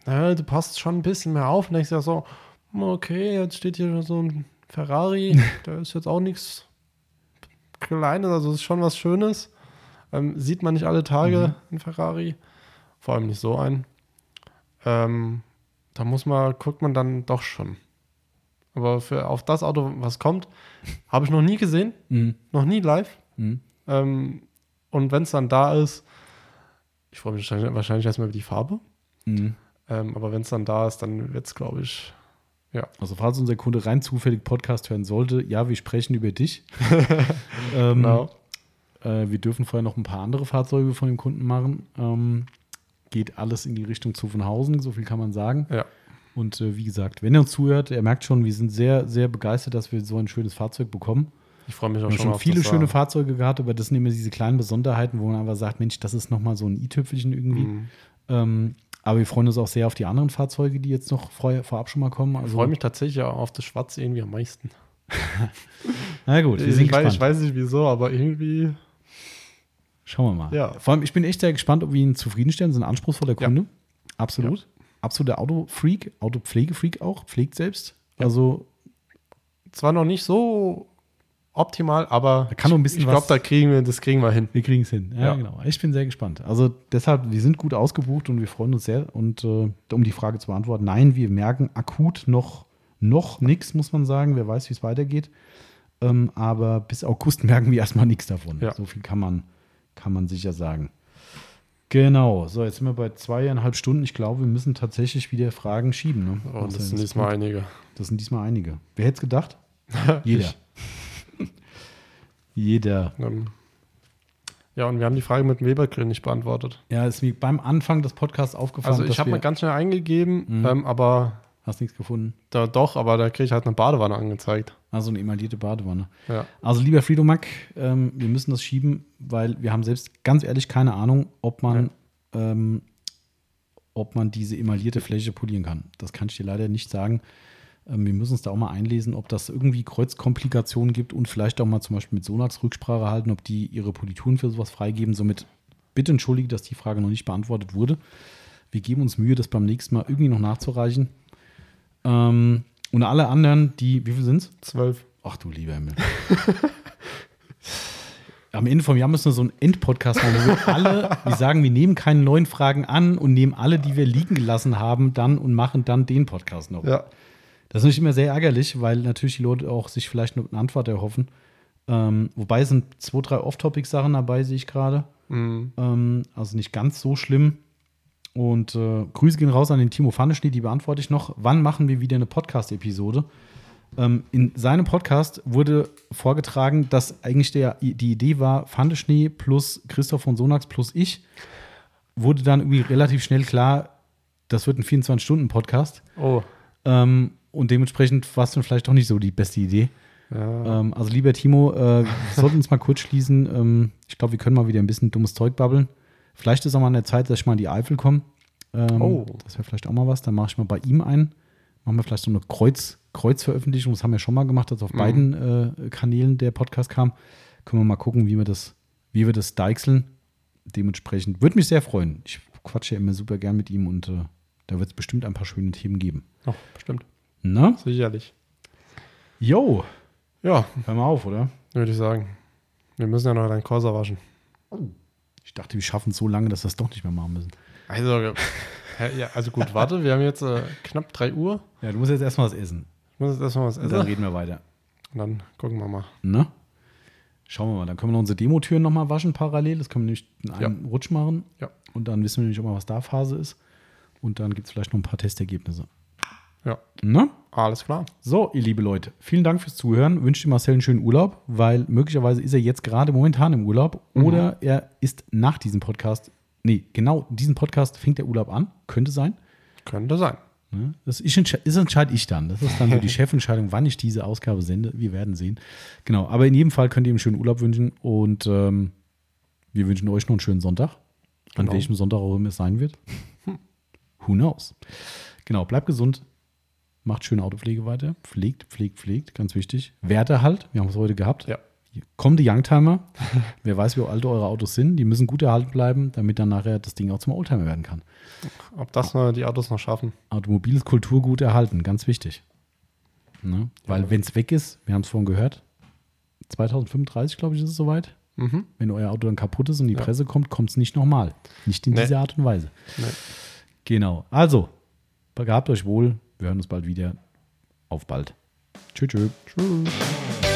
Ja, du passt schon ein bisschen mehr auf und denkst ja so, hm, okay, jetzt steht hier so ein Ferrari, (laughs) der ist jetzt auch nichts Kleines, also ist schon was Schönes. Ähm, sieht man nicht alle Tage ein Ferrari, vor allem nicht so ein. Ähm, da muss man, guckt man dann doch schon. Aber für, auf das Auto, was kommt, (laughs) habe ich noch nie gesehen, Mhm. noch nie live. Mhm. Ähm, und wenn es dann da ist, ich freue mich wahrscheinlich, erstmal über die Farbe. Mhm. Ähm, aber wenn es dann da ist, dann wird es, glaube ich, Also falls unser Kunde rein zufällig Podcast hören sollte, ja, wir sprechen über dich. (laughs) ähm, genau. äh, wir dürfen vorher noch ein paar andere Fahrzeuge von dem Kunden machen. Ähm, geht alles in die Richtung Zuffenhausen, so viel kann man sagen. Ja. Und äh, wie gesagt, wenn er uns zuhört, er merkt schon, wir sind sehr, sehr begeistert, dass wir so ein schönes Fahrzeug bekommen. Ich freue mich Wir auch haben schon schon auf viele das, schöne äh, Fahrzeuge gehabt, aber das sind immer diese kleinen Besonderheiten, wo man einfach sagt, Mensch, das ist nochmal so ein i-Tüpfelchen irgendwie. Mhm. Ähm, aber wir freuen uns auch sehr auf die anderen Fahrzeuge, die jetzt noch vorher, vorab schon mal kommen. Ich Also, freue mich tatsächlich auch auf das Schwarze irgendwie am meisten. (laughs) Na gut, wir Ich, sind weiß, gespannt. ich weiß nicht wieso, aber irgendwie. Schauen wir mal. Ja. Vor allem, ich bin echt sehr gespannt, ob wir ihn zufriedenstellen. Ist ein anspruchsvoller Ja. Kunde. Absolut. Absoluter Autofreak, Autopflegefreak auch, pflegt selbst. Ja. Also Zwar noch nicht so optimal, aber Da kann noch ein bisschen ich glaube, da kriegen wir, das kriegen wir hin. Wir kriegen es hin. Ja, Ja. genau. Ich bin sehr gespannt. Also deshalb, wir sind gut ausgebucht und wir freuen uns sehr. Und äh, um die Frage zu beantworten, nein, wir merken akut noch, noch nichts, muss man sagen. Wer weiß, wie es weitergeht. Ähm, aber bis August (laughs) merken wir erstmal nichts davon. Ja. So viel kann man, kann man sicher sagen. Genau. So, jetzt sind wir bei zweieinhalb Stunden. Ich glaube, wir müssen tatsächlich wieder Fragen schieben. Ne? Oh, das sind diesmal einige. das sind diesmal einige. Wer hätte es gedacht? (laughs) Jeder. Jeder. Ähm, ja, und wir haben die Frage mit dem Webergrill nicht beantwortet. Ja, ist mir beim Anfang des Podcasts aufgefallen. Also ich habe mal ganz schnell eingegeben, Mhm. ähm, aber Hast nichts gefunden. da doch, aber da kriege ich halt eine Badewanne angezeigt. Also eine emaillierte Badewanne. Ja. Also lieber Friedomack, ähm, wir müssen das schieben, weil wir haben selbst ganz ehrlich keine Ahnung, ob man, ähm, ob man diese emaillierte Fläche polieren kann. Das kann ich dir leider nicht sagen. Ähm, wir müssen uns da auch mal einlesen, ob das irgendwie Kreuzkomplikationen gibt und vielleicht auch mal zum Beispiel mit Sonax Rücksprache halten, ob die ihre Polituren für sowas freigeben. Somit bitte entschuldige, dass die Frage noch nicht beantwortet wurde. Wir geben uns Mühe, das beim nächsten Mal irgendwie noch nachzureichen. Ähm, und alle anderen, die, wie viel sind es? Zwölf. Ach du lieber Himmel. (laughs) Am Ende vom Jahr müssen wir so einen Endpodcast machen, wo wir alle, wir sagen, wir nehmen keine neuen Fragen an und nehmen alle, die wir liegen gelassen haben, dann und machen dann den Podcast noch. Ja. Das ist natürlich immer sehr ärgerlich, weil natürlich die Leute auch sich vielleicht eine Antwort erhoffen. Ähm, wobei sind zwei, drei Off-Topic-Sachen dabei, sehe ich gerade. Mhm. Ähm, also nicht ganz so schlimm. Und äh, Grüße gehen raus an den Timo Pfanneschnee, die beantworte ich noch. Wann machen wir wieder eine Podcast-Episode? Ähm, in seinem Podcast wurde vorgetragen, dass eigentlich der, die Idee war, Pfanneschnee plus Christoph von Sonax plus ich. Wurde dann irgendwie relativ schnell klar, das wird ein 24-Stunden-Podcast. Oh. Ähm, und dementsprechend war es dann vielleicht doch nicht so die beste Idee. Ja. Ähm, also lieber Timo, äh, wir sollten uns mal kurz schließen. Ähm, ich glaube, wir können mal wieder ein bisschen dummes Zeug babbeln. Vielleicht ist auch mal an der Zeit, dass ich mal in die Eifel komme. Ähm, Oh. Das wäre vielleicht auch mal was. Dann mache ich mal bei ihm ein. Machen wir vielleicht so eine Kreuz, Kreuzveröffentlichung. Das haben wir schon mal gemacht, dass auf Mhm. beiden äh, Kanälen der Podcast kam. Können wir mal gucken, wie wir das, wie wir das deichseln. Dementsprechend würde mich sehr freuen. Ich quatsche ja immer super gern mit ihm und äh, da wird es bestimmt ein paar schöne Themen geben. Oh, bestimmt. Na? Sicherlich. Jo, Ja, hör mal auf, oder? würde ich sagen. Wir müssen ja noch deinen Corsa waschen. Ich dachte, wir schaffen es so lange, dass wir es doch nicht mehr machen müssen. Also, ja, also gut, warte, wir haben jetzt äh, knapp 3 Uhr. Ja, du musst jetzt erstmal was essen. Ich muss jetzt erstmal was Und essen. dann reden wir weiter. Und dann gucken wir mal. Ne? Schauen wir mal. Dann können wir noch unsere Demotüren nochmal waschen parallel. Das können wir nämlich in einem Rutsch machen. Ja. Und dann wissen wir nämlich auch mal, was da Phase ist. Und dann gibt es vielleicht noch ein paar Testergebnisse. Ja, Ne? alles klar. So, ihr liebe Leute, vielen Dank fürs Zuhören. Wünsche dir Marcel einen schönen Urlaub, weil möglicherweise ist er jetzt gerade momentan im Urlaub oder er ist nach diesem Podcast, nee, genau diesen Podcast fängt der Urlaub an. Könnte sein. Könnte sein. Ne? Das ist, ist entscheide ich dann. Das ist dann so die (laughs) Chefentscheidung, wann ich diese Ausgabe sende. Wir werden sehen. Genau, aber in jedem Fall könnt ihr ihm einen schönen Urlaub wünschen und ähm, wir wünschen euch noch einen schönen Sonntag. An Genau. welchem Sonntag auch immer es sein wird. (laughs) Who knows? Genau, bleibt gesund. Macht schöne Autopflege weiter. Pflegt, pflegt, pflegt. Ganz wichtig. Werte halt. Wir haben es heute gehabt. Ja. Kommt die Youngtimer. (laughs) Wer weiß, wie alt eure Autos sind. Die müssen gut erhalten bleiben, damit dann nachher das Ding auch zum Oldtimer werden kann. Ob das äh, die Autos noch schaffen? Automobiles Kulturgut erhalten, ganz wichtig. Ne? Weil wenn es weg ist, wir haben es vorhin gehört, 2035, glaube ich, ist es soweit. Mhm. Wenn euer Auto dann kaputt ist und die Ja. Presse kommt, kommt es nicht nochmal. Nicht in Nee. dieser Art und Weise. Nee. Genau. Also, gehabt euch wohl. Wir hören uns bald wieder. Auf bald. Tschüss. tschüss. Tschüss.